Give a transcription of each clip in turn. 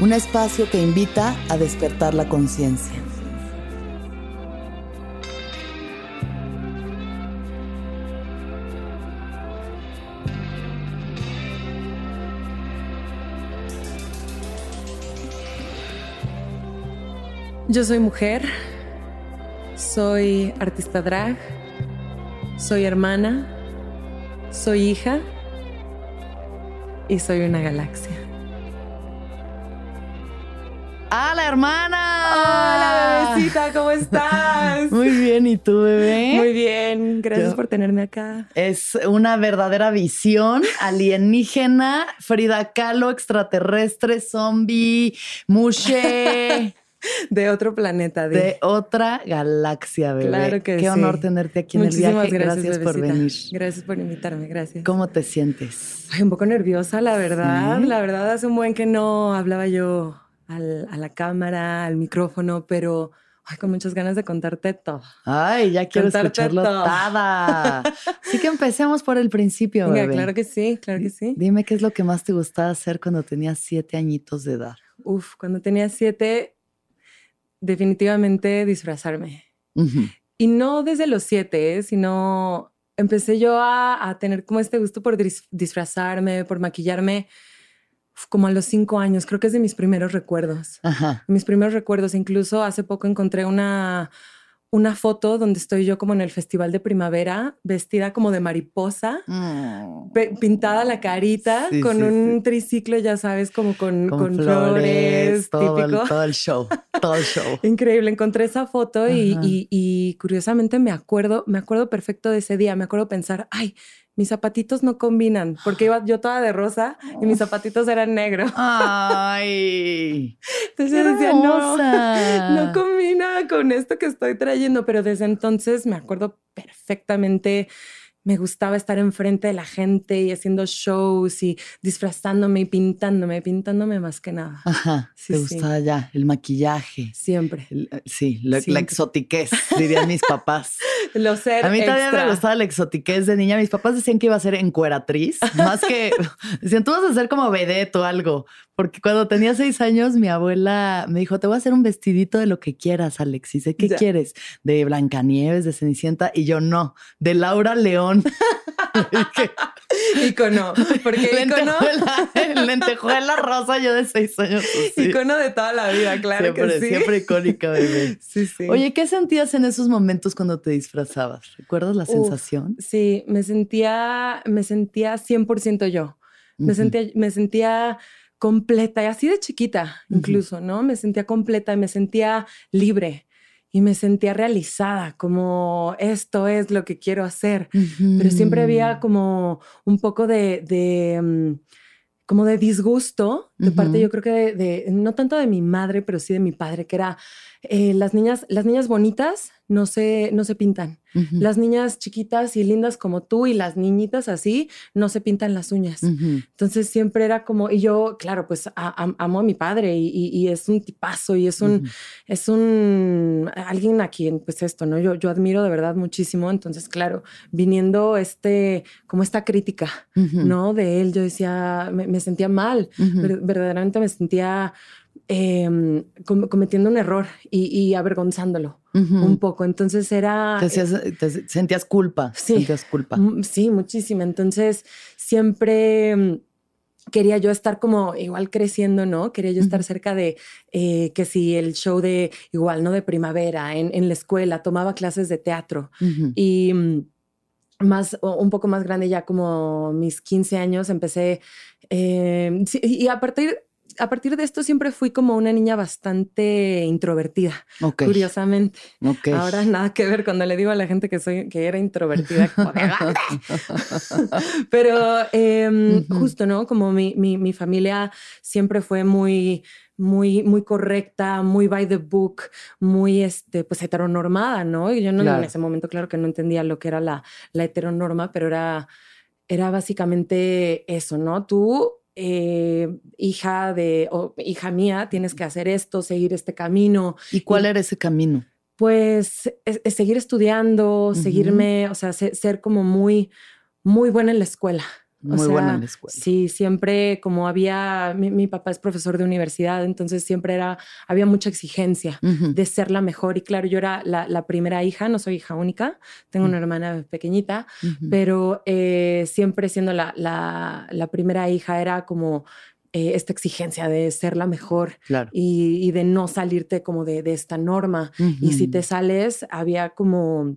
un espacio que invita a despertar la conciencia. Yo soy mujer, soy artista drag, soy hermana, soy hija y soy una galaxia. ¡Hola, hermana! Hola, bebecita, ¿cómo estás? Muy bien, ¿y tú, bebé? Muy bien, gracias por tenerme acá. Es una verdadera visión alienígena, Frida Kahlo, extraterrestre, zombie, mushe. De otro planeta. De... otra galaxia, bebé. Claro que Qué honor tenerte aquí en el viaje. Gracias, por venir. Gracias por invitarme, gracias. ¿Cómo te sientes? Ay, un poco nerviosa, la verdad. La verdad, hace un buen que no hablaba yo al, a la cámara, al micrófono, pero ay, con muchas ganas de contarte todo. Ay, ya quiero escucharlo todo. Así que empecemos por el principio, Venga, claro que sí, claro que sí. Dime qué es lo que más te gustaba hacer cuando tenías siete añitos de edad. Uf, cuando tenía siete, definitivamente disfrazarme. Y no desde los siete, ¿eh? sino empecé yo a, a, tener como este gusto por disfrazarme, por maquillarme como a los cinco años, creo que es de mis primeros recuerdos. Ajá. Mis primeros recuerdos, incluso hace poco encontré una, una foto donde estoy yo como en el festival de primavera, vestida como de mariposa, mm. pintada la carita, con un triciclo, ya sabes, como con, con, flores, todo, típico. El, todo el show, todo el show. Increíble, encontré esa foto y, y, y, curiosamente me acuerdo, me acuerdo perfecto de ese día, me acuerdo pensar, ay, mis zapatitos no combinan, porque iba yo toda de rosa y mis zapatitos eran negros. Ay. entonces decía, no, no combina con esto que estoy trayendo, pero desde entonces me acuerdo perfectamente me gustaba estar enfrente de la gente y haciendo shows y disfrazándome y pintándome, pintándome más que nada. Ajá. Sí, te gustaba ya el maquillaje. Siempre. Sí, la exotiquez, dirían mis papás. Lo sé. A mí también me gustaba la exotiquez de niña. Mis papás decían que iba a ser encueratriz, más que decían, tú vas a ser como vedette o algo. Porque cuando tenía seis años, mi abuela me dijo, te voy a hacer un vestidito de lo que quieras, Alexis. ¿De qué quieres? ¿De Blancanieves, de Cenicienta? Y yo, no, de Laura León. Icono. Porque lentejuela, lentejuela rosa, yo de seis años. Pues Icono de toda la vida, claro siempre, que sí. Siempre icónica, bebé. Sí, sí. Oye, ¿qué sentías en esos momentos cuando te disfrazabas? ¿Recuerdas la sensación? Sí, me sentía, me sentía 100% yo. Me sentía, me sentía completa y así de chiquita incluso, ¿no? Me sentía completa y me sentía libre y me sentía realizada, como esto es lo que quiero hacer. Pero siempre había como un poco de, mm, como de disgusto de parte, yo creo que de, no tanto de mi madre, pero sí de mi padre, que era eh, las niñas, las niñas bonitas no se, no se pintan. Ujú. Las niñas chiquitas y lindas como tú y las niñitas así no se pintan las uñas. Ujú. Entonces siempre era como, y yo, claro, pues a- am- amo a mi padre y, y- y es un tipazo y es un, Ujú. es un, alguien a quien, pues esto, ¿no? Yo, yo admiro de verdad muchísimo. Entonces, claro, viniendo este, como esta crítica. ¿no? De él, yo decía, me, me sentía mal, verdaderamente me sentía em, com- cometiendo un error y, y avergonzándolo un poco. Entonces era... Te, hacías- te sentías culpa. Sí. Sentías culpa. Mm, Sí, muchísima. Entonces, siempre mm, quería yo estar como igual creciendo, ¿no? Quería yo estar cerca de eh, que si el show de igual, ¿no? De primavera en, en la escuela, tomaba clases de teatro y mm, más, un poco más grande, ya como mis 15 años, empecé. eh, sí, y a partir, a partir de esto siempre fui como una niña bastante introvertida, curiosamente. Ahora nada que ver cuando le digo a la gente que soy que era introvertida, como de "Ande". Pero em, justo, ¿no? Como mi, mi, mi familia siempre fue muy, muy, muy correcta, muy by the book, muy este, pues heteronormada, ¿no? Y yo no Claro. en ese momento, claro que no entendía lo que era la, la heteronorma, pero era, era básicamente eso, ¿no? Tú eh, hija de o hija mía, tienes que hacer esto, seguir este camino. ¿Y cuál era ese camino? Pues es- es seguir estudiando, seguirme, o sea, se- ser como muy, muy buena en la escuela. O Muy buena sea, en la escuela. Sí, siempre como había, mi, mi papá es profesor de universidad, entonces siempre era, había mucha exigencia de ser la mejor. Y claro, yo era la, la primera hija, no soy hija única, tengo una hermana pequeñita, pero eh, siempre siendo la, la, la primera hija era como eh, esta exigencia de ser la mejor Claro. y, y de no salirte como de, de esta norma. Y si te sales, había como,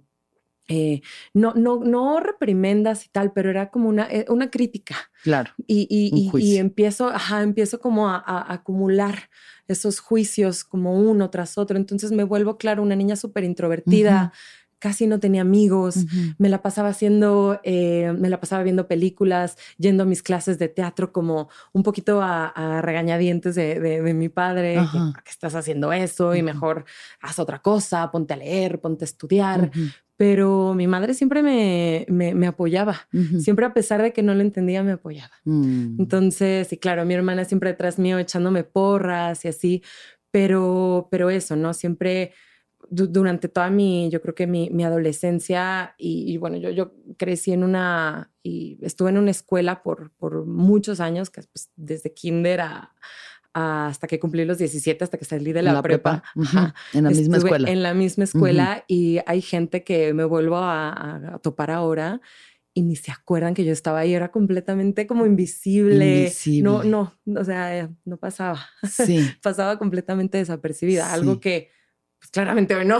eh, no, no, no reprimendas y tal, pero era como una, eh, una crítica. Claro. Y, y- y- y empiezo, ajá, empiezo como a, a acumular esos juicios como uno tras otro. Entonces me vuelvo, claro, una niña súper introvertida, casi no tenía amigos. Ujú. Me la pasaba haciendo, eh, me la pasaba viendo películas, yendo a mis clases de teatro como un poquito a, a regañadientes de, de- de mi padre, que. "¿Por qué estás haciendo eso y Ujú. mejor haz otra cosa, ponte a leer, ponte a estudiar. Pero mi madre siempre me, me, me apoyaba, siempre a pesar de que no lo entendía, me apoyaba. Mm. Entonces, y claro, mi hermana siempre detrás mío echándome porras y así, pero, pero eso, ¿no? Siempre du- durante toda mi, yo creo que mi, mi adolescencia y, y bueno, yo, yo crecí en una, y estuve en una escuela por, por muchos años, que pues, desde kinder a- hasta que cumplí los 17, hasta que salí de En la, prepa. Ajá. En la misma Estuve escuela. En la misma escuela y hay gente que me vuelvo a, a- topar ahora y ni se acuerdan que yo estaba ahí, era completamente como invisible. Invisible. No, no, o sea, no pasaba, Sí. pasaba completamente desapercibida, algo Sí. que pues claramente hoy no.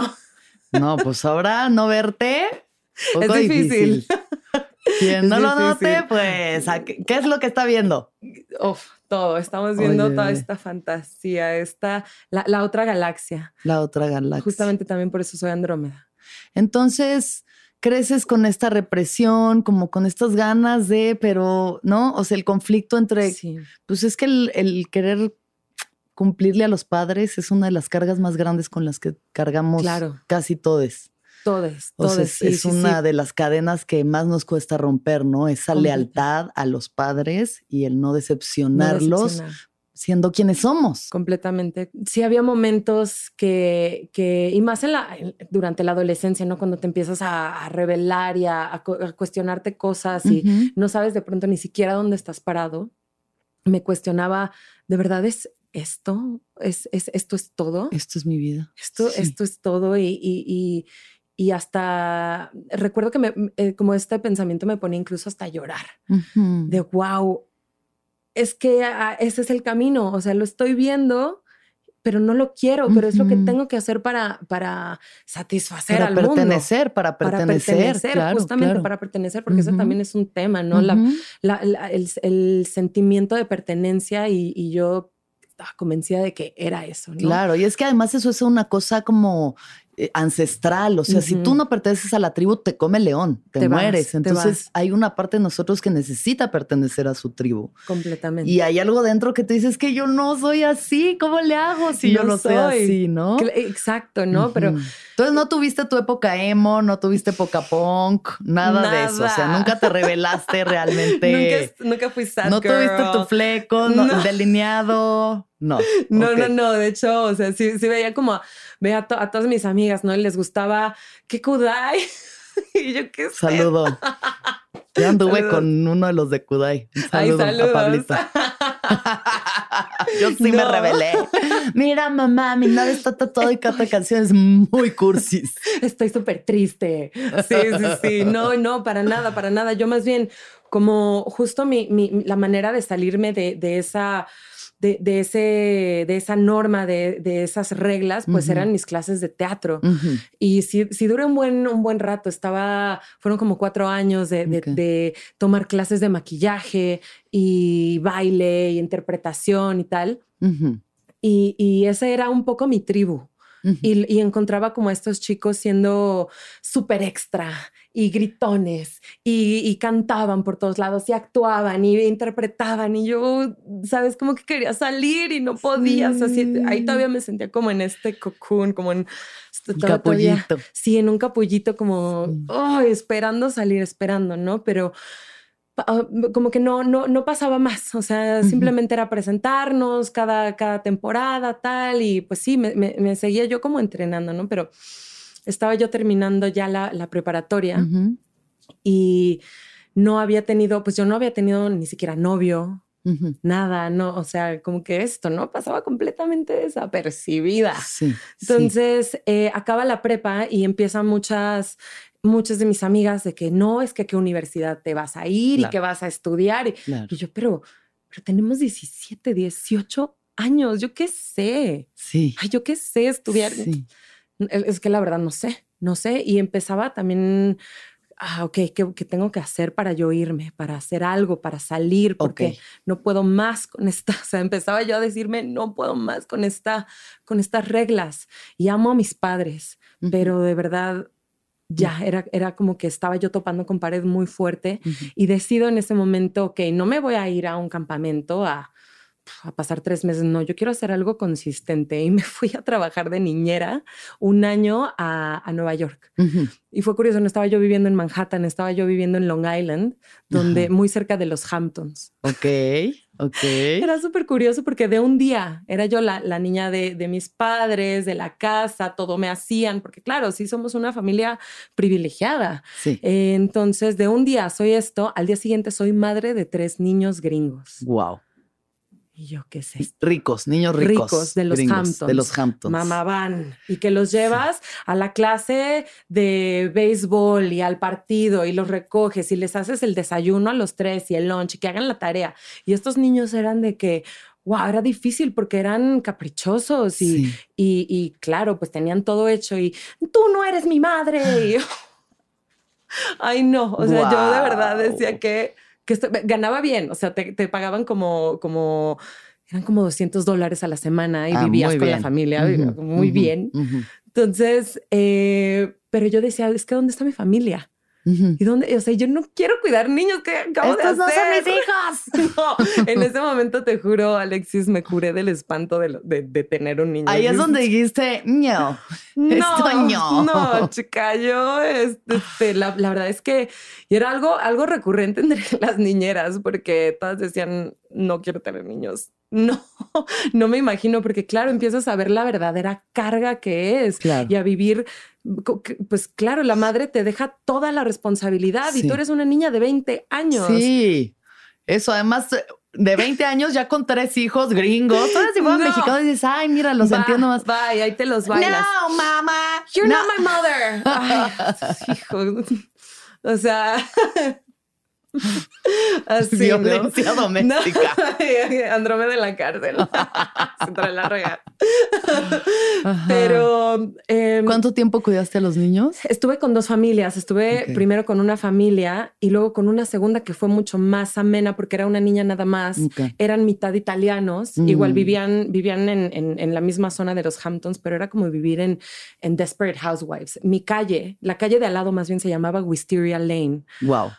No, pues ahora no verte. Es poco difícil. Quien no lo note, pues, ¿a ¿qué, es lo que está viendo? Uf, todo, estamos viendo Oye, toda esta fantasía, esta, la, la otra galaxia. La otra galaxia. Justamente también por eso soy Andrómeda. Entonces, creces con esta represión, como con estas ganas de, pero, ¿no? O sea, el conflicto entre, Sí. pues es que el, el querer cumplirle a los padres es una de las cargas más grandes con las que cargamos Claro. casi todos. Todes, O sea, todes. es, sí, es sí, una sí. de las cadenas que más nos cuesta romper, ¿no? Esa Completa. lealtad a los padres y el no No decepcionarlos decepcionar. siendo quienes somos. Completamente. Sí, había momentos que, que y más en la, durante la adolescencia, ¿no? Cuando te empiezas a, a revelar y a, a cu- a cuestionarte cosas y Ujú. no sabes de pronto ni siquiera dónde estás parado. Me cuestionaba, ¿de verdad es esto? ¿Es, es, ¿Esto es todo? Esto es mi vida. Esto, Sí. esto es todo y, y, y- y hasta recuerdo que me, eh, como este pensamiento me ponía incluso hasta llorar de wow, es que ah, ese es el camino, o sea, lo estoy viendo, pero no lo quiero, pero es lo que tengo que hacer para, para satisfacer para al mundo. pertenecer, para Para pertenecer, pertenecer, claro, justamente claro. para pertenecer, porque eso Ujú. también es un tema, ¿no? La- Ujú. la- la- el, el sentimiento de pertenencia y, y yo estaba convencida de que era eso, ¿no? Claro, y es que además eso es una cosa como eh, ancestral. O sea, si tú no perteneces a la tribu, te come el león, te, mueres. Entonces hay una parte de nosotros que necesita pertenecer a su tribu. Completamente. Y hay algo dentro que te dices que yo no soy así. ¿Cómo le hago si yo no soy así, no? Exacto, ¿no? Pero. Entonces no tuviste tu época emo, no tuviste época punk, nada, de eso. O sea, nunca te revelaste realmente. nunca, nunca fui sad No tuviste tu fleco delineado. No. No, no, no. De hecho, o sea, sí, sí veía como veía a, todas mis amigas, ¿no? Y les gustaba, ¿qué Kudai? y yo, ¿qué Saludo. Ya anduve con uno de los de Kudai. saludo a Pablita. Yo sí me rebelé. Mira, mamá, mi novia está tatuado y canta canciones muy cursis. Estoy súper triste. Sí, sí, sí. No, no, para nada, para nada. Yo más bien, como justo mi, mi la manera de salirme de, de esa de, ese, de esa norma, de, esas reglas, pues eran mis clases de teatro. Y si, si duré un buen, un buen rato, estaba, fueron como cuatro años de, tomar clases de maquillaje y baile y interpretación y tal. y, y ese era un poco mi tribu. Y, encontraba como estos chicos siendo súper extra y gritones y, cantaban por todos lados y actuaban y interpretaban y yo, sabes, como que quería salir y no podía. así, ahí todavía me sentía como en este cocoon, como en... Un capullito. sí, en un capullito como, esperando salir, esperando, ¿no? Pero Ah, como que no, no, no pasaba más, o sea, simplemente era presentarnos cada, cada temporada, tal, y pues sí, me, me, seguía yo como entrenando, ¿no? Pero estaba yo terminando ya la, la preparatoria y no había tenido, pues yo no había tenido ni siquiera novio, nada, no, o sea, como que esto, ¿no? Pasaba completamente desapercibida. Sí, Entonces, eh, acaba la prepa y empiezan muchas muchas de mis amigas de que no, es que a qué universidad te vas a ir y que vas a estudiar. Y, yo, pero, pero tenemos 17, 18 años, yo qué sé. Sí. Ay, yo qué sé estudiar. Es que la verdad no sé, no sé. Y empezaba también, ah, ok, ¿qué, tengo que hacer para yo irme, para hacer algo, para salir? Porque no puedo más con esta. O sea, empezaba yo a decirme, no puedo más con, esta, con estas reglas. Y amo a mis padres, pero de verdad ya era, era como que estaba yo topando con pared muy fuerte y decido en ese momento que no me voy a ir a un campamento a, a pasar tres meses, no, yo quiero hacer algo consistente y me fui a trabajar de niñera un año a, a Nueva York. Y fue curioso, no estaba yo viviendo en Manhattan, estaba yo viviendo en Long Island, donde muy cerca de los Hamptons. Ok. Ok. Era súper curioso porque de un día era yo la, niña de, mis padres, de la casa, todo me hacían, porque claro, sí somos una familia privilegiada. Sí. entonces, de un día soy esto, al día siguiente soy madre de tres niños gringos. Wow. Y yo, ¿qué sé. Ricos, niños ricos. Ricos, de los Hamptons. De los Hamptons. Mamá van. Y que los llevas a la clase de béisbol y al partido y los recoges y les haces el desayuno a los tres y el lunch y que hagan la tarea. Y estos niños eran de que, wow, era difícil porque eran caprichosos y, y, claro, pues tenían todo hecho y tú no eres mi madre. Ay, no. O sea, yo de verdad decía que que ganaba bien, o sea, te, pagaban como, como, eran como 200 dólares a la semana y ah, vivías con la familia, muy bien. Entonces, eh, pero yo decía, es que ¿dónde está mi familia? ¿Y dónde? O sea, yo no quiero cuidar niños que acabo Estos de hacer. no son mis hijos. no, en ese momento te juro, Alexis, me curé del espanto de, de, tener un niño. Ahí es donde dijiste, no, no, no, chica, yo, este, la, la, verdad es que era algo, algo recurrente entre las niñeras, porque todas decían, no quiero tener niños. No, no me imagino, porque claro, empiezas a ver la verdadera carga que es y a vivir pues claro, la madre te deja toda la responsabilidad y tú eres una niña de 20 años. Sí, eso además de 20 años ya con tres hijos gringos. Eres igual mexicano y dices, ay, mira, los entiendo más. Bye, ahí te los bailas. No, mamá. You're not my mother. Ay, hijo. O sea, Así, Violencia ¿no? doméstica. No, Andrómeda en la cárcel. Se trae la rega. Ajá. Pero em, ¿Cuánto tiempo cuidaste a los niños? estuve con dos familias. Estuve primero con una familia y luego con una segunda que fue mucho más amena porque era una niña nada más. Eran mitad italianos, Mm. igual vivían, vivían en, en- en la misma zona de los Hamptons, pero era como vivir en, en Desperate Housewives. Mi calle, la calle de al lado más bien se llamaba Wisteria Lane. Wow.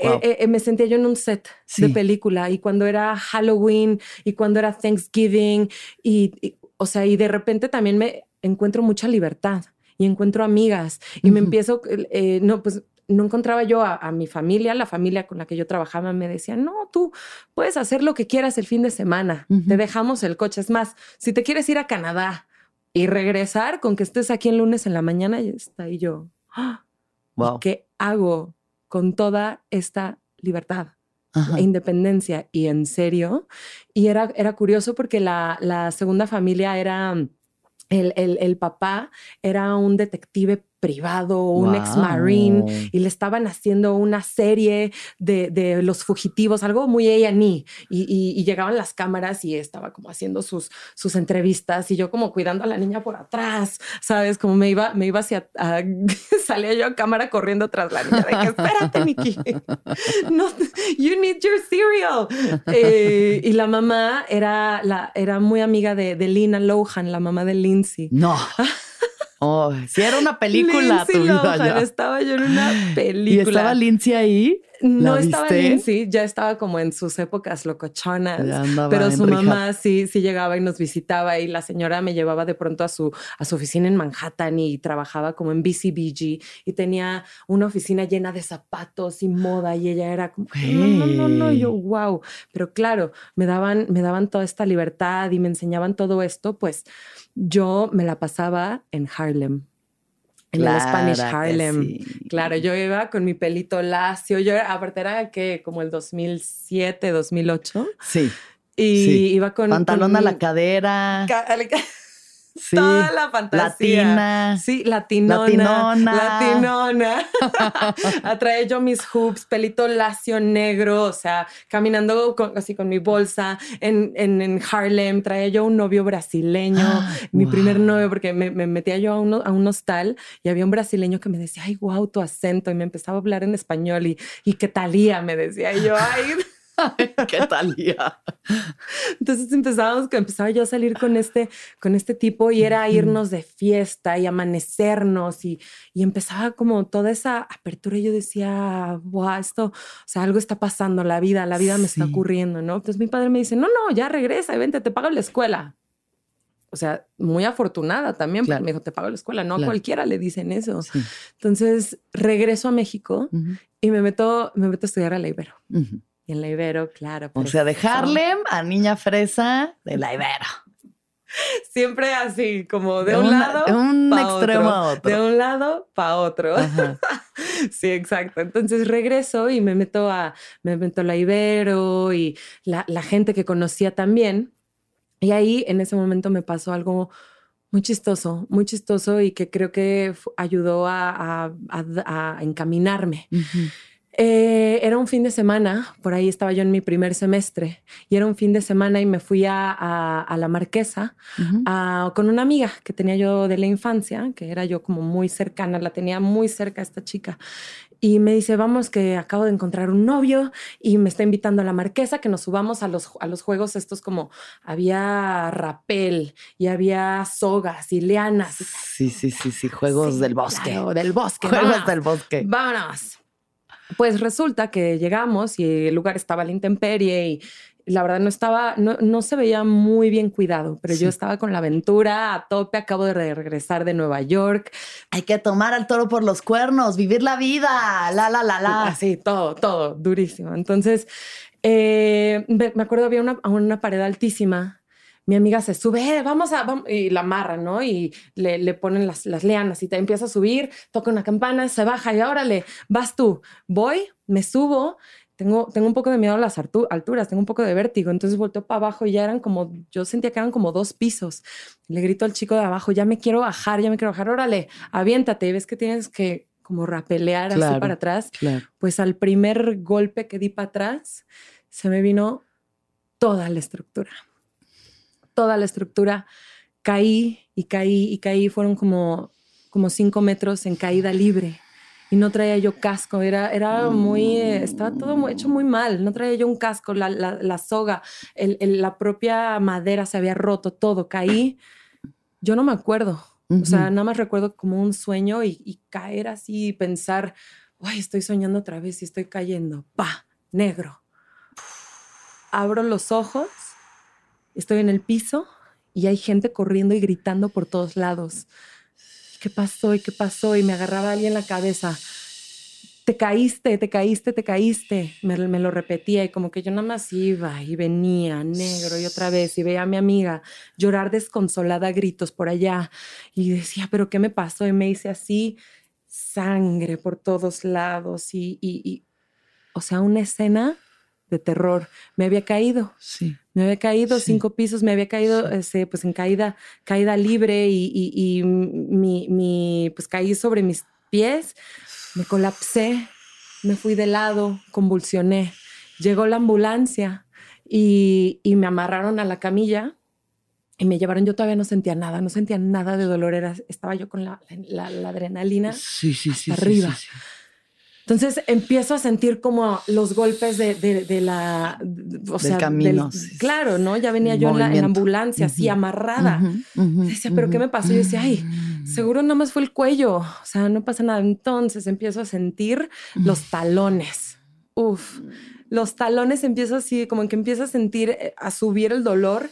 Wow. eh, eh, me sentía yo en un set Sí. de película y cuando era Halloween y cuando era Thanksgiving y, y, o sea, y de repente también me encuentro mucha libertad y encuentro amigas y me Ujú. empiezo, eh, no, pues no encontraba yo a, a mi familia, la familia con la que yo trabajaba me decía, no, tú puedes hacer lo que quieras el fin de semana, Ujú. te dejamos el coche, es más, si te quieres ir a Canadá y regresar con que estés aquí el lunes en la mañana, y está ahí yo. "Ah, ¿y Wow. ¿Qué hago con toda esta libertad? Ajá. e independencia y en serio. Y era, era curioso porque la, la segunda familia era, mm, el, el- el papá era un detective privado, un ex marine, y le estaban haciendo una serie de, de los fugitivos, algo muy A&E, y, y, y llegaban las cámaras y estaba como haciendo sus, sus entrevistas y yo como cuidando a la niña por atrás, ¿sabes? Como me iba, me iba hacia, a- salía yo a cámara corriendo tras la niña, de que espérate, Nikki, no, you need your cereal. Eh, y la mamá era, la, era muy amiga de, de Lina Lohan, la mamá de Lindsay. No. Oh, si era una película tu vida ya. estaba yo en una película. ¿Y estaba Lindsay ahí? No ¿La estaba? Lindsay, ya estaba como en sus épocas locochonas. Pero su mamá sí, sí llegaba y nos visitaba y la señora me llevaba de pronto a su, a su oficina en Manhattan y trabajaba como en BCBG y tenía una oficina llena de zapatos y moda y ella era como, no, no, no, no, yo, wow. Pero claro, me daban, me daban toda esta libertad y me enseñaban todo esto, pues yo me la pasaba en Harlem. En el Spanish Harlem. sí. Claro, yo iba con mi pelito lacio. Yo, aparte, era que como el 2007, 2008. Sí. Y Sí. iba con. Pantalón con a la cadera. ca- Sí. Toda la fantasía. Latina. Sí, latinona. Latinona. Latinona. Atrae yo mis hoops, pelito lacio negro, o sea, caminando con- así con mi bolsa en, en, en Harlem. Traía yo un novio brasileño, Ah, mi wow. primer novio, porque me, me metía yo a, uno- a un hostal y había un brasileño que me decía, ay, wow, tu acento. Y me empezaba a hablar en español y, y qué talía, me decía. Y yo, ay. ¿Qué tal? ya? Entonces empezábamos, empezaba yo a salir con este, con este tipo y era irnos de fiesta y amanecernos y, y empezaba como toda esa apertura y yo decía, wow, esto, o sea, algo está pasando, la vida, la vida me está Sí. ocurriendo, ¿no? Entonces mi padre me dice, no, no, ya regresa, vente, te pago la escuela. O sea, muy afortunada también, Claro. me dijo, te pago la escuela, no a Claro. cualquiera le dicen eso. Sí. Entonces regreso a México Ujú, y me meto, me meto a estudiar a la Ibero. ujú. Y en la Ibero, claro. O sea, de. Harlem a niña fresa de la Ibero. Siempre así, como de, De un una- lado. de un pa' extremo a otro. De un lado para otro. Sí, exacto. Entonces regreso y me meto a, me meto a la Ibero y la, la gente que conocía también. Y ahí en ese momento me pasó algo muy chistoso, muy chistoso y que creo que ayudó a, a- a- a encaminarme. Ujú. Eh, era un fin de semana, por ahí estaba yo en mi primer semestre, y era un fin de semana y me fui a, a- a la Marquesa Ujú. a- con una amiga que tenía yo de la infancia, que era yo como muy cercana, la tenía muy cerca esta chica. Y me dice, vamos, que acabo de encontrar un novio y me está invitando a la marquesa, que nos subamos a los, a los juegos estos como había rapel y había sogas y lianas. Sí, sí, sí, sí. Juegos Sí, del bosque. claro, del bosque. Juegos del bosque. Vámonos. Pues resulta que llegamos y el lugar estaba a la intemperie y la verdad no estaba, no, no se veía muy bien cuidado, pero Sí. yo estaba con la aventura a tope, acabo de regresar de Nueva York, Hay que tomar al toro por los cuernos, vivir la vida. La, la, la, la. así, todo, todo, durísimo. Entonces, eh, me me acuerdo había una, una pared altísima. Mi amiga se sube, "Eh, vamos a, vam-", y la amarra, ¿no? Y le, le ponen las, las lianas y te empieza a subir, toca una campana, se baja y órale, vas tú. Voy, me subo, tengo, tengo un poco de miedo a las alturas, tengo un poco de vértigo, entonces volteo para abajo y ya eran como, yo sentía que eran como dos pisos. Le grito al chico de abajo, ya me quiero bajar, ya me quiero bajar, órale, aviéntate y ves que tienes que como rapelear así para atrás. Claro. Pues al primer golpe que di para atrás, se me vino toda la estructura. Toda la estructura. Caí y caí y caí. Fueron como, como cinco metros en caída libre. Y no traía yo casco, era, era muy, estaba todo hecho muy mal. No traía yo un casco, la, la- la soga, el- el- la propia madera se había roto, todo. Caí. Yo no me acuerdo. O sea, nada más recuerdo como un sueño y, y caer así y pensar, ay, estoy soñando otra vez y estoy cayendo. Pa, negro. Abro los ojos, estoy en el piso y hay gente corriendo y gritando por todos lados. ¿Qué pasó? ¿Y qué pasó? Y me agarraba alguien la cabeza. Te caíste, te caíste, te caíste. Me, lo repetía y como que yo nada más iba y venía negro y otra vez y veía a mi amiga llorar desconsolada gritos por allá y decía, pero ¿qué me pasó? Y me hice así sangre por todos lados y- y, o sea, una escena de terror. Me había caído, Sí. me había caído Sí. cinco pisos, me había caído este, pues en caída, caída libre y, y- y mi, mi, pues caí sobre mis pies, me colapsé, me fui de lado, convulsioné. Llegó la ambulancia y, y me amarraron a la camilla y me llevaron. Yo todavía no sentía nada, no sentía nada de dolor. Era, estaba yo con la, la- la adrenalina. Sí, sí, sí. hasta sí, arriba. sí, sí. Entonces empiezo a sentir como los golpes de, de- de la. de- O Del sea, camino, del- sí, sí. claro, ¿no? Ya venía yo en la, ambulancia, así amarrada. Ujú, Decía, ¿pero qué me pasó? Yo decía, ay, Seguro nada más fue el cuello. O sea, no pasa nada. Entonces empiezo a sentir los talones. Uf, los talones empiezo así, como que empiezo a sentir, eh, a subir el dolor.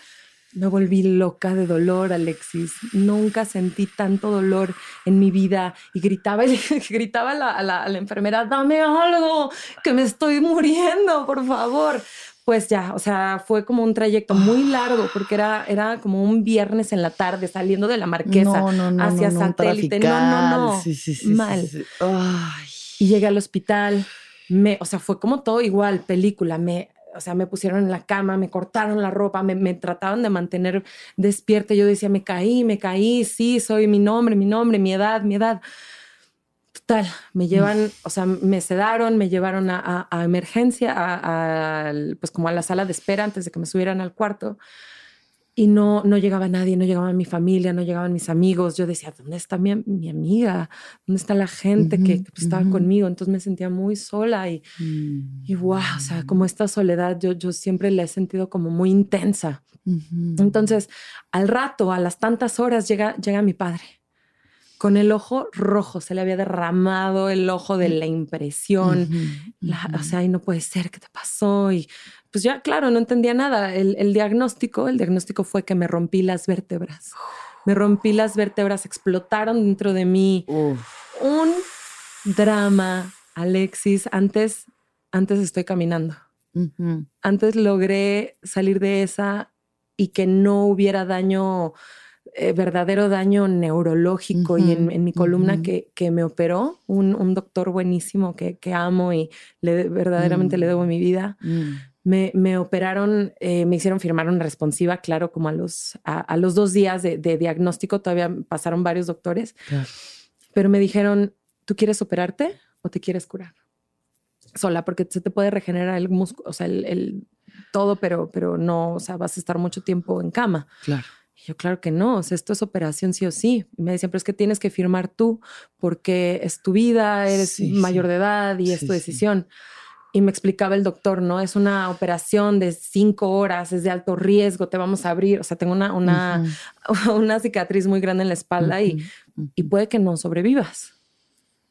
Me volví loca de dolor, Alexis. Nunca sentí tanto dolor en mi vida. Y gritaba, y gritaba a la, a la- a la enfermera, dame algo, que me estoy muriendo, por favor. Pues ya, o sea, fue como un trayecto muy largo porque era, era como un viernes en la tarde saliendo de la marquesa No, no, no, hacia satélite. No, no, no. Sí, sí, sí, Mal. Ay. Y llegué al hospital. Me, o sea, fue como todo igual, película. Me, o sea, me pusieron en la cama, me cortaron la ropa, me, me trataban de mantener despierta. Yo decía, me caí, me caí, sí, soy mi nombre, mi nombre, mi edad, mi edad. Total, me llevan, o sea, me sedaron, me llevaron a, a- a emergencia, a, pues como a la sala de espera antes de que me subieran al cuarto. Y no, no llegaba nadie, no llegaba mi familia, no llegaban mis amigos. Yo decía, ¿dónde está mi, mi amiga? ¿Dónde está la gente que, Ujú, que, pues, estaba ujú. conmigo? Entonces me sentía muy sola y, Mm. y wow, o sea, como esta soledad yo, yo siempre la he sentido como muy intensa. Entonces, al rato, a las tantas horas, llega, llega mi padre con el ojo rojo, se le había derramado el ojo de la impresión. La- o sea, y no puede ser, ¿qué te pasó? Y pues ya, claro, no entendía nada. El, el diagnóstico, el diagnóstico fue que me rompí las vértebras. Me rompí las vértebras, explotaron dentro de mí. Uf. Un drama, Alexis. Antes, antes estoy caminando. Antes logré salir de esa y que no hubiera daño, eh, verdadero daño neurológico y en, mi columna ujú. que, que me operó, un, un doctor buenísimo que, que amo y le, verdaderamente le debo mi vida. Me, me operaron, eh, me hicieron firmar una responsiva, claro, como a los, a, a los dos días de, de diagnóstico, todavía pasaron varios doctores, Claro. pero me dijeron, ¿tú quieres operarte o te quieres curar? Sola, porque se te puede regenerar el músculo, o sea, el, el todo, pero, pero no, o sea, vas a estar mucho tiempo en cama. Claro. Y yo, claro que no, o sea, esto es operación sí o sí. Y me decían, pero es que tienes que firmar tú porque es tu vida, eres Sí, mayor sí. de edad y es tu decisión. Y me explicaba el doctor, ¿no? Es una operación de cinco horas, es de alto riesgo, te vamos a abrir. O sea, tengo una, una, una cicatriz muy grande en la espalda y, y puede que no sobrevivas.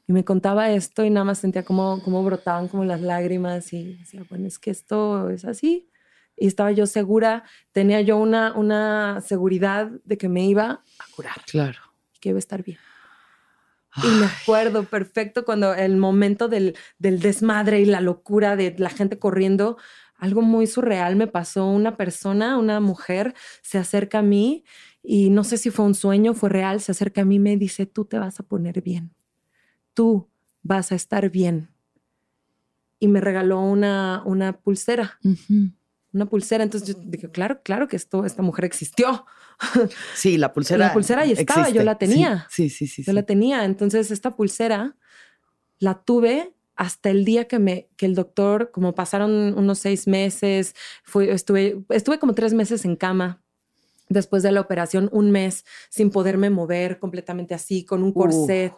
Y me contaba esto y nada más sentía como, como brotaban como las lágrimas y decía, bueno, es que esto es así. Y estaba yo segura, tenía yo una, una seguridad de que me iba a curar, Claro. que iba a estar bien. Y me acuerdo perfecto cuando el momento del, del desmadre y la locura de la gente corriendo, algo muy surreal me pasó. Una persona, una mujer, se acerca a mí y no sé si fue un sueño, fue real, se acerca a mí y me dice, tú te vas a poner bien, tú vas a estar bien. Y me regaló una, una pulsera, una pulsera. Entonces yo dije, claro, claro que esto, esta mujer existió. Sí, la pulsera. La pulsera ahí estaba, yo la tenía. Sí, sí, sí. sí, Yo la tenía. Entonces, esta pulsera la tuve hasta el día que me, que el doctor, como pasaron unos seis meses, fui, estuve, estuve como tres meses en cama. Después de la operación, un mes sin poderme mover completamente así, con un corset.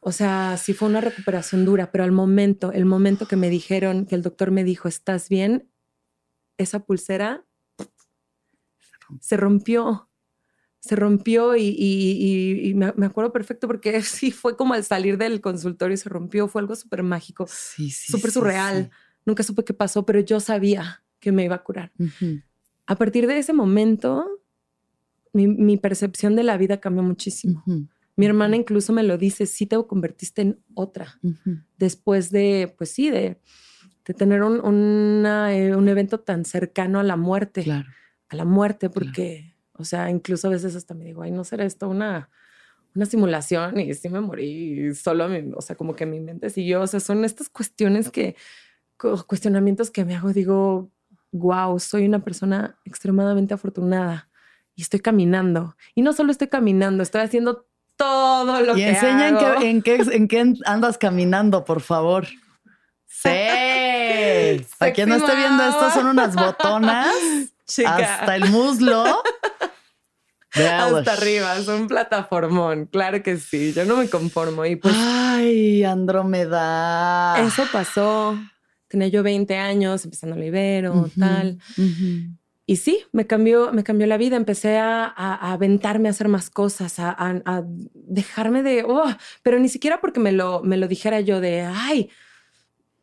O sea, sí fue una recuperación dura, pero al momento, el momento que me dijeron, que el doctor me dijo, ¿estás bien? Esa pulsera se rompió. Se rompió y, y- y- y me, me acuerdo perfecto porque sí fue como al salir del consultorio se rompió. Fue algo súper mágico, Sí, sí. súper sí, surreal. Nunca supe qué pasó, pero yo sabía que me iba a curar. A partir de ese momento, mi, mi percepción de la vida cambió muchísimo. Mi hermana incluso me lo dice, sí te convertiste en otra después de, pues sí, de, de tener un, una, eh, un evento tan cercano a la muerte, Claro. A la muerte, porque, o sea, incluso a veces hasta me digo, ay, no será esto una, una simulación y sí me morí, y solo, mi- o sea, como que mi mente siguió, o sea, son estas cuestiones que, cu- cuestionamientos que me hago, digo, wow, soy una persona extremadamente afortunada y estoy caminando. Y no solo estoy caminando, estoy haciendo todo lo Y que enseña en qué, en, qué, en qué andas caminando, por favor. Sí. Para quien no esté viendo esto, son unas botonas Chica. hasta el muslo. Hasta arriba, es un plataformón, claro que sí, yo no me conformo y pues Ay, Andrómeda. eso pasó, tenía yo 20 años, empezando el Ibero, Ujú, tal, ujú. y sí, me cambió, me cambió la vida, empecé a, a- a aventarme a hacer más cosas, a, a- a dejarme de, oh, pero ni siquiera porque me lo, me lo dijera yo de, ay,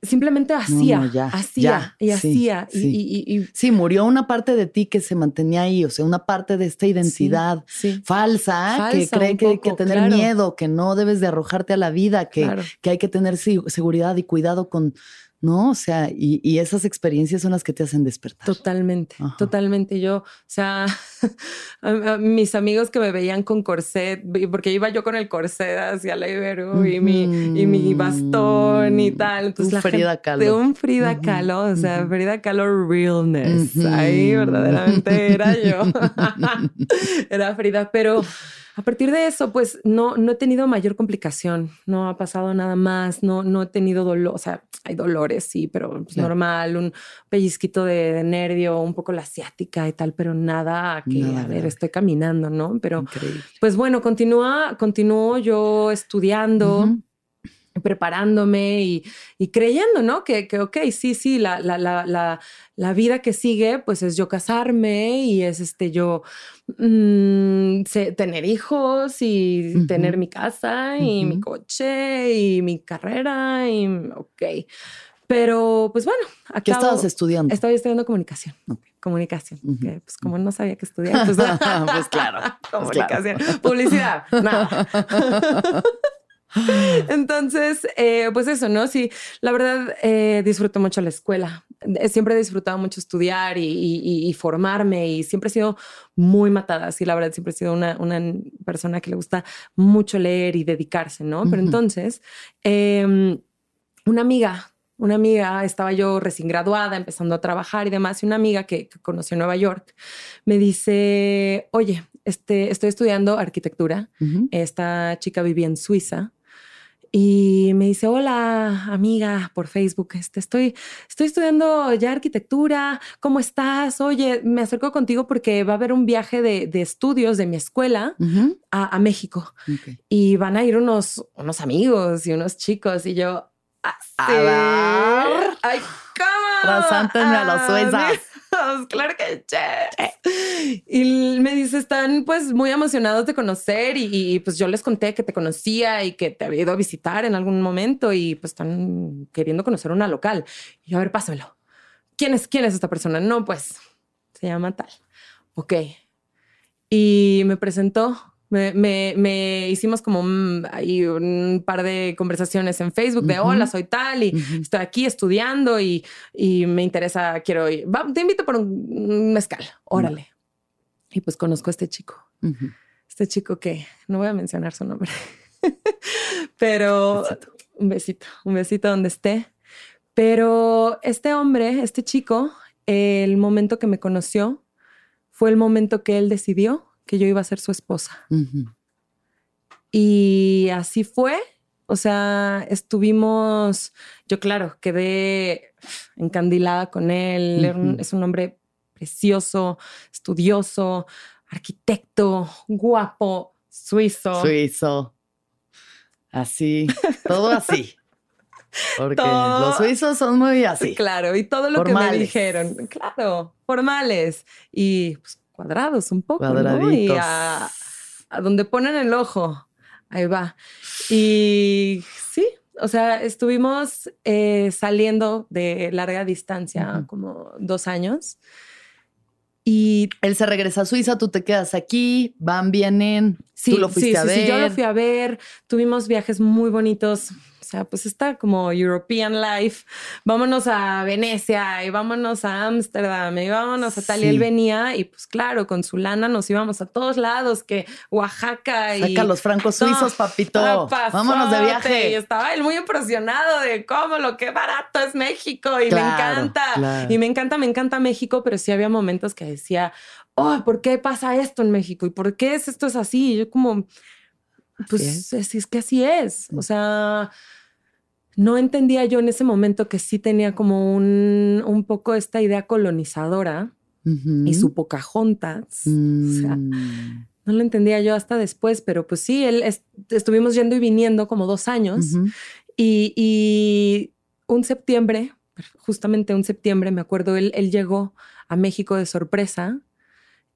simplemente hacía, no, ya, hacía ya, y sí, hacía, y- sí. y, Sí, murió una parte de ti que se mantenía ahí, o sea, una parte de esta identidad sí, falsa, que cree que, poco, que tener claro. miedo, que no debes de arrojarte a la vida, que, claro. que hay que tener seguridad y cuidado con, ¿no? O sea, y, y esas experiencias son las que te hacen despertar. Totalmente, Ajá. totalmente. Yo, o sea, mis amigos que me veían con corset, porque iba yo con el corset hacia la Ibero y, mi, y mi bastón y tal. Entonces, Un la Frida Kahlo. De un Frida Kahlo, o sea. Frida Kahlo realness. Ahí verdaderamente era yo. era Frida, pero a partir de eso, pues no, no he tenido mayor complicación, no ha pasado nada más, no, no he tenido dolor, o sea, hay dolores, sí, pero pues, normal, un pellizquito de, de nervio, un poco la asiática y tal, pero nada que, Nada a ver, estoy caminando, ¿no? Pero Increíble. pues bueno, continúa, continúo yo estudiando. Preparándome y, y creyendo, ¿no? Que, que, ok, sí, sí, la, la, la, la, la vida que sigue, pues es yo casarme y es este yo mm, sé- tener hijos y tener mi casa y mi coche y mi carrera y ok. Pero pues bueno, ¿Qué acabo, estabas estudiando? Estaba estudiando comunicación. Ok. Comunicación. Que, pues como no sabía qué estudiar, pues, Pues claro, comunicación. Publicidad. Nada. Entonces, eh, pues eso, ¿no? Sí, la verdad eh, disfruto mucho la escuela. Eh, Siempre he disfrutado mucho estudiar y, y- y formarme y siempre he sido muy matada. Sí, la verdad, siempre he sido una, una persona que le gusta mucho leer y dedicarse, ¿no? Pero entonces, em, una amiga, una amiga, estaba yo recién graduada, empezando a trabajar y demás, y una amiga que, que conoció en Nueva York me dice, oye, este, estoy estudiando arquitectura esta chica vivía en Suiza y me dice, hola amiga por Facebook, este, estoy, estoy estudiando ya arquitectura, ¿cómo estás? Oye, me acerco contigo porque va a haber un viaje de, de estudios de mi escuela a, a México y van a ir unos, unos amigos y unos chicos y yo... "Ah, A sí. ver. ¡Ay, cómo! Preséntenme a los suizas. Claro que sí. Y me dice, están pues muy emocionados de conocer y, y, pues yo les conté que te conocía y que te había ido a visitar en algún momento y pues están queriendo conocer una local. Y yo, a ver, pásamelo. ¿Quién es, quién es esta persona? No, pues se llama tal. Ok. Y me presentó, me, me- me hicimos como un, ahí un par de conversaciones en Facebook de Ujú. hola, soy tal y Ujú. estoy aquí estudiando y, y me interesa, quiero ir. Va, te invito por un, mezcal, órale. Y pues conozco a este chico, este chico que no voy a mencionar su nombre, pero Besito. un besito, un besito donde esté. Pero este hombre, este chico, el momento que me conoció fue el momento que él decidió que yo iba a ser su esposa. Y así fue. O sea, estuvimos, yo claro, quedé encandilada con él. Es un hombre precioso, estudioso, arquitecto, guapo, suizo. Suizo. Así, todo así. Porque Todo- los suizos son muy así. Claro, y todo lo que me dijeron, claro, formales y pues, cuadrados un poco, ¿no? Y a, a donde ponen el ojo, ahí va. Y sí, o sea, estuvimos eh, saliendo de larga distancia, como dos años. Y Él se regresa a Suiza, tú te quedas aquí, van, vienen, Sí, tú lo fuiste sí, a sí, ver. sí, yo lo fui a ver. Tuvimos viajes muy bonitos. O sea, pues está como European Life. Vámonos a Venecia y vámonos a Ámsterdam y vámonos a tal. Y Sí. él venía y pues claro, con su lana nos íbamos a todos lados, que Oaxaca y... Saca los francos suizos, No, papito. papazote. Vámonos de Y viaje. estaba él muy impresionado de cómo lo que barato es México y me Claro, encanta. claro. Y me encanta, me encanta México, pero sí había momentos que decía, oh, ¿por qué pasa esto en México? ¿Y por qué es esto es así? Y yo como, pues es. es. es que así es. O sea, no entendía yo en ese momento que sí tenía como un, un poco esta idea colonizadora y su Pocahontas. O sea, Mm. no lo entendía yo hasta después, pero pues sí, él es- estuvimos yendo y viniendo como dos años y, y un septiembre, justamente un septiembre, me acuerdo, él, él llegó a México de sorpresa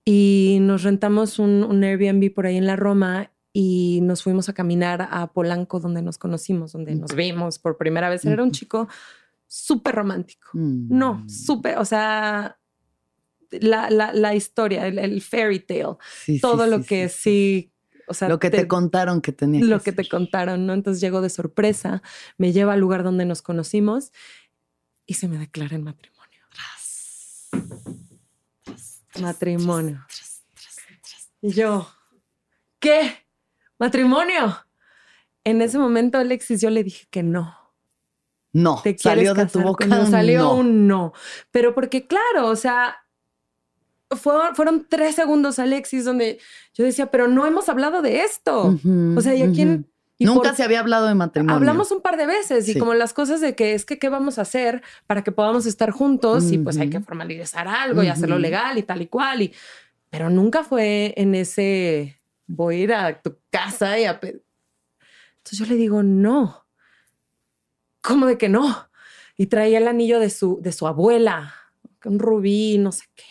y nos rentamos un, un Airbnb por ahí en la Roma y nos fuimos a caminar a Polanco donde nos conocimos, donde nos vimos por primera vez. Él Era un chico súper romántico. Mm. No, súper, o sea, la, la, la historia, el, el fairy tale, Sí, sí, todo lo sí, que sí, o sea, Lo que te, contaron que tenía lo que que te contaron, ¿no? Entonces llegó de sorpresa, me lleva al lugar donde nos conocimos y se me declara en matrimonio. Matrimonio. Y yo, ¿qué? ¿Matrimonio? En ese momento, Alexis, yo le dije que no. No, ¿Te salió de tu boca Salió no. un no. Pero porque, claro, o sea, fueron, fueron tres segundos, Alexis, donde yo decía, pero no hemos hablado de esto. O sea, ¿y a quién? y Nunca por- se había hablado de matrimonio. Hablamos un par de veces y Sí. como las cosas de que es que qué vamos a hacer para que podamos estar juntos y pues hay que formalizar algo y hacerlo legal y tal y cual. Y, pero nunca fue en ese voy a ir a tu casa y a... pe-". Entonces yo le digo, no. ¿Cómo de que no? Y traía el anillo de su, de su abuela, un rubí, no sé qué.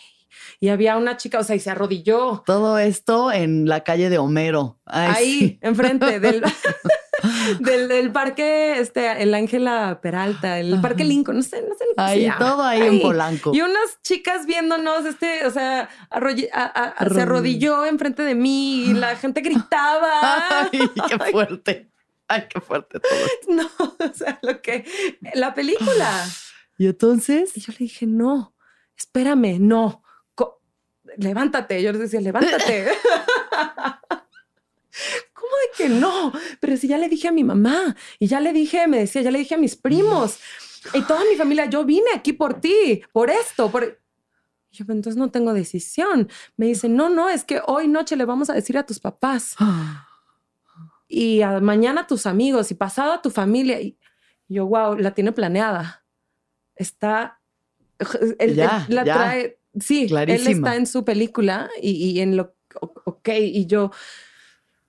Y había una chica, o sea, y se arrodilló Todo esto en la calle de Homero. Ay, ahí, sí. enfrente del, del, del parque, este, el Ángela Peralta, el Ajá. parque Lincoln, no sé, no sé Ahí, todo ahí, en. Polanco. Y unas chicas viéndonos, este, o sea, arroll- a- a- a- se Arrodilló. enfrente de mí y la gente gritaba. Ay, qué fuerte. Ay, qué fuerte todo. No, o sea, lo que, la película. Y entonces, Y yo le dije, no, espérame, no, levántate. Yo les decía, levántate. ¿Cómo de que no? Pero si ya le dije a mi mamá y ya le dije, me decía, ya le dije a mis primos y toda mi familia, yo vine aquí por ti, por esto, por... Yo, "Pero entonces no tengo decisión. Me dice, no, no, es que hoy noche le vamos a decir a tus papás y a- mañana a tus amigos y pasado a tu familia. Y yo, wow, la tiene planeada. Está. Él, Ya, él la ya. trae. Sí, él Clarísima. está en su película y, y en lo. Ok, y yo,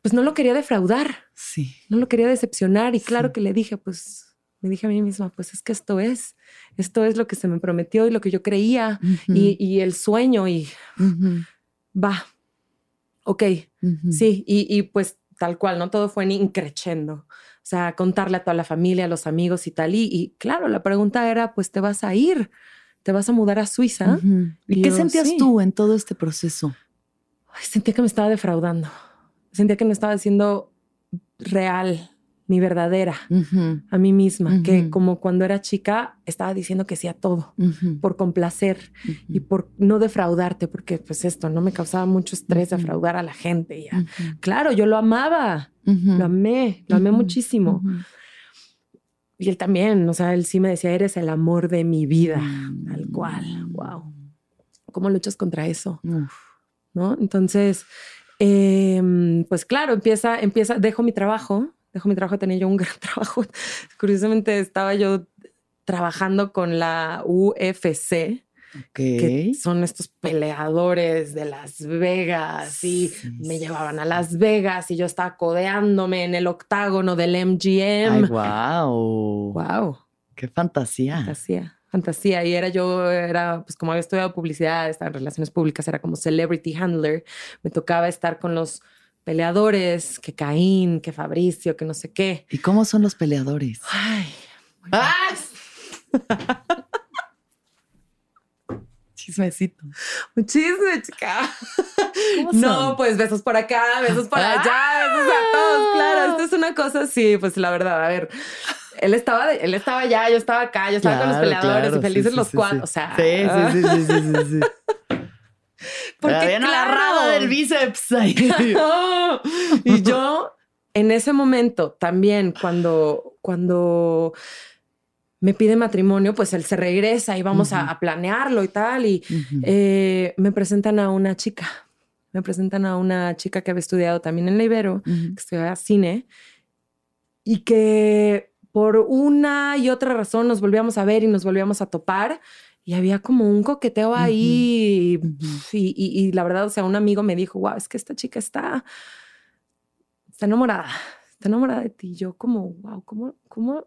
pues no lo quería defraudar, sí. no lo quería decepcionar. Y claro Sí. que le dije, pues, me dije a mí misma, pues es que esto es, esto es lo que se me prometió y lo que yo creía y, y el sueño y va. Ok. Sí, y, y pues tal cual, ¿no? Todo fue en increchendo. O sea, contarle a toda la familia, a los amigos y tal. Y, y claro, la pregunta era, pues te vas a ir, te vas a mudar a Suiza. ¿Y Y qué yo, sentías sí. tú en todo este proceso? Ay, sentía que me estaba defraudando. Sentía que no estaba siendo real ni verdadera a mí misma, que como cuando era chica estaba diciendo que sí a todo por complacer y por no defraudarte, porque pues esto no me causaba mucho estrés defraudar a la gente. Y a- Claro, yo lo amaba, lo amé, lo amé muchísimo. Y él también, o sea, él sí me decía, eres el amor de mi vida, Mm. tal cual. Wow. ¿Cómo luchas contra eso? ¿No? Entonces, em, pues claro, empieza, empieza, dejo mi trabajo, dejo mi trabajo, tenía yo un gran trabajo. Curiosamente estaba yo trabajando con la UFC, que son estos peleadores de Las Vegas y me llevaban a Las Vegas y yo estaba codeándome en el octágono del MGM. Ay, wow. Wow. Qué fantasía. Fantasía. Fantasía. Y era yo, era, pues como había estudiado publicidad, estaba en relaciones públicas, era como celebrity handler. Me tocaba estar con los peleadores, que Caín, que Fabricio, que no sé qué. ¿Y cómo son los peleadores? Ay. ¡Ah! Chismecito. Un chisme, chica. No, pues besos por acá, besos por allá, besos a todos. Claro, esto es una cosa así, pues la verdad, a ver. Él estaba, él estaba allá, yo estaba acá, yo estaba con los peleadores y felices los cuatro. O sea, sí, sí, sí, sí, sí, sí. Porque habían agarrado del bíceps y yo en ese momento también cuando cuando me pide matrimonio, pues él se regresa y vamos a, planearlo y tal. Y eh, me presentan a una chica. Me presentan a una chica que había estudiado también en la Ibero, que estudiaba cine, y que por una y otra razón nos volvíamos a ver y nos volvíamos a topar. Y había como un coqueteo ahí. y, y, la verdad, o sea, un amigo me dijo, wow, es que esta chica está, está enamorada, está enamorada de ti. yo como, wow, ¿cómo, cómo,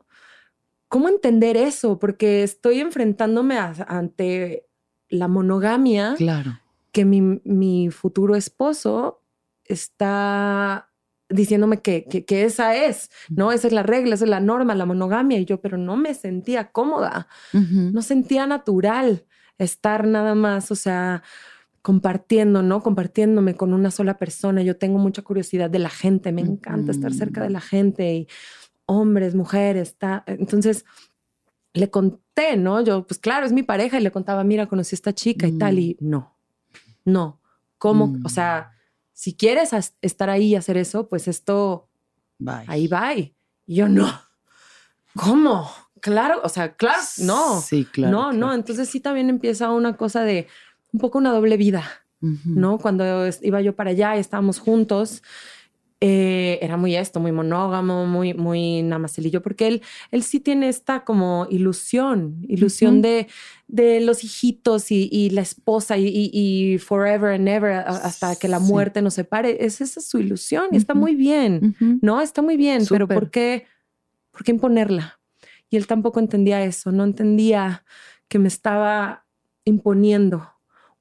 ¿cómo entender eso? Porque estoy enfrentándome ante la monogamia. Claro. Que mi, futuro esposo está diciéndome que, que, esa es, ¿no? Esa es la regla, esa es la norma, la monogamia. Y yo, pero no me sentía cómoda, no sentía natural estar nada más, o sea, compartiendo, ¿no? Compartiéndome con una sola persona. Yo tengo mucha curiosidad de la gente, me encanta estar cerca de la gente y hombres, mujeres, está. Entonces le conté, ¿no? Yo, pues claro, es mi pareja y le contaba, mira, conocí a esta chica y tal, y mm. no, no. ¿Cómo? O mm. sea, si quieres estar ahí y hacer eso, pues esto, ahí va. Y yo, no. ¿Cómo? Claro, o sea, claro, no. Sí, claro. No, no. Entonces sí también empieza una cosa de un poco una doble vida, ¿no? Cuando iba yo para allá y estábamos juntos eh, era muy esto, muy monógamo, muy, muy namacelillo, porque él, él sí tiene esta como ilusión, ilusión de, de los hijitos y, la esposa y, forever and ever hasta que la muerte nos separe. Es, esa es su ilusión y está muy bien, ¿no? Está muy bien, pero ¿por qué, ¿por qué imponerla? Y él tampoco entendía eso, no entendía que me estaba imponiendo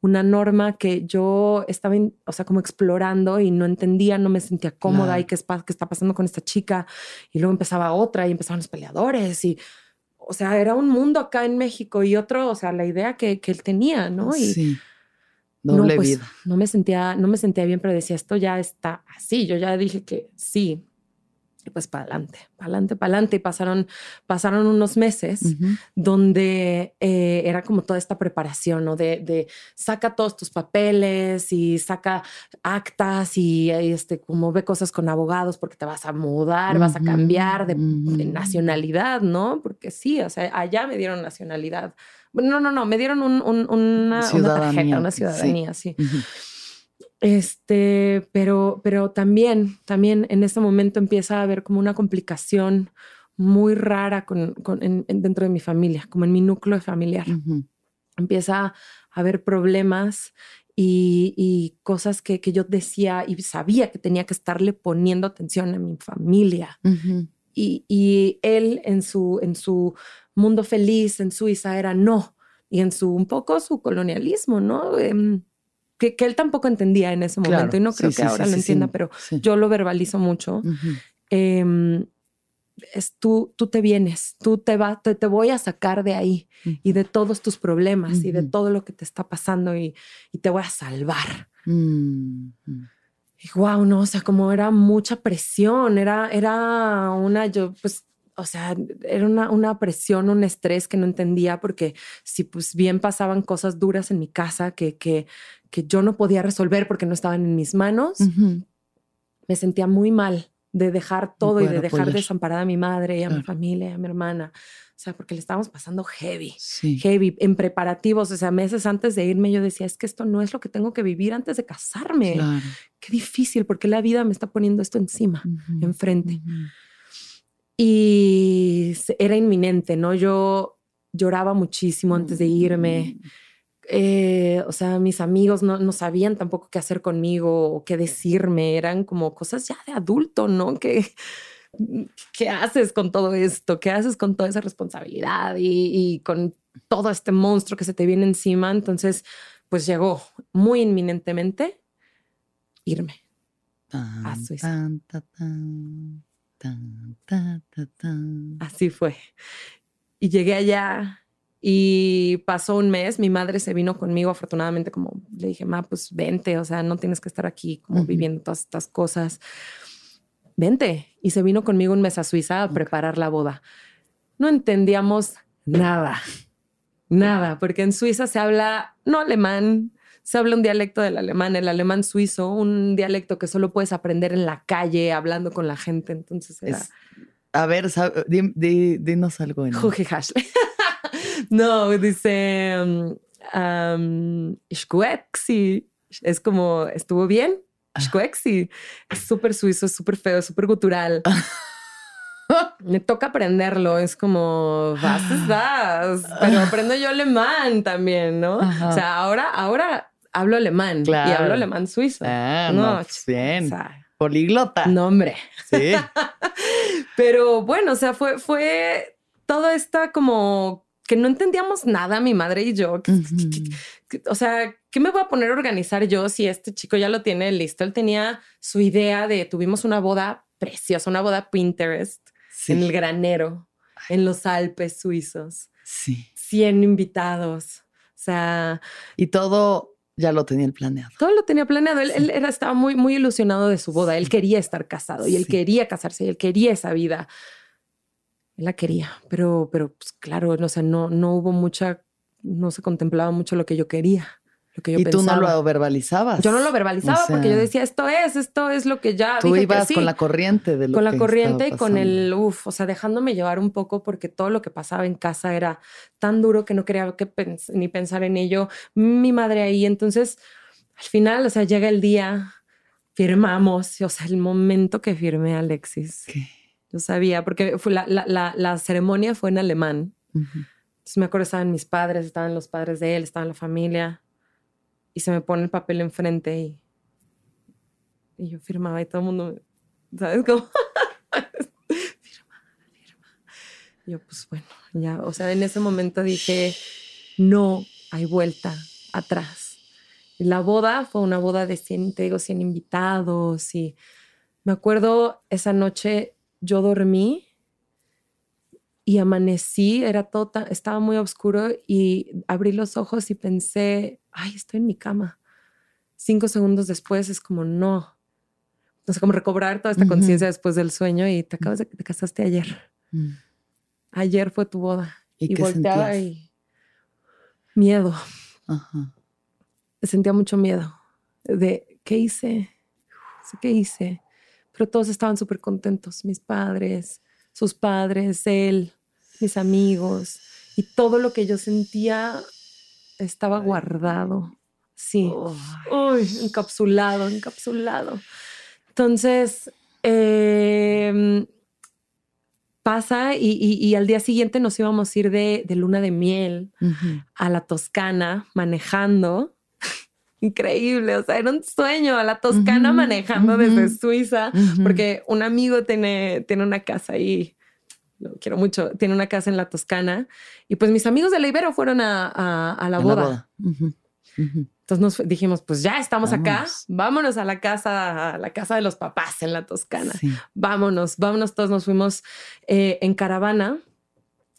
una norma que yo estaba, o sea, como explorando y no entendía, no me sentía cómoda y qué, qué está pasando con esta chica. Y luego empezaba otra y empezaban los peleadores y, o sea, era un mundo acá en México y otro, o sea, la idea que, que él tenía, ¿no? Y, sí. Doble no, pues, vida. No me sentía, no me sentía bien, pero decía, esto ya está así. Yo ya dije que sí, pues para adelante, para adelante, para adelante. Y pasaron, pasaron unos meses donde eh, era como toda esta preparación, ¿no? De, saca todos tus papeles y saca actas y, este, como ve cosas con abogados porque te vas a mudar, vas a cambiar de, nacionalidad, ¿no? Porque sí, o sea, allá me dieron nacionalidad. No, no, no, me dieron una, tarjeta, una ciudadanía, sí. Este, pero, pero también, también en ese momento empieza a haber como una complicación muy rara con, dentro de mi familia, como en mi núcleo familiar. Empieza a haber problemas y, cosas que, yo decía y sabía que tenía que estarle poniendo atención a mi familia. y, él en su, en su mundo feliz en Suiza era no. Y en su un poco su colonialismo, ¿no? Em, que, él tampoco entendía en ese momento y no creo que ahora lo entienda, pero yo lo verbalizo mucho. Em, es tú, tú te vienes, tú te vas, te, voy a sacar de ahí y de todos tus problemas y de todo lo que te está pasando y, te voy a salvar. Y wow, no, o sea, como era mucha presión, era, era una, yo pues o sea, era una, una, presión, un estrés que no entendía porque si pues bien pasaban cosas duras en mi casa que, que, que yo no podía resolver porque no estaban en mis manos, me sentía muy mal de dejar todo y de dejar desamparada a mi madre y a mi familia, a mi hermana. O sea, porque le estábamos pasando heavy, heavy, en preparativos. O sea, meses antes de irme yo decía, es que esto no es lo que tengo que vivir antes de casarme. Qué difícil, porque la vida me está poniendo esto encima, enfrente. y era inminente, ¿no? Yo lloraba muchísimo antes de irme. Mm. Eh, o sea, mis amigos no, no, sabían tampoco qué hacer conmigo o qué decirme. Eran como cosas ya de adulto, ¿no? Que, ¿Qué haces con todo esto? ¿Qué haces con toda esa responsabilidad y, y con todo este monstruo que se te viene encima? Entonces, pues llegó muy inminentemente irme a Suiza. Así fue. Y llegué allá y pasó un mes, mi madre se vino conmigo, afortunadamente, como le dije, ma, pues vente, o sea, no tienes que estar aquí como viviendo todas estas cosas. Vente. Y se vino conmigo un mes a Suiza a preparar la boda. No entendíamos nada, nada, porque en Suiza se habla no alemán, se habla un dialecto del alemán, el alemán suizo, un dialecto que solo puedes aprender en la calle, hablando con la gente. Entonces era... a ver, dinos algo en... No, dice um, Es como, ¿estuvo bien? Ah. Es súper suizo, es súper feo, súper gutural. Me toca aprenderlo, es como, vas, vas, pero aprendo yo alemán también, ¿no? O sea, ahora, ahora hablo alemán y hablo alemán suizo. Ah, no, pues bien. Poliglota. No, hombre. Sí. pero bueno, o sea, fue, fue toda esta como que no entendíamos nada, mi madre y yo. o sea, ¿qué me voy a poner a organizar yo si este chico ya lo tiene listo? Él tenía su idea de, tuvimos una boda preciosa, una boda Pinterest en el granero, en los Alpes suizos. Sí. 100 invitados. O sea... Y todo ya lo tenía planeado. Todo lo tenía planeado. Él, era, estaba muy, muy ilusionado de su boda. Él quería estar casado y él quería casarse y él quería esa vida. Él la quería, pero, pero pues, claro, o sea, no, no hubo mucha, no se contemplaba mucho lo que yo quería. Lo que yo y tú no lo verbalizabas. Yo no lo verbalizaba porque yo decía, esto es, esto es lo que ya. Tú ibas con la corriente de lo Con la corriente y con el, uff, o sea, dejándome llevar un poco porque todo lo que pasaba en casa era tan duro que no quería que ni pensar en ello. Mi madre ahí. Entonces, al final, o sea, llega el día, firmamos, o sea, el momento que firmé a Alexis. ¿Qué? Yo sabía, porque fue la, la, la, ceremonia fue en alemán. Entonces me acuerdo, estaban mis padres, estaban los padres de él, estaba la familia. Y se me pone el papel enfrente y, y yo firmaba y todo el mundo, ¿sabes cómo? firma, firma. Yo, pues bueno, ya, o sea, en ese momento dije, no hay vuelta atrás. Y la boda fue una boda de 100, te digo, 100 invitados y me acuerdo esa noche yo dormí y amanecí, era todo estaba muy oscuro y abrí los ojos y pensé, ay, estoy en mi cama. Cinco segundos después es como, no. No sé, cómo recobrar toda esta conciencia después del sueño y te acabas de, te casaste ayer. Mm. Ayer fue tu boda. Y, volteaba y miedo. Sentía mucho miedo de, ¿qué hice? ¿Qué hice? Pero todos estaban súper contentos, mis padres, sus padres, él, mis amigos, y todo lo que yo sentía estaba guardado, sí, Uy, encapsulado, encapsulado. Entonces, em, pasa y, al día siguiente nos íbamos a ir de, luna de miel a la Toscana manejando increíble, o sea, era un sueño a la Toscana manejando desde Suiza, porque un amigo tiene, tiene una casa ahí, lo quiero mucho, tiene una casa en la Toscana, y pues mis amigos de la Ibero fueron a, a, la boda. Entonces nos dijimos, pues ya estamos acá, vámonos a la casa, a la casa de los papás en la Toscana. Vámonos, vámonos, todos nos fuimos eh, en caravana.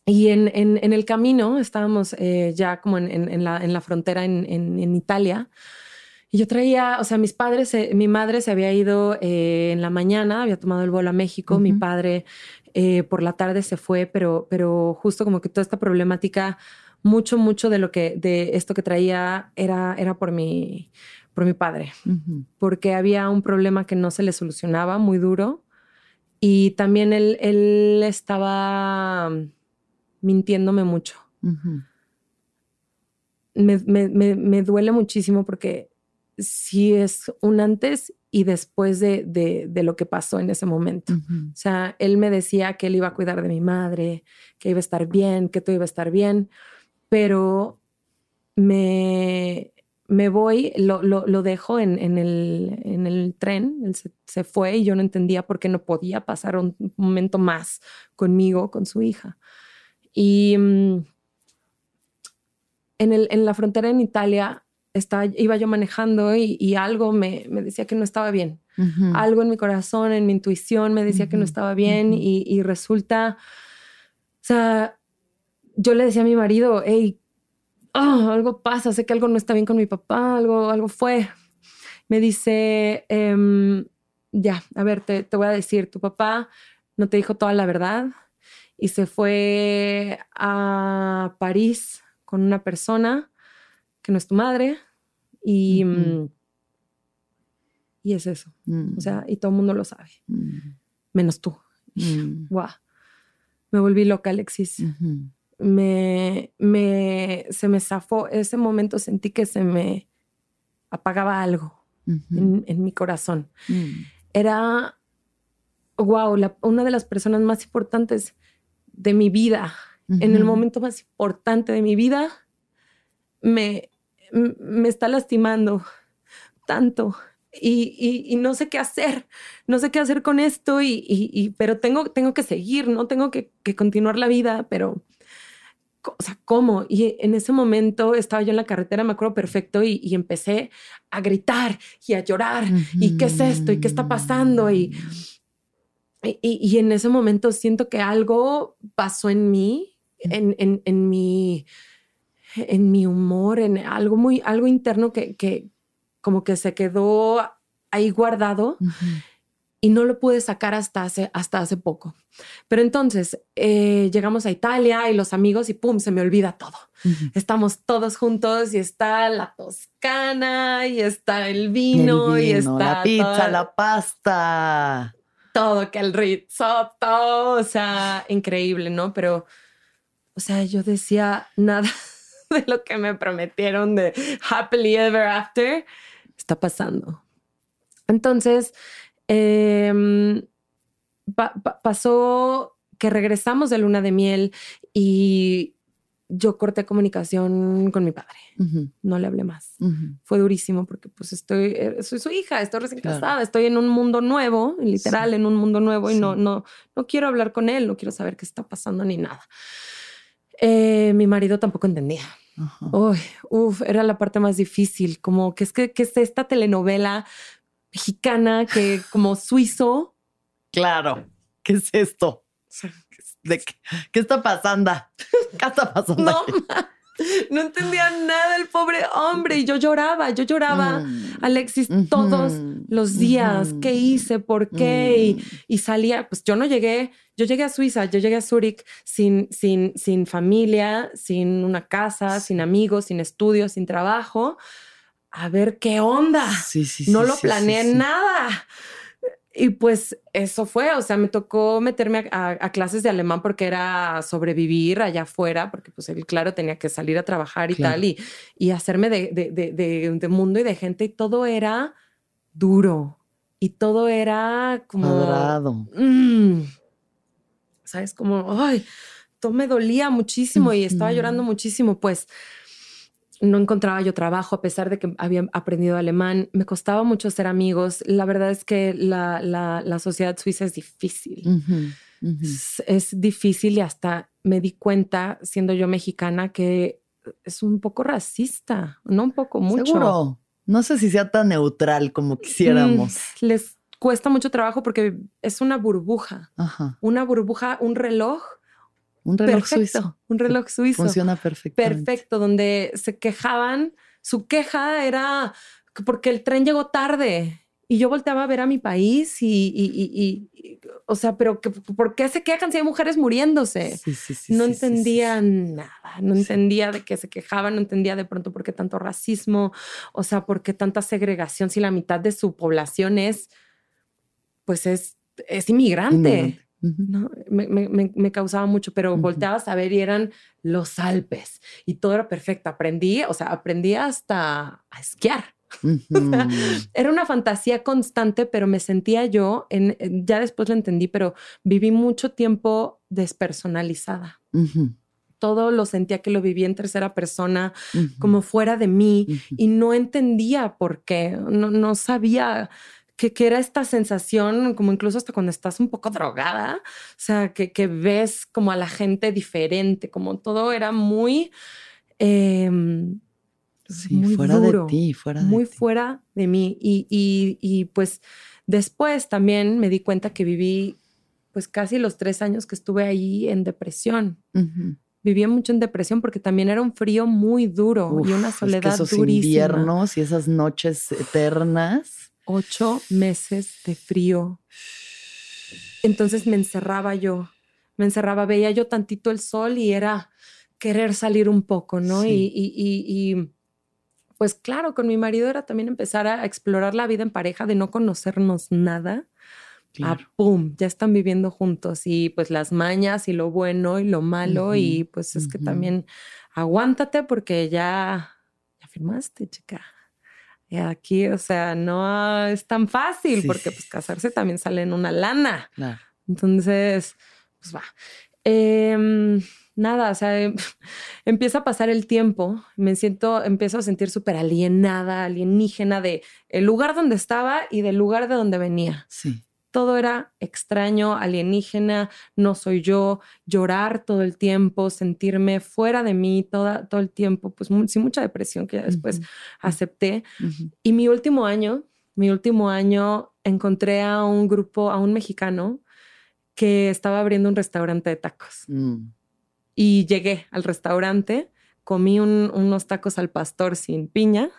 Y en, en, el camino estábamos eh, ya como en, la, en la frontera en, Italia. Y yo traía, o sea, mis padres, eh, mi madre se había ido eh, en la mañana, había tomado el vuelo a México, mi padre por la tarde se fue, pero, pero justo como que toda esta problemática, mucho, mucho de lo que, de esto que traía era, era por mi, por mi padre, porque había un problema que no se le solucionaba muy duro. Y también él, él estaba mintiéndome mucho. me, duele muchísimo porque sí es un antes y después de, de, de lo que pasó en ese momento. Ujú. O sea, él me decía que él iba a cuidar de mi madre, que iba a estar bien, que todo iba a estar bien, pero me, me voy, lo, lo, lo dejo en, en, el, en el tren, él se, se fue y yo no entendía por qué no podía pasar un momento más conmigo, con su hija. Y mm, en, el, en la frontera en Italia estaba, iba yo manejando y, y algo me, me decía que no estaba bien algo en mi corazón, en mi intuición me decía que no estaba bien ujú. y, y resulta, o sea, yo le decía a mi marido, hey, ah, algo pasa, sé que algo no está bien con mi papá, algo, algo fue. Me dice, "Em, ya, a ver, te, te voy a decir, tu papá no te dijo toda la verdad y se fue a París con una persona que no es tu madre y, mm, y es eso. Mm. O sea, y todo el mundo lo sabe, Mm. menos tú. Guau. Me volví loca, Alexis. Me, me, se me zafó. Ese momento sentí que se me apagaba algo en, en mi corazón. Era, wow, una de las personas más importantes de mi vida. En el momento más importante de mi vida, me, me está lastimando tanto. Y, y- y no sé qué hacer, no sé qué hacer con esto, y, y- pero tengo, tengo que seguir, ¿no? Tengo que, que continuar la vida, pero, o sea, ¿cómo? Y en ese momento estaba yo en la carretera, me acuerdo perfecto, y, y empecé a gritar y a llorar, ¿y qué es esto? ¿Y qué está pasando? Y, y, y- en ese momento siento que algo pasó en mí, en, en, en mi, en mi humor, en algo muy, algo interno que, que como que se quedó ahí guardado Ujú. y no lo pude sacar hasta hace, hasta hace poco. Pero entonces eh, llegamos a Italia y los amigos y pum, se me olvida todo. Estamos todos juntos y está la toscana y está el vino, El y está la pizza, toda- la pasta. Todo, que el risotto, o sea, increíble, ¿no? Pero, o sea, yo decía nada de lo que me prometieron de happily ever after está pasando. Entonces, em, pa- pa- pasó que regresamos de luna de miel y yo corté comunicación con mi padre. No le hablé más fue durísimo porque pues estoy, eh, soy su hija, estoy recién Claro. casada, estoy en un mundo nuevo, literal, en un mundo nuevo y no, Sí. no, no quiero hablar con él, no quiero saber qué está pasando ni nada. Eh, mi marido tampoco entendía. Uy, uf, era la parte más difícil, como que es que, que es esta telenovela mexicana que como suizo, Claro. ¿Qué es esto? ¿De qué, qué está pasando? ¿Qué está pasando? no, no entendía nada el pobre hombre y yo lloraba, yo lloraba. Mm. Alexis, Ujú. todos los días, Ujú. qué hice, por qué, y- Mm. y, salía, pues yo no llegué, yo llegué a Suiza, yo llegué a Zúrich sin, sin, sin familia, sin una casa, sin amigos, sin estudios, sin trabajo, a ver qué onda. Sí, sí, no sí, lo planeé nada. Y pues eso fue, o sea, me tocó meterme a, a- a clases de alemán porque era sobrevivir allá afuera, porque pues él, claro, tenía que salir a trabajar y Claro. tal, y, y hacerme de, de, de- mundo y de gente, y todo era duro, y todo era como... Cuadrado. mm, ¿Sabes? Como, ay, todo me dolía muchísimo y estaba llorando muchísimo, pues no encontraba yo trabajo a pesar de que había aprendido alemán. Me costaba mucho ser amigos. La verdad es que la, la- la sociedad suiza es difícil. Es, es difícil y hasta me di cuenta, siendo yo mexicana, que es un poco racista, no un poco, mucho. Seguro. No sé si sea tan neutral como quisiéramos. Mm, les cuesta mucho trabajo porque es una burbuja, Ajá. una burbuja, un reloj Un reloj perfecto, suizo. un reloj suizo. Funciona perfectamente. perfecto, donde se quejaban, su queja era que porque el tren llegó tarde. Y yo volteaba a ver a mi país y, y- y- o sea, pero que, ¿por qué se quejan si hay mujeres muriéndose? Sí, sí, sí, no entendía nada, no entendía de qué se quejaban, no entendía de pronto por qué tanto racismo, o sea, por qué tanta segregación si la mitad de su población es, pues es, es inmigrante. Inmigrante. Me, me- me- me causaba mucho, pero volteabas a ver y eran los Alpes y todo era perfecto. Aprendí, o sea, aprendí hasta a esquiar. Era una fantasía constante, pero me sentía yo, en, ya después lo entendí, pero viví mucho tiempo despersonalizada. Todo lo sentía que lo vivía en tercera persona, como fuera de mí, y no entendía por qué, no, no sabía que, que, era esta sensación, como incluso hasta cuando estás un poco drogada, o sea, que, que ves como a la gente diferente, como todo era muy... Em, muy fuera de ti, fuera muy fuera de mí. Y, y, y, pues después también me di cuenta que viví pues casi los tres años que estuve ahí en depresión. Viví mucho en depresión porque también era un frío muy duro y una soledad es que esos durísima. inviernos y esas noches eternas. Ocho meses de frío. Entonces me encerraba yo, me encerraba, veía yo tantito el sol y era querer salir un poco, ¿no? Sí. Y, y, y, pues claro, con mi marido era también empezar a explorar la vida en pareja, de no conocernos nada. Claro. A pum, ya están viviendo juntos y pues las mañas y lo bueno y lo malo y pues es que también aguántate porque ya, ya firmaste, chica. Y aquí, o sea, no es tan fácil Sí, porque pues casarse también sale en una lana. Entonces, pues va. Em, nada, o sea, em, empieza a pasar el tiempo, me siento, empiezo a sentir súper alienada, alienígena de el lugar donde estaba y del lugar de donde venía. Sí. Todo era extraño, alienígena, no soy yo, llorar todo el tiempo, sentirme fuera de mí toda, todo el tiempo, pues mu- sí, mucha depresión que ya después acepté. Y mi último año, mi último año, encontré a un grupo, a un mexicano que estaba abriendo un restaurante de tacos. Mm. Y llegué al restaurante, comí un- unos tacos al pastor sin piña,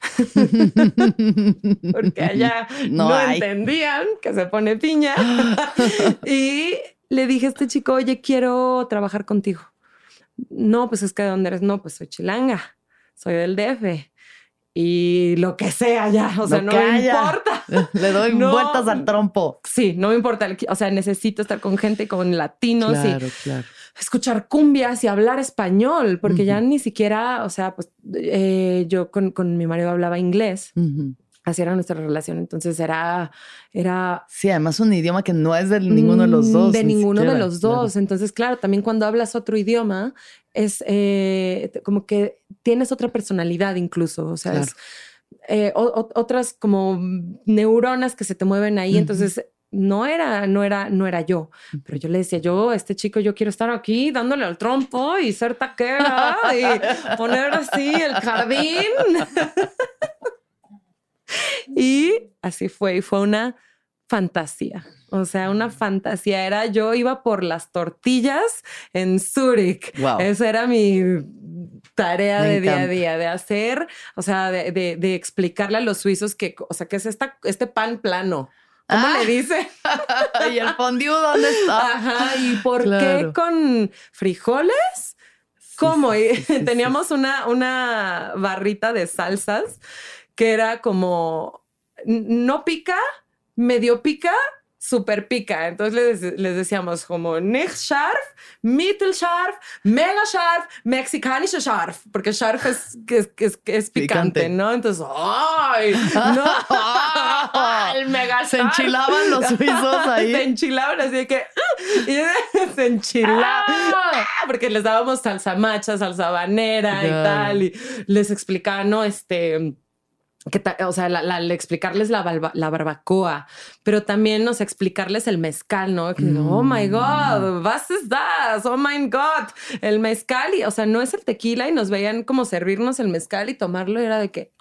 porque allá no, No entendían que se pone piña. y le dije a este chico, oye, quiero trabajar contigo. No, pues es que de dónde eres. No, pues soy chilanga, soy del DF. Y lo que sea ya, o sea, Lo no me importa. Le doy No. vueltas al trompo. Sí, no me importa. O sea, necesito estar con gente, con latinos y Claro, claro. Escuchar cumbias y hablar español, porque ya ni siquiera, o sea, pues eh, yo con, con mi marido hablaba inglés, así era nuestra relación, entonces era, era Sí, además un idioma que no es de ninguno de los mm, dos. De ni ninguno de los claro. dos. Entonces, claro, también cuando hablas otro idioma, es eh, como que tienes otra personalidad incluso. O sea, Claro. es eh, o- otras como neuronas que se te mueven ahí. Entonces, no era, no era, no era yo. Pero yo le decía, yo, este chico, yo quiero estar aquí dándole al trompo y ser taquera y poner así el jardín. y así fue. Y fue una fantasía. O sea, una fantasía. Era yo iba por las tortillas en Zurich. Wow. Esa era mi tarea Me de día a día, de hacer, o sea, de, de- de explicarle a los suizos que, o sea, que es esta, este pan plano. ¿Cómo Ah. le dice? ¿Y el fondue dónde está? Ajá, ¿y por Claro. qué con frijoles? ¿Cómo? sí, Y sí, sí, sí. teníamos Una, una barrita de salsas que era como no pica, medio pica, super pica. Entonces les, les decíamos como nicht scharf, mittelscharf, mega scharf, mexicanische scharf, porque scharf es, es, es, es picante, Picante. ¿no? Entonces, ¡ay! No, el mega Se enchilaban los suizos ahí. Se enchilaban así de que y se enchilaban Ah. porque les dábamos salsa macha, salsa habanera y Claro. tal y les explicaban, no, este que o sea, la, la- le explicarles la, balba- la barbacoa, pero también, o sea, explicarles el mezcal, ¿no? Que digo, oh my Mm. God, was ist das? Oh my God, el mezcal, y, o sea, no es el tequila y nos veían como servirnos el mezcal y tomarlo y era de que,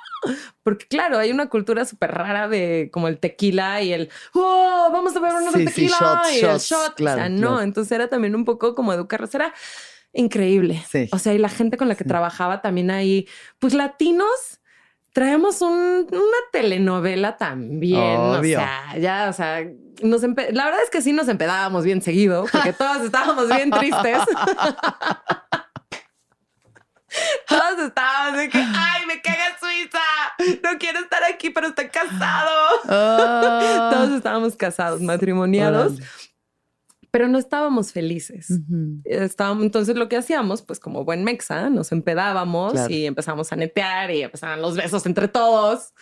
porque claro, hay una cultura súper rara de como el tequila y el, oh, vamos a ver unos Sí, de sí, tequila shots, y el shot, claro, o sea, no, claro. entonces era también un poco como educarlos, era increíble. Sí. O sea, y la gente con la que trabajaba también ahí, pues latinos, traemos un- una telenovela también. Obvio. O sea, ya, o sea, nos la verdad es que sí nos empedábamos bien seguido, porque todos estábamos bien tristes. Todos estábamos de que, ay, me caga Suiza, no quiero estar aquí, pero estoy casado. Ah. Todos estábamos casados, matrimoniados. Pero no estábamos felices. Estábamos, entonces lo que hacíamos, pues como buen mexa, nos empedábamos y empezamos a netear y empezaban los besos entre todos.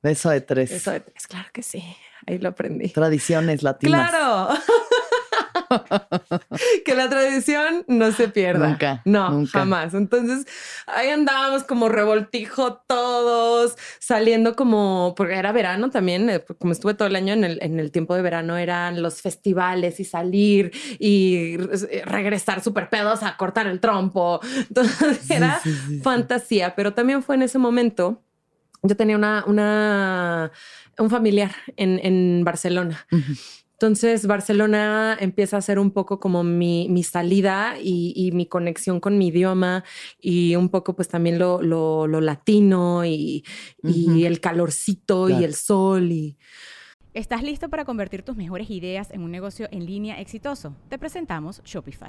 Beso de tres. Beso de tres, claro que sí. Ahí lo aprendí. Tradiciones latinas. Claro. que la tradición no se pierda. Nunca. No, jamás. Entonces ahí andábamos como revoltijo todos, saliendo como, porque era verano también, eh, como estuve todo el año en el, en el tiempo de verano, eran los festivales y salir y regresar súper pedos a cortar el trompo. Entonces era fantasía, pero también fue en ese momento. Yo tenía una, una un familiar en, en Barcelona. Entonces, Barcelona empieza a ser un poco como mi, mi salida y, mi conexión con mi idioma y un poco pues también lo, lo, latino y, y, el calorcito y el sol y... ¿Estás listo para convertir tus mejores ideas en un negocio en línea exitoso? Te presentamos Shopify.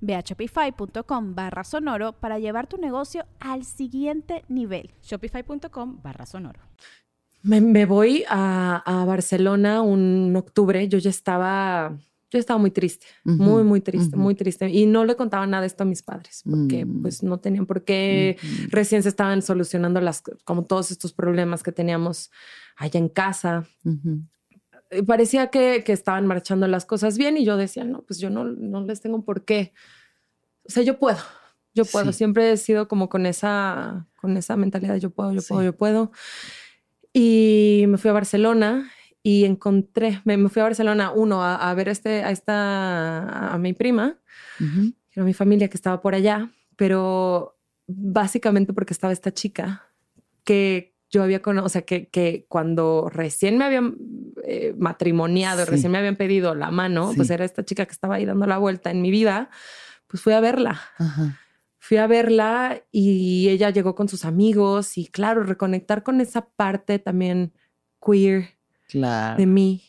Ve a shopify.com barra sonoro para llevar tu negocio al siguiente nivel. Shopify.com barra sonoro. Me, voy a, Barcelona un octubre. Yo ya estaba, yo estaba muy triste, muy, muy triste, muy triste. Y no le contaba nada de esto a mis padres, porque mm. pues no tenían por qué. Recién se estaban solucionando las, como todos estos problemas que teníamos allá en casa parecía que, que, estaban marchando las cosas bien y yo decía, no, pues yo no, no les tengo por qué. O sea, yo puedo, yo puedo. Siempre he sido como con esa, con esa mentalidad, yo puedo, yo puedo, yo puedo. Y me fui a Barcelona y encontré, me, fui a Barcelona, uno, a, ver este, a esta, a mi prima, a mi familia que estaba por allá, pero básicamente porque estaba esta chica que yo había conocido, o sea, que, que, cuando recién me habían eh, matrimoniado, recién me habían pedido la mano, pues era esta chica que estaba ahí dando la vuelta en mi vida, pues fui a verla. Fui a verla y ella llegó con sus amigos y claro, reconectar con esa parte también queer de mí.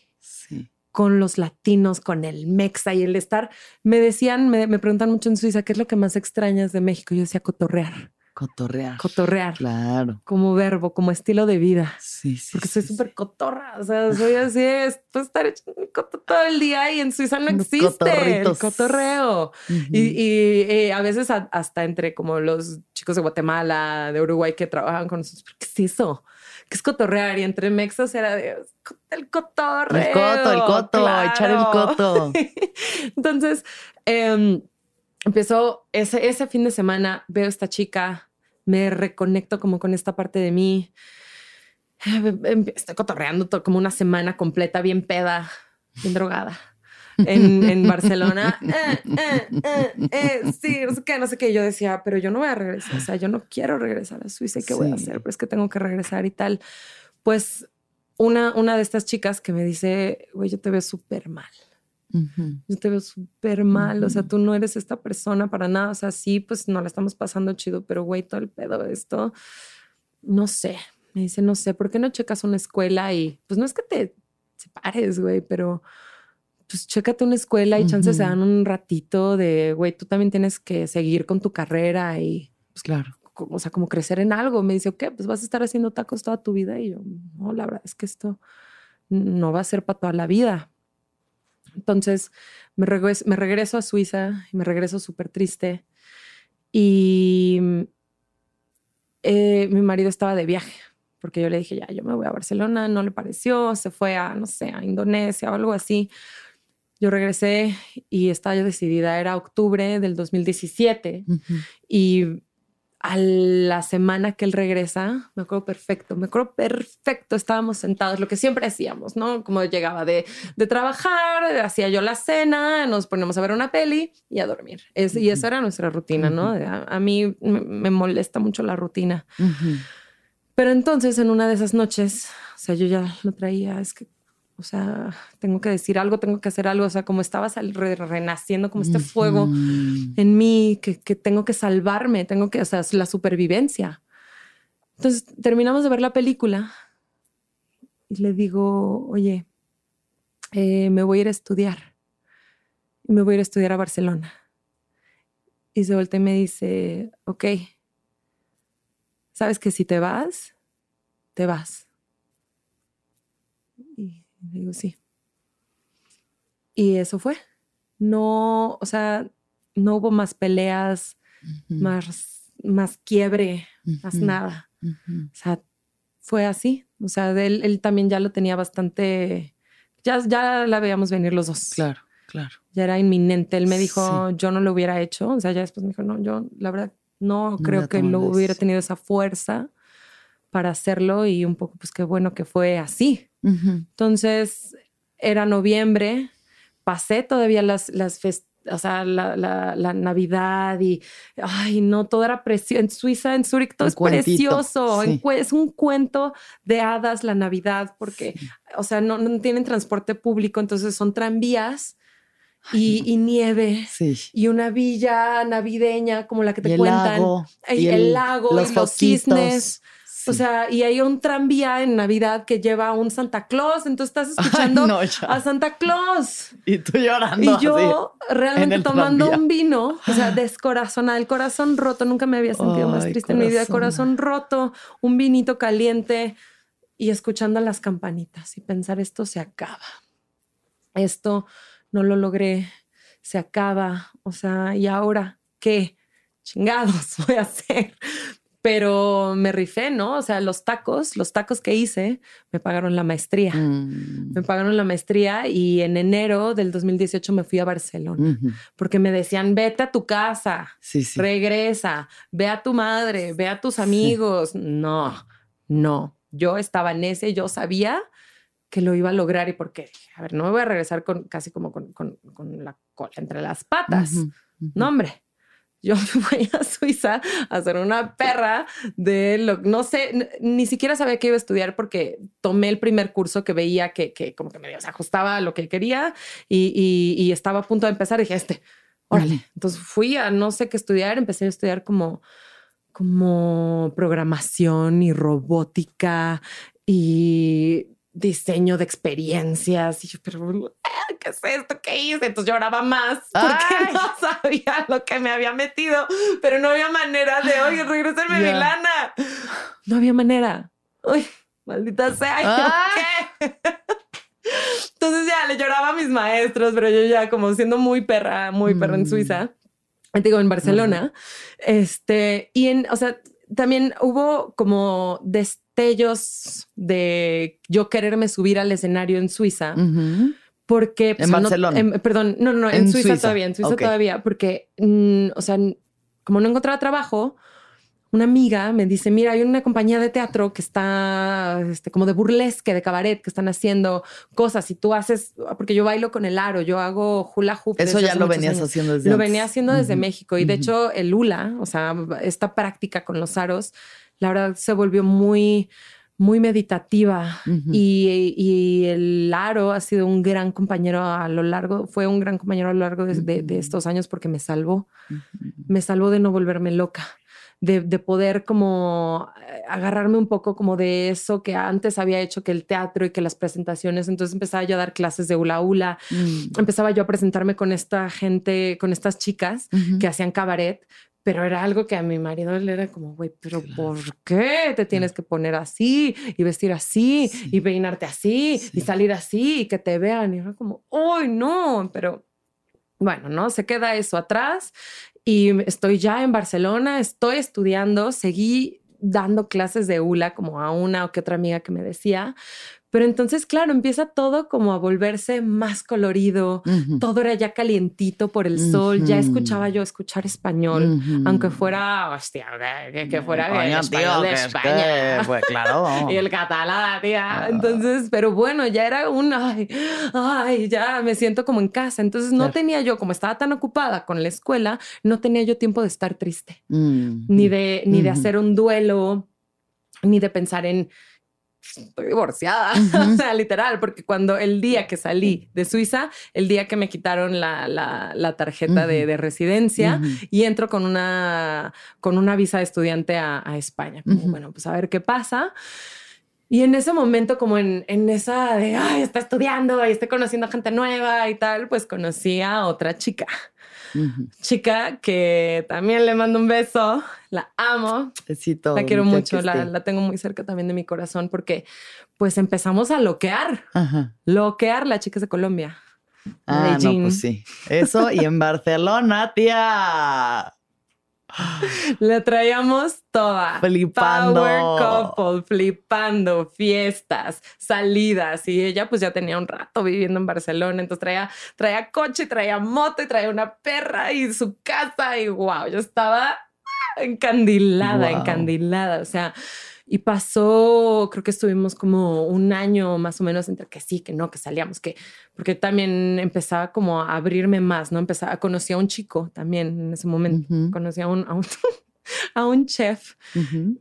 Con los latinos, con el mexa y el estar. Me decían, me, me preguntan mucho en Suiza, ¿qué es lo que más extrañas de México? Yo decía cotorrear Cotorrear. Cotorrear. Claro. Como verbo, como estilo de vida. Sí, sí. Porque soy súper cotorra. O sea, soy así, puedo estar hecho todo el día y en Suiza no existe el cotorreo. Y, eh, a veces hasta entre como los chicos de Guatemala, de Uruguay que trabajan con nosotros, ¿qué es eso? ¿Qué es cotorrear? Y entre mexos era de, el cotorreo. El coto, el coto, echar el coto. Entonces, eh, empezó ese, ese fin de semana, veo a esta chica, me reconecto como con esta parte de mí. Estoy cotorreando como una semana completa, bien peda, bien drogada. En, en Barcelona, eh, eh, eh, sí, no sé qué, no sé qué. Yo decía, pero yo no voy a regresar, o sea, yo no quiero regresar a Suiza, ¿qué voy a hacer? Pero es que tengo que regresar y tal. Pues una, una de estas chicas que me dice, güey, yo te veo súper mal. Yo te veo súper mal, o sea, tú no eres esta persona para nada, o sea, sí, pues no la estamos pasando chido, pero güey, todo el pedo de esto, no sé, me dice, no sé, ¿por qué no checas una escuela y pues no es que te separes, güey, pero pues chécate una escuela y chances se dan un ratito de, güey, tú también tienes que seguir con tu carrera y, pues claro, o sea, como crecer en algo. Me dice, ok, pues vas a estar haciendo tacos toda tu vida. Y yo, no, la verdad es que esto no va a ser para toda la vida. Entonces me regreso, me regreso a Suiza y me regreso súper triste. Y eh, mi marido estaba de viaje, porque yo le dije, ya, yo me voy a Barcelona, no le pareció, se fue a, no sé, a Indonesia o algo así. Yo regresé y estaba yo decidida, era octubre del 2017 y a la semana que él regresa, me acuerdo perfecto, me acuerdo perfecto, estábamos sentados, lo que siempre hacíamos, ¿no? Como llegaba de, de trabajar, hacía yo la cena, nos poníamos a ver una peli y a dormir. Es, y esa era nuestra rutina, ¿no? A, a mí me, me molesta mucho la rutina. Pero entonces en una de esas noches, o sea, yo ya lo traía, es que o sea, tengo que decir algo, tengo que hacer algo. O sea, como estaba re renaciendo, como este fuego en mí, que, que, tengo que salvarme, tengo que, o sea, es la supervivencia. Entonces terminamos de ver la película y le digo, oye, eh, me voy a ir a estudiar. Y me voy a ir a estudiar a Barcelona. Y se voltea y me dice, ok, sabes que si te vas, te vas. Y digo, sí. Y eso fue. No, o sea, no hubo más peleas, más, más quiebre, más nada. O sea, fue así. O sea, él, él, también ya lo tenía bastante, ya, ya la veíamos venir los dos. Claro, claro. Ya era inminente. Él me dijo, yo no lo hubiera hecho. O sea, ya después me dijo, no, yo la verdad no creo que lo hubiera tenido esa fuerza para hacerlo y un poco, pues qué bueno que fue así. Entonces, era noviembre, pasé todavía las, las o sea, la, la, Navidad y, ay, no, todo era precioso. En Suiza, en Zurich, todo es precioso. es un cuento de hadas la Navidad, porque, o sea, no, no, tienen transporte público, entonces son tranvías. y, nieve y una villa navideña como la que te cuentan y el, lago los y los cisnes o sea, y hay un tranvía en Navidad que lleva a un Santa Claus, entonces estás escuchando a Santa Claus. Y tú llorando. Y yo realmente tomando un vino, o sea, descorazonada, el corazón roto, nunca me había sentido más triste en mi vida, corazón roto, un vinito caliente y escuchando las campanitas y pensar esto se acaba. Esto no lo logré, se acaba, o sea, ¿y ahora qué? chingados voy a hacer pero me rifé, ¿no? O sea, los tacos, los tacos que hice, me pagaron la maestría. Mm. Me pagaron la maestría y en enero del 2018 me fui a Barcelona porque me decían, vete a tu casa, regresa, ve a tu madre, ve a tus amigos. No, no, yo estaba en ese, yo sabía que lo iba a lograr y porque dije, a ver, no me voy a regresar con casi como con, con, la cola entre las patas. No, hombre yo me voy a Suiza a hacer una perra de lo no sé, ni siquiera sabía que iba a estudiar porque tomé el primer curso que veía que, que como que me ajustaba a lo que quería y, y, estaba a punto de empezar. Y dije, este, órale. Entonces fui a no sé qué estudiar, empecé a estudiar como, como programación y robótica y diseño de experiencias. Y yo, pero ¿qué es esto? ¿Qué hice? Entonces lloraba más porque no sabía lo que me había metido, pero no había manera de, oye, regresarme mi lana. No había manera. Uy, maldita sea. Ah. ¿qué? Entonces ya le lloraba a mis maestros, pero yo ya como siendo muy perra, muy perra en mm. Suiza, digo, en Barcelona, este, y en, o sea, también hubo como destellos de yo quererme subir al escenario en Suiza. Porque... Pues, en Barcelona. perdón, no, no, en, Suiza, todavía, en Suiza todavía, porque, mm, o sea, como no encontraba trabajo, una amiga me dice, mira, hay una compañía de teatro que está este, como de burlesque, de cabaret, que están haciendo cosas y tú haces, porque yo bailo con el aro, yo hago hula hoop. Eso ya lo venías haciendo desde Lo venía haciendo desde México y de hecho el hula, o sea, esta práctica con los aros, la verdad se volvió muy muy meditativa y, el Aro ha sido un gran compañero a lo largo, fue un gran compañero a lo largo de, estos años porque me salvó, me salvó de no volverme loca. De, poder como agarrarme un poco como de eso que antes había hecho que el teatro y que las presentaciones. Entonces empezaba yo a dar clases de hula hula, mm. empezaba yo a presentarme con esta gente, con estas chicas que hacían cabaret, pero era algo que a mi marido le era como, güey, pero ¿por qué te tienes que poner así y vestir así y peinarte así y salir así y que te vean? Y era como, uy, no, pero bueno, ¿no? Se queda eso atrás y estoy ya en Barcelona, estoy estudiando, seguí dando clases de hula como a una o que otra amiga que me decía, Pero entonces, claro, empieza todo como a volverse más colorido, todo era ya calientito por el sol, ya escuchaba yo escuchar español, aunque fuera, hostia, que, que fuera Coño, español tío, de es España. que, pues claro. Y el catalán, tía. Entonces, pero bueno, ya era un, ay, ay, ya me siento como en casa. Entonces no tenía yo, como estaba tan ocupada con la escuela, no tenía yo tiempo de estar triste, Mm. ni de, ni de hacer un duelo, ni de pensar en, estoy divorciada, Ujú. o sea, literal, porque cuando el día que salí de Suiza, el día que me quitaron la, la, la tarjeta de, Ujú. de residencia, Ujú. y entro con una, con una visa de estudiante a, a España. Como. Bueno, pues a ver qué pasa. Y en ese momento, como en, en esa de, ay, está estudiando y estoy conociendo gente nueva y tal, pues conocí a otra chica. Chica que también le mando un beso, la amo, Besito. la quiero mucho, la, tengo muy cerca también de mi corazón porque pues empezamos a loquear, Ajá. loquear la chica es de Colombia. Ah, no, pues sí. Eso y en Barcelona, tía. La traíamos toda. Flipando. Power couple, flipando, fiestas, salidas. Y ella pues ya tenía un rato viviendo en Barcelona. Entonces traía, traía coche, traía moto y traía una perra y su casa. Y wow, yo estaba encandilada, Wow. encandilada. O sea, y pasó, creo que estuvimos como un año más o menos entre que sí, que no, que salíamos, que porque también empezaba como a abrirme más, ¿no? Empezaba, conocí a un chico también en ese momento, Ujú. conocí a un, a un, a un chef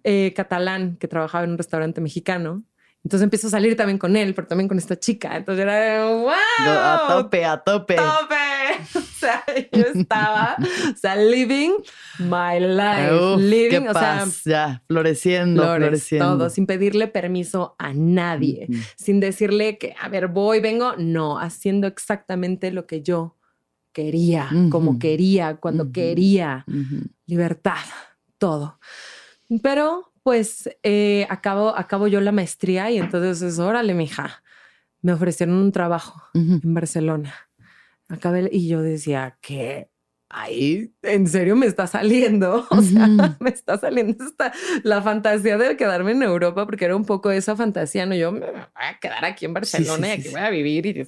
eh, catalán que trabajaba en un restaurante mexicano. Entonces empiezo a salir también con él, pero también con esta chica. Entonces era de, wow, A tope, a tope. tope. O sea, yo estaba, o sea, living my life, Uf, living, o sea, paz, ya, floreciendo, flores, floreciendo. todo, sin pedirle permiso a nadie, sin decirle que, a ver, voy, vengo, no, haciendo exactamente lo que yo quería, como quería, cuando quería, libertad, todo. Pero pues eh, acabo, acabo yo la maestría y entonces es, órale, mija, me ofrecieron un trabajo Ujú. en Barcelona. Acabé y yo decía que ahí en serio me está saliendo, o sea, me está saliendo esta, la fantasía de quedarme en Europa porque era un poco esa fantasía, no, yo me voy a quedar aquí en Barcelona sí, y aquí sí. voy a vivir y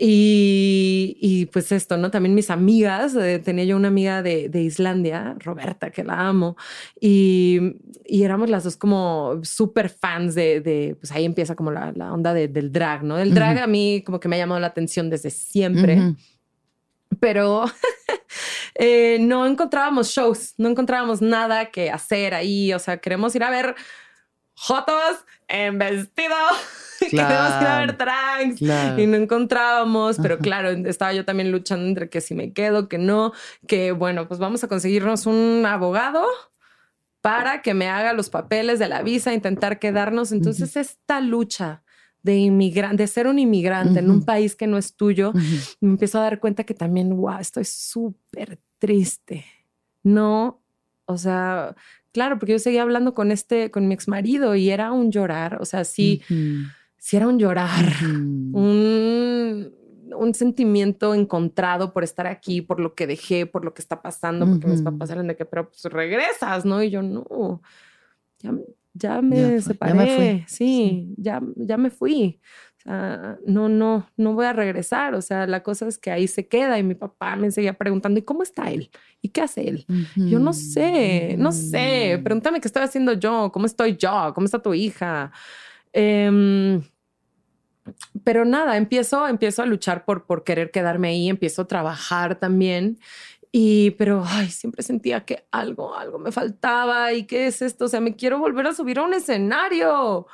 y, y, pues esto, ¿no? También mis amigas, eh, tenía yo una amiga de, de, Islandia, Roberta, que la amo, y, y éramos las dos como súper fans de, de, pues ahí empieza como la, la onda de, del drag, ¿no? El drag Ujú. a mí como que me ha llamado la atención desde siempre, Ujú. pero eh, no encontrábamos shows, no encontrábamos nada que hacer ahí, o sea, queremos ir a ver jotos en vestido. Queremos ir a ver drags Claro. y no encontrábamos, pero Ajá. claro, estaba yo también luchando entre que si me quedo, que no, que bueno, pues vamos a conseguirnos un abogado para que me haga los papeles de la visa, intentar quedarnos. Entonces, esta lucha de inmigrante, de ser un inmigrante en un país que no es tuyo, Ujú. me empiezo a dar cuenta que también, wow, estoy súper triste. No, o sea, claro, porque yo seguía hablando con este, con mi ex marido y era un llorar, o sea, sí, Ujú. sí era un llorar, Ujú. un, un sentimiento encontrado por estar aquí, por lo que dejé, por lo que está pasando, porque mis Ujú. papás eran de que, pero pues regresas, ¿no? Y yo, no, ya, ya me Ya fue, ya separé, me fui. sí, Ya, ya me fui. Sea, no, no, no voy a regresar. O sea, la cosa es que ahí se queda y mi papá me seguía preguntando, ¿y cómo está él? ¿Y qué hace él? Yo no sé, no sé. Pregúntame qué estoy haciendo yo, cómo estoy yo, cómo está tu hija. Em, pero nada, empiezo, empiezo a luchar por, por querer quedarme ahí, empiezo a trabajar también. Y, pero, ay, siempre sentía que algo, algo me faltaba. ¿Y qué es esto? O sea, me quiero volver a subir a un escenario.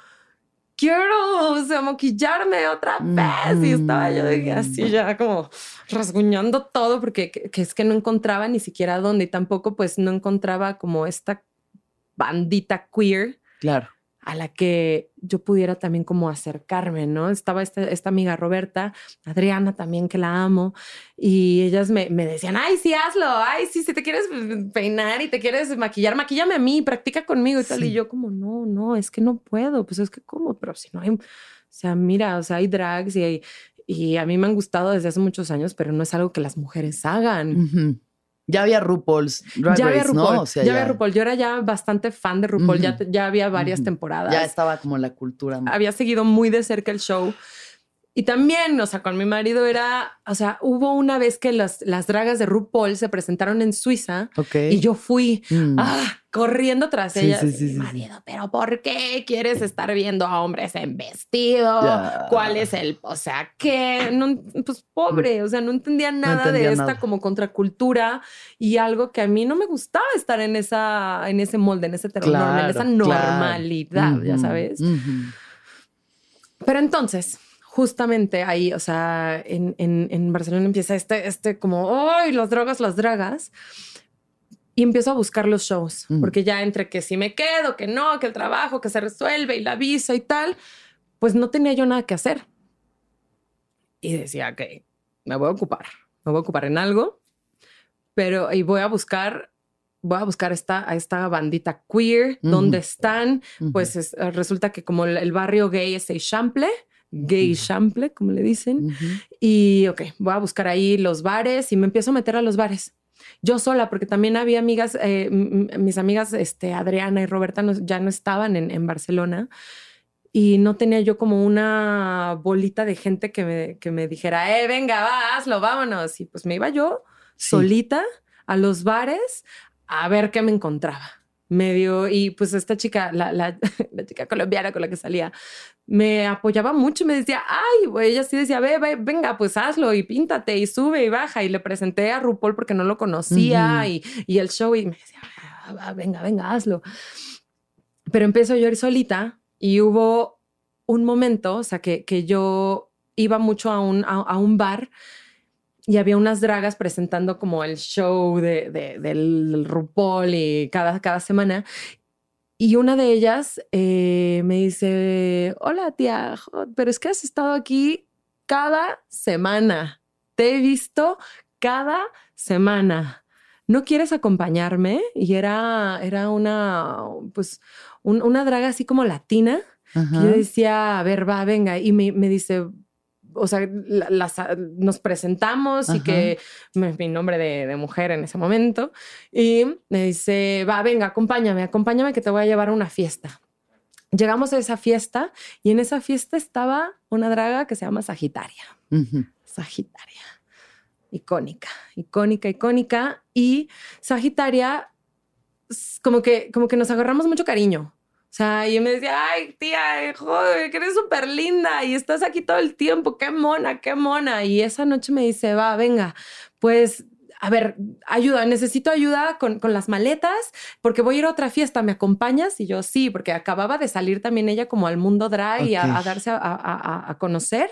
Quiero, o sea, maquillarme otra vez. Y estaba yo así ya como rasguñando todo porque que, que es que no encontraba ni siquiera dónde y tampoco pues no encontraba como esta bandita queer Claro. a la que yo pudiera también como acercarme, ¿no? Estaba esta, esta amiga Roberta, Adriana también, que la amo, y ellas me, me decían, ay, sí, hazlo, ay, sí, si te quieres peinar y te quieres maquillar, maquíllame a mí, practica conmigo y tal. Sí. Y yo como, no, no, es que no puedo, pues es que cómo, pero si no hay, o sea, mira, o sea, hay drags y hay... Y a mí me han gustado desde hace muchos años, pero no es algo que las mujeres hagan. Ya había RuPaul's Drag ya había RuPaul, ¿no? O sea, ya, había RuPaul. Yo era ya bastante fan de RuPaul, ya, ya había varias temporadas. Ya estaba como la cultura. había seguido muy de cerca el show. Y también, o sea, con mi marido era, o sea, hubo una vez que las, las dragas de RuPaul se presentaron en Suiza y yo fui Mm. ah, corriendo tras Sí, ellas. sí, sí, Mi marido, pero ¿por qué quieres estar viendo a hombres en vestido? ¿Cuál es el, o sea, qué? No, pues pobre, o sea, no entendía nada entendía de esta como contracultura y algo que a mí no me gustaba estar en esa, en ese molde, en ese heteronorma, en esa claro. normalidad, ya sabes. Pero entonces, justamente ahí, o sea, en, en- en Barcelona empieza este, este como, ¡ay, las drogas, las dragas! Y empiezo a buscar los shows, Mm. porque ya entre que si me quedo, que no, que el trabajo, que se resuelve y la visa y tal, pues no tenía yo nada que hacer. Y decía, ok, me voy a ocupar, me voy a ocupar en algo, pero y voy a buscar, voy a buscar esta, a esta bandita queer, Ujú. donde están, Ujú. pues es- resulta que como el, el barrio gay es Eixample, gay Eixample, como le dicen, y ok, voy a buscar ahí los bares y me empiezo a meter a los bares. Yo sola, porque también había amigas, eh, mis amigas este, Adriana y Roberta no- ya no estaban en, en Barcelona y no tenía yo como una bolita de gente que me, que me dijera, eh, venga, va, hazlo, vámonos. Y pues me iba yo Sí. solita a los bares a ver qué me encontraba. Medio, y pues esta chica, la, la, la chica colombiana con la que salía, me apoyaba mucho y me decía, ay, güey, ella sí decía, ve, ve, venga, pues hazlo y píntate y sube y baja. Y le presenté a RuPaul porque no lo conocía Ujú. y, y el show y me decía, "Ah, venga, venga, hazlo. Pero empezó yo a ir solita y hubo un momento, o sea, que, que yo iba mucho a un, a, a un bar y había unas dragas presentando como el show de, de- del RuPaul y cada, cada semana. Y una de ellas eh, me dice, hola tía, pero es que has estado aquí cada semana. Te he visto cada semana. ¿No quieres acompañarme? Y era, era una, pues, un- una draga así como latina. Ajá. que Yo decía, a ver, va, venga. Y me, me dice, o sea, la- las- nos presentamos y Ajá. que me- mi nombre de, de mujer en ese momento. Y me dice, va, venga, acompáñame, acompáñame que te voy a llevar a una fiesta. Llegamos a esa fiesta y en esa fiesta estaba una draga que se llama Sagitaria. Ujú. Sagitaria. Icónica, icónica, icónica. Y Sagitaria, como que, como que nos agarramos mucho cariño. O sea, y me decía, ay, tía, joder, que eres súper linda y estás aquí todo el tiempo, qué mona, qué mona. Y esa noche me dice, va, venga, pues, a ver, ayuda, necesito ayuda con, con las maletas porque voy a ir a otra fiesta, ¿me acompañas? Y yo, sí, porque acababa de salir también ella como al mundo drag y a, a darse a, a- a- a conocer.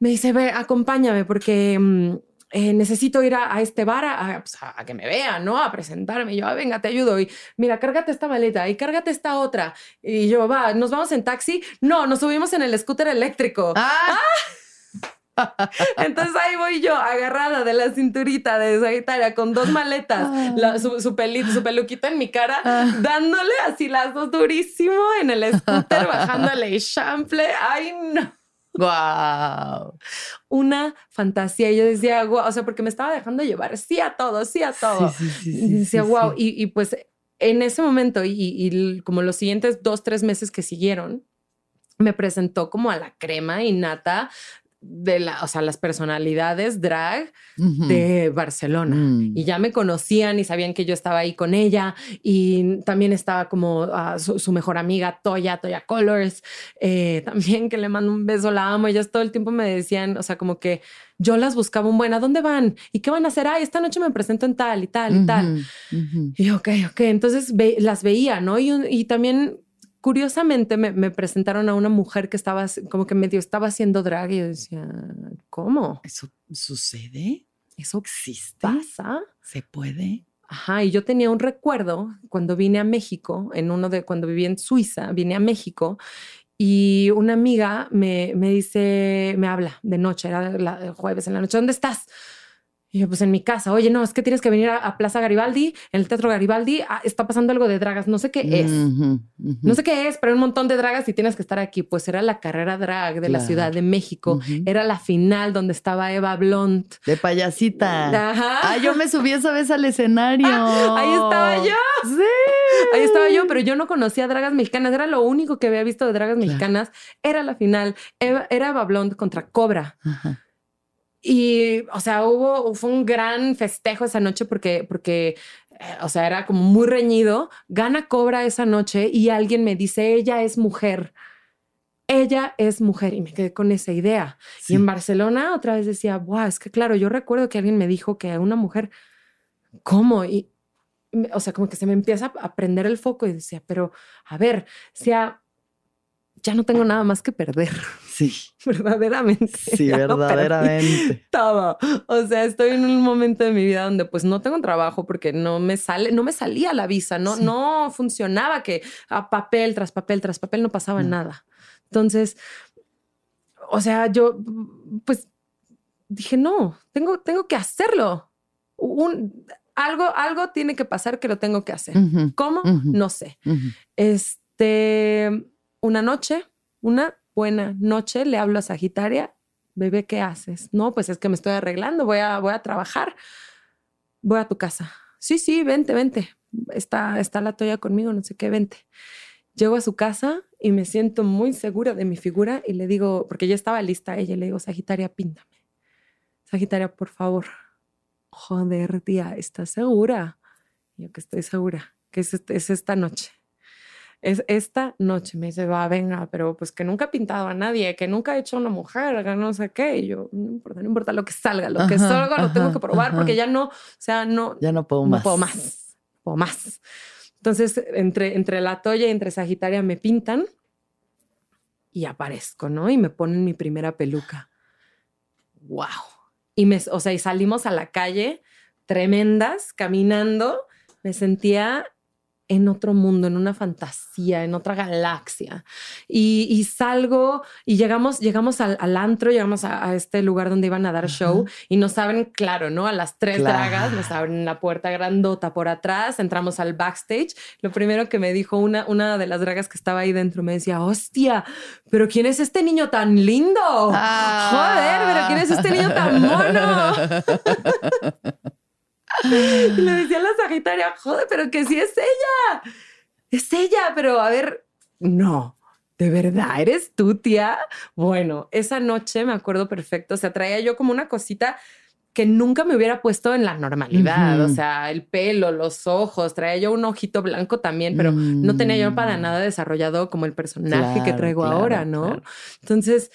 Me dice, ve, acompáñame porque... mm, eh, necesito ir a, a este bar a, a, pues, a- que me vean, ¿no? A presentarme. Y yo, "Ah, venga, te ayudo. Y mira, cárgate esta maleta y cárgate esta otra. Y yo, va, ¿nos vamos en taxi? No, nos subimos en el scooter eléctrico. Ah, Entonces ahí voy yo, agarrada de la cinturita de Sagitaria con dos maletas, la- su, su, peli- su peluquita en mi cara, Ah. dándole así las dos durísimo en el scooter, bajándole chample. Ay, no. Guau. Una fantasía. Y yo decía, guau, o sea, porque me estaba dejando llevar sí a todo, sí a todo. Sí, sí, sí, Y decía, wow. Y, y, pues en ese momento y, y como los siguientes dos, tres meses que siguieron, me presentó como a la crema innata de la, o sea, las personalidades drag de Barcelona. Mm. Y ya me conocían y sabían que yo estaba ahí con ella. Y también estaba como ah, su, su mejor amiga, Toya, Toya Colors. eh, también que le mando un beso, la amo. Ellas todo el tiempo me decían, o sea, como que yo las buscaba un buen, ¿a dónde van? ¿Y qué van a hacer? Ay, esta noche me presento en tal y tal y tal. Y ok, ok. Entonces ve- las veía, ¿no? Y, y también, curiosamente, me, me presentaron a una mujer que estaba como que medio estaba haciendo drag y yo decía, ¿cómo? ¿Eso sucede? ¿Eso ¿Existe? pasa? ¿Se puede? Ajá, y yo tenía un recuerdo cuando vine a México, en uno de cuando viví en Suiza, vine a México y una amiga me, me dice, me habla de noche, era la- el jueves en la noche, ¿dónde estás? Y yo, pues en mi casa, oye, no, es que tienes que venir a, Plaza Garibaldi, en el Teatro Garibaldi, ah, está pasando algo de dragas, no sé qué es. No sé qué es, pero hay un montón de dragas y tienes que estar aquí. Pues era la carrera drag de la Ciudad de México. Era la final donde estaba Eva Blunt. De payasita. Ajá. Ah, yo me subí esa vez al escenario. ahí estaba yo. Sí. Ahí estaba yo, pero yo no conocía dragas mexicanas. Era lo único que había visto de dragas mexicanas. Era la final. era Eva Blunt contra Cobra. Ajá. Y, o sea, hubo, fue un gran festejo esa noche porque, porque, eh, o sea, era como muy reñido. Gana Cobra esa noche y alguien me dice, ella es mujer. Ella es mujer y me quedé con esa idea. Y en Barcelona otra vez decía, wow, es que claro, yo recuerdo que alguien me dijo que una mujer, ¿cómo? Y, o sea, como que se me empieza a prender el foco y decía, pero a ver, sea ya no tengo nada más que perder. Sí. verdaderamente. Sí, verdaderamente. todo. O sea, estoy en un momento de mi vida donde pues no tengo trabajo porque no me sale, no me salía la visa, no, no funcionaba que a papel tras papel tras papel no pasaba nada. Entonces, o sea, yo pues dije, no, tengo, tengo que hacerlo. Un, algo, algo tiene que pasar que lo tengo que hacer. ¿Cómo? No sé. Este una noche, una buena noche, le hablo a Sagitaria, bebé, ¿qué haces? No, pues es que me estoy arreglando, voy a, voy a trabajar, voy a tu casa. Sí, sí, vente, vente. Está, está la toalla conmigo, no sé qué, vente. Llego a su casa y me siento muy segura de mi figura y le digo, porque ya estaba lista ella, le digo, Sagitaria, píntame. Sagitaria, por favor. Joder, tía, ¿estás segura? Yo que estoy segura, que es, es esta noche es esta noche. Me dice, va, venga, pero pues que nunca ha pintado a nadie, que nunca ha hecho una mujer, que no sé qué. Y yo, no importa, no importa lo que salga, lo que salga lo tengo que probar porque ya no, o sea, no. Ya no puedo más. No puedo más. Puedo más. Entonces, entre, entre la toalla y entre Sagitaria me pintan y aparezco, ¿no? Y me ponen mi primera peluca. ¡Wow! Y me, o sea, y salimos a la calle tremendas, caminando. Me sentía en otro mundo, en una fantasía, en otra galaxia. Y, salgo y llegamos, llegamos al, antro, llegamos a, este lugar donde iban a dar show y nos abren, claro, ¿no? A las tres dragas, nos abren la puerta grandota por atrás, entramos al backstage. Lo primero que me dijo una, una de las dragas que estaba ahí dentro me decía, hostia, pero ¿quién es este niño tan lindo? Joder, pero ¿quién es este niño tan mono? y le decía a la Sagitaria, joder, pero que sí es ella. Es ella, pero a ver, no. ¿De verdad eres tú, tía? Bueno, esa noche me acuerdo perfecto. O sea, traía yo como una cosita que nunca me hubiera puesto en la normalidad. O sea, el pelo, los ojos, traía yo un ojito blanco también, pero no tenía yo para mm. nada desarrollado como el personaje que traigo ahora, ¿no? Entonces,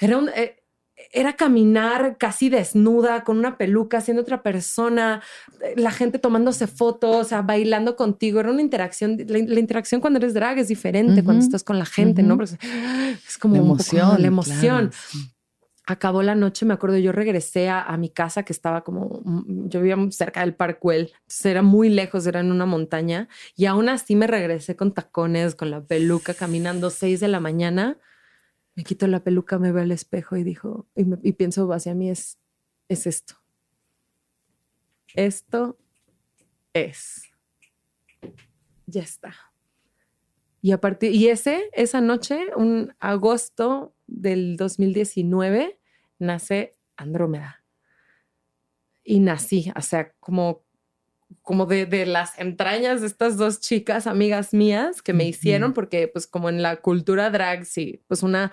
era un, eh, era caminar casi desnuda, con una peluca, siendo otra persona, la gente tomándose fotos, o sea, bailando contigo. Era una interacción. La, interacción cuando eres drag es diferente cuando estás con la gente, ¿no? es como la emoción. la emoción. Acabó la noche, me acuerdo, yo regresé a, mi casa que estaba como, yo vivía cerca del Parkwell, entonces era muy lejos, era en una montaña, y aún así me regresé con tacones, con la peluca, caminando seis de la mañana me quito la peluca, me veo al espejo y dijo, y, pienso hacia mí es, es esto. Esto es. Ya está. Y a partir, y ese, esa noche, un agosto del 2019, nace Andrómeda. Y nací, o sea, como como de, las entrañas de estas dos chicas, amigas mías, que me hicieron, porque pues como en la cultura drag, sí, pues una,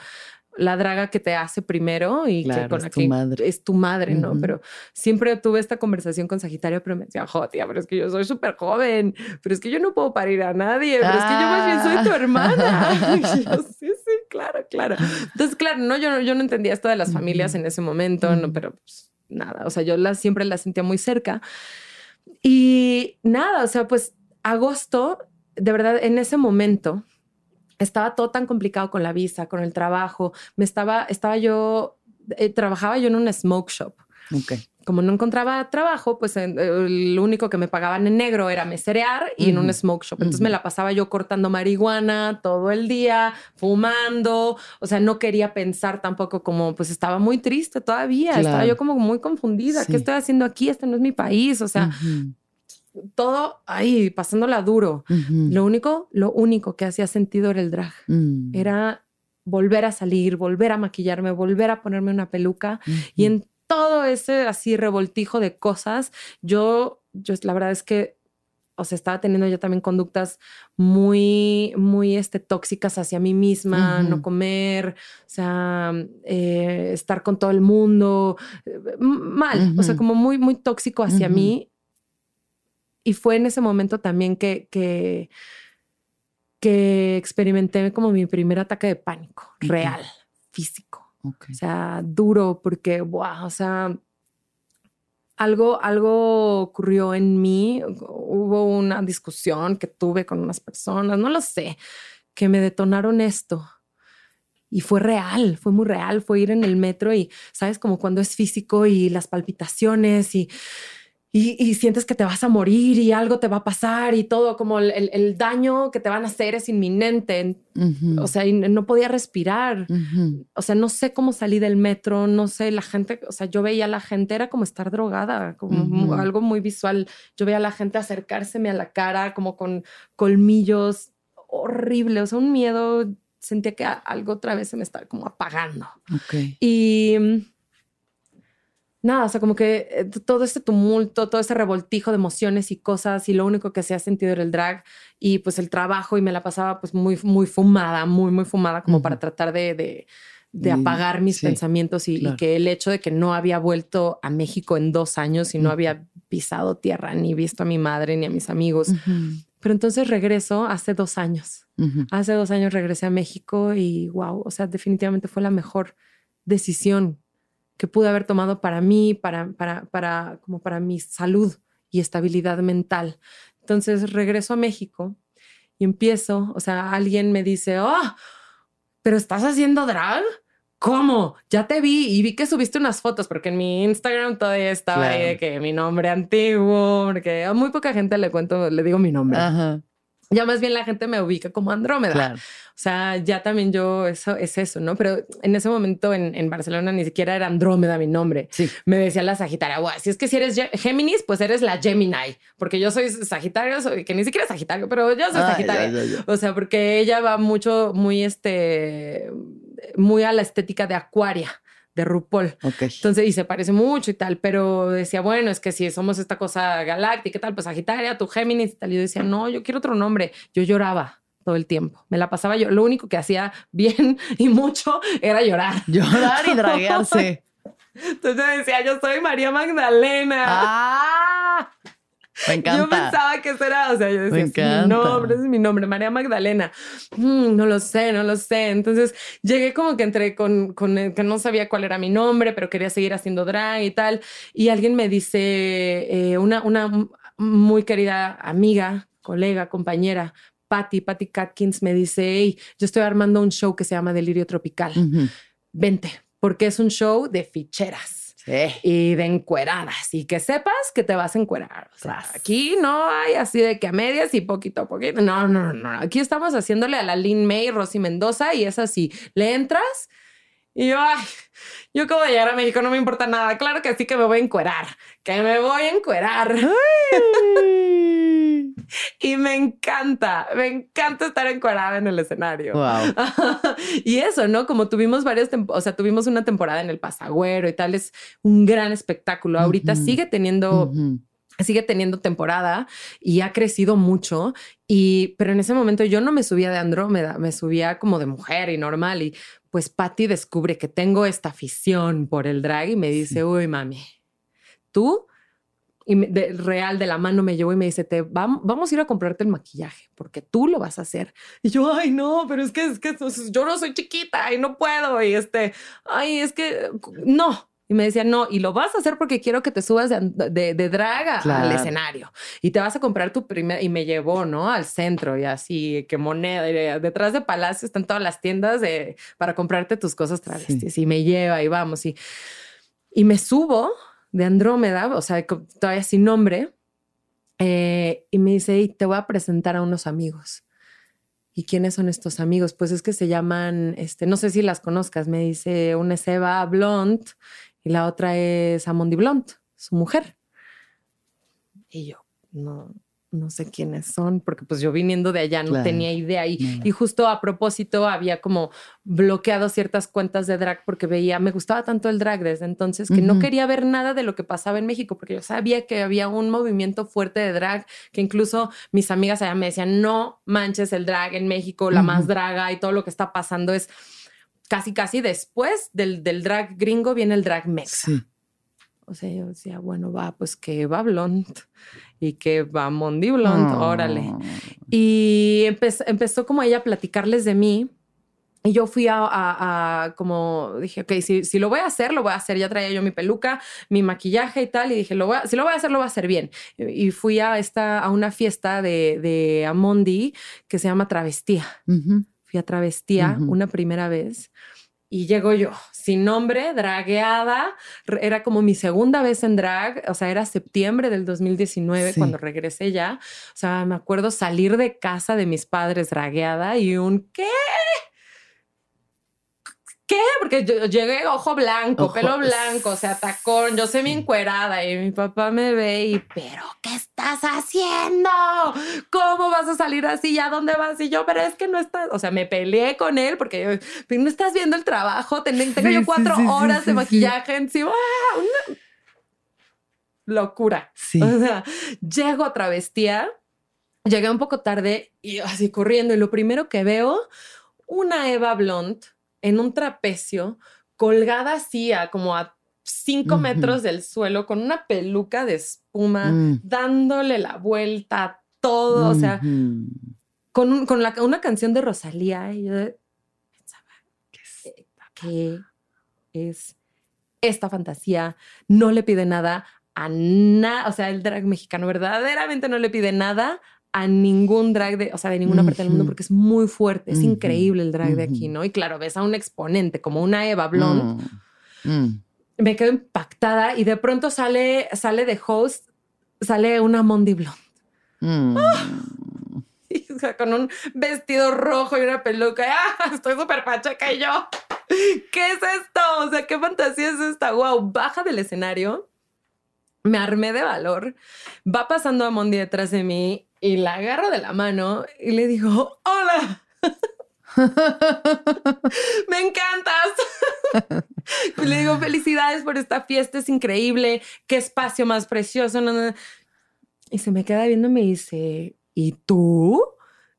la draga que te hace primero y que con es tu madre. es tu madre, ¿no? Pero siempre tuve esta conversación con Sagitario, pero me decía, jo, tía, pero es que yo soy súper joven, pero es que yo no puedo parir a nadie, pero es que yo más bien soy tu hermana. yo, sí, sí, claro, claro. Entonces, claro, no, yo, yo no entendía esto de las familias en ese momento, no, pero pues, nada, o sea, yo la, siempre la sentía muy cerca. Y nada, o sea, pues agosto, de verdad, en ese momento estaba todo tan complicado con la visa, con el trabajo. Me estaba, estaba yo, eh, trabajaba yo en un smoke shop. Como no encontraba trabajo, pues eh, lo único que me pagaban en negro era meserear y en un smoke shop. Entonces me la pasaba yo cortando marihuana todo el día, fumando. O sea, no quería pensar tampoco como, pues estaba muy triste todavía. Estaba Claro. yo como muy confundida. Sí. ¿Qué estoy haciendo aquí? Este no es mi país. O sea, todo ahí, pasándola duro. Lo único, lo único que hacía sentido era el drag. mm, Era volver a salir, volver a maquillarme, volver a ponerme una peluca. Y en todo ese así revoltijo de cosas, yo, yo la verdad es que, o sea, estaba teniendo yo también conductas muy, muy este, tóxicas hacia mí misma, no comer, o sea, eh, estar con todo el mundo, mal, o sea, como muy, muy tóxico hacia mí. Y fue en ese momento también que, que, que experimenté como mi primer ataque de pánico, real, físico. O sea, duro porque, wow, o sea, algo, algo ocurrió en mí. Hubo una discusión que tuve con unas personas, no lo sé, que me detonaron esto. Y fue real, fue muy real. Fue ir en el metro y, ¿sabes? Como cuando es físico y las palpitaciones y, y, y sientes que te vas a morir y algo te va a pasar y todo, como el, el- el daño que te van a hacer es inminente. Ujú, O sea, y no podía respirar ujú, o sea, no sé cómo salí del metro, no sé, la gente, o sea, yo veía a la gente, era como estar drogada, como mu- Ujú. algo muy visual. Yo veía a la gente acercárseme a la cara, como con colmillos, horrible, o sea, un miedo, sentía que algo otra vez se me estaba como apagando. ok. Y nada, o sea, como que eh, todo este tumulto, todo ese revoltijo de emociones y cosas, y lo único que se ha sentido era el drag y pues el trabajo, y me la pasaba pues muy, muy fumada, muy, muy fumada, como para tratar de, de, de apagar mis sí, pensamientos y, que el hecho de que no había vuelto a México en dos años y no había pisado tierra, ni visto a mi madre, ni a mis amigos. Ujú, Pero entonces regreso hace dos años. Hace dos años regresé a México y wow, o sea, definitivamente fue la mejor decisión que pude haber tomado para mí, para, para, para, como para mi salud y estabilidad mental. Entonces regreso a México y empiezo, o sea, alguien me dice, oh, pero estás haciendo drag. ¿Cómo? Ya te vi y vi que subiste unas fotos porque en mi Instagram todavía estaba ahí Claro. de que mi nombre antiguo, porque a muy poca gente le cuento, le digo mi nombre. Ajá, Ya más bien la gente me ubica como Andrómeda. claro. O sea, ya también yo, eso es eso, ¿no? Pero en ese momento en, en Barcelona ni siquiera era Andrómeda mi nombre. Sí. Me decía la Sagitaria, "Guau, si es que si eres Géminis, pues eres la Gemini, porque yo soy Sagitario, soy- que ni siquiera es Sagitario, pero yo soy Ah, Sagitaria. ya, ya, ya. O sea, porque ella va mucho, muy este, muy a la estética de Acuaria, de RuPaul. Ok. Entonces, y se parece mucho y tal, pero decía, bueno, es que si somos esta cosa galáctica y tal, pues Sagitaria, tu Géminis y tal. Y yo decía, no, yo quiero otro nombre. Yo lloraba todo el tiempo. Me la pasaba yo. Lo único que hacía bien y mucho era llorar. Llorar y draguearse. Entonces yo decía, yo soy María Magdalena. ¡Ah! Me encanta. Yo pensaba que eso era, o sea, yo decía, Me "Es mi nombre, es mi nombre, María Magdalena. Mm, no lo sé, no lo sé. Entonces llegué como que entré con, con el- que no sabía cuál era mi nombre, pero quería seguir haciendo drag y tal. Y alguien me dice, eh, una, una muy querida amiga, colega, compañera, Patty, Patty Catkins, me dice, hey, yo estoy armando un show que se llama Delirio Tropical. Ujú. Vente, porque es un show de ficheras Sí. y de encueradas y que sepas que te vas a encuerar. O sea, aquí no hay así de que a medias y poquito a poquito. No, no, no, no. Aquí estamos haciéndole a la Lin May, Rosy Mendoza y es así. Le entras y yo, ay, yo acabo de llegar a México, no me importa nada. Claro que sí que me voy a encuerar, que me voy a encuerar. Y me encanta, me encanta estar encuerada en el escenario. Wow. y eso, ¿no? Como tuvimos varias, o sea, tuvimos una temporada en el Pasagüero y tal, es un gran espectáculo. Ahorita sigue teniendo, sigue teniendo temporada y ha crecido mucho. Y, pero en ese momento yo no me subía de Andrómeda, me subía como de mujer y normal. Y pues Patty descubre que tengo esta afición por el drag y me dice, Sí. uy, mami, tú y me- de, real de la mano me llevó y me dice, te vam- vamos a ir a comprarte el maquillaje porque tú lo vas a hacer. Y yo, ay, no, pero es que, es que yo no soy chiquita y no puedo. Y este, ay, es que no. Y me decía, no, y lo vas a hacer porque quiero que te subas de, de, de draga al Claro. escenario. Y te vas a comprar tu primer, y me llevó, ¿no? Al centro y así, que moneda. y detrás de Palacio están todas las tiendas de, para comprarte tus cosas travestis. Y me lleva y vamos. Y, y me subo de Andrómeda, o sea, todavía sin nombre, eh, y me dice, te voy a presentar a unos amigos. ¿Y quiénes son estos amigos? Pues es que se llaman, este, no sé si las conozcas, me dice, una es Eva Blond y la otra es Amondi Blond, su mujer. Y yo, no, no sé quiénes son, porque pues yo viniendo de allá no tenía idea. Y, y, justo a propósito había como bloqueado ciertas cuentas de drag porque veía, me gustaba tanto el drag desde entonces que no quería ver nada de lo que pasaba en México, porque yo sabía que había un movimiento fuerte de drag, que incluso mis amigas allá me decían, no manches el drag en México, la más draga y todo lo que está pasando es casi, casi después del, del drag gringo viene el drag mexa. O sea, yo decía, bueno, va, pues que va Blond y que va Mondi Blond, órale. Y empezó como ella a platicarles de mí. Y yo fui a, como dije, ok, si, si, lo voy a hacer, lo voy a hacer. Ya traía yo mi peluca, mi maquillaje y tal. Y dije, lo voy a, si lo voy a hacer, lo voy a hacer bien. Y fui a, esta, a una fiesta de, de Amondi que se llama Travestía. Fui a Travestía una primera vez. Y llego yo, sin nombre, dragueada. Era como mi segunda vez en drag, o sea, era septiembre del 2019 cuando regresé ya. O sea, me acuerdo salir de casa de mis padres dragueada y un ¿qué? ¿Qué? Porque yo llegué ojo blanco, pelo blanco, o sea, tacón, yo soy mi encuerada y mi papá me ve y, pero ¿qué estás haciendo? ¿Cómo vas a salir así? ¿A dónde vas? Y yo, pero es que no estás, o sea, me peleé con él porque no estás viendo el trabajo, tengo, yo cuatro horas de maquillaje encima. Una locura. Sí. O sea, llego a travestía, llegué un poco tarde y así corriendo y lo primero que veo, una Eva Blond en un trapecio, colgada así a como a cinco metros del suelo, con una peluca de espuma, mm. dándole la vuelta a todo, o sea, con, con una canción de Rosalía. Y yo pensaba, ¿qué es, esta fantasía? No le pide nada a nada, o sea, el drag mexicano verdaderamente no le pide nada a ningún drag de, o sea, de ninguna parte del mundo porque es muy fuerte, es increíble el drag de aquí, ¿no? Y claro, ves a un exponente como una Eva Blond, mm, me quedo impactada y de pronto sale, sale de host, sale una Mondi Blond. Mm. o sea, con un vestido rojo y una peluca. ¡Ah! Estoy súper pacheca y yo. ¿Qué es esto? O sea, ¿qué fantasía es esta? Wow, baja del escenario. Me armé de valor. Va pasando a Mondi detrás de mí y la agarro de la mano y le digo, hola. Me encantas. le digo, felicidades por esta fiesta, es increíble, qué espacio más precioso. Y se me queda viendo y me dice, ¿y tú?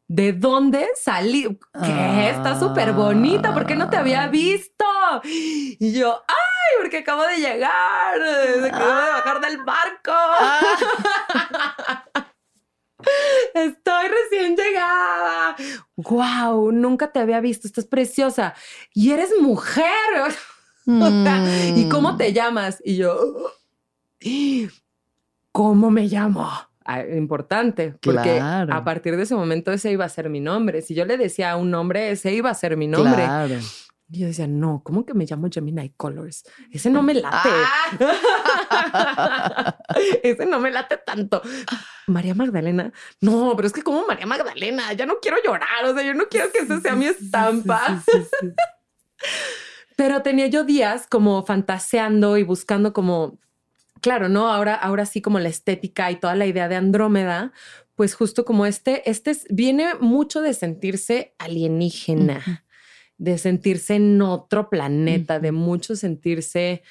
¿De dónde salí? ¿Qué? Está súper bonita, ¿por qué no te había visto? Y yo, ¡ay! Porque acabo de llegar, acabo de bajar del barco. Estoy recién llegada. Wow, nunca te había visto. Estás preciosa. Y eres mujer. ¿Y cómo te llamas? Y yo, ¿cómo me llamo? Ah, importante, porque a partir de ese momento ese iba a ser mi nombre. Si yo le decía un nombre, ese iba a ser mi nombre. Claro. Y yo decía, no, ¿cómo que me llamo Gemini Colors? Ese no me late. Ah. Ese no me late tanto. María Magdalena. No, pero es que como María Magdalena, ya no quiero llorar. O sea, yo no quiero que esa sea mi estampa. pero tenía yo días como fantaseando y buscando como, claro, ¿no? Ahora, ahora sí como la estética y toda la idea de Andrómeda, pues justo como este, este viene mucho de sentirse alienígena de sentirse en otro planeta, de mucho sentirse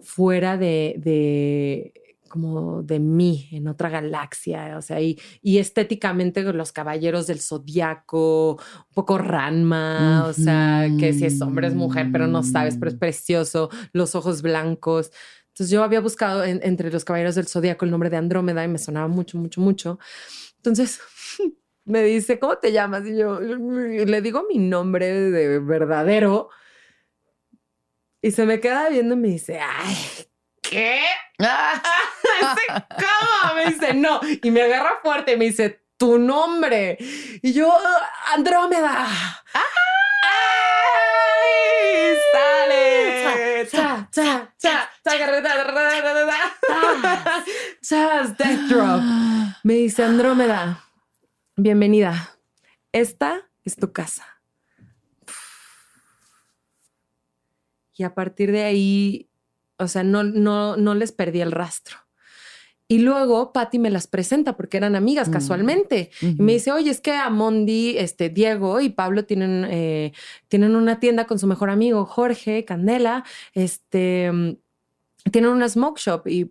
fuera de, de, como de mí, en otra galaxia, o sea, y, y estéticamente los caballeros del zodiaco, un poco Ranma, o sea, que si es hombre es mujer, pero no sabes, pero es precioso, los ojos blancos. Entonces yo había buscado entre los caballeros del zodiaco el nombre de Andrómeda y me sonaba mucho, mucho, mucho. Entonces me dice, ¿cómo te llamas? Y yo le digo mi nombre de verdadero. Y se me queda viendo y me dice, ay, ¿qué? ¿Cómo? Me dice, no. Y me agarra fuerte y me dice, tu nombre. Y yo, Andrómeda. ¡Ay! ¡Sale! ¡Cha, cha, cha, cha! Death Drop. Me dice Andrómeda, bienvenida. Esta es tu casa. Y a partir de ahí, o sea, no, no, no les perdí el rastro. Y luego Patty me las presenta porque eran amigas Mm. casualmente. Y me dice, oye, es que Amondi, este, Diego y Pablo tienen, eh, tienen una tienda con su mejor amigo Jorge Candela. Este, mm, tienen una smoke shop y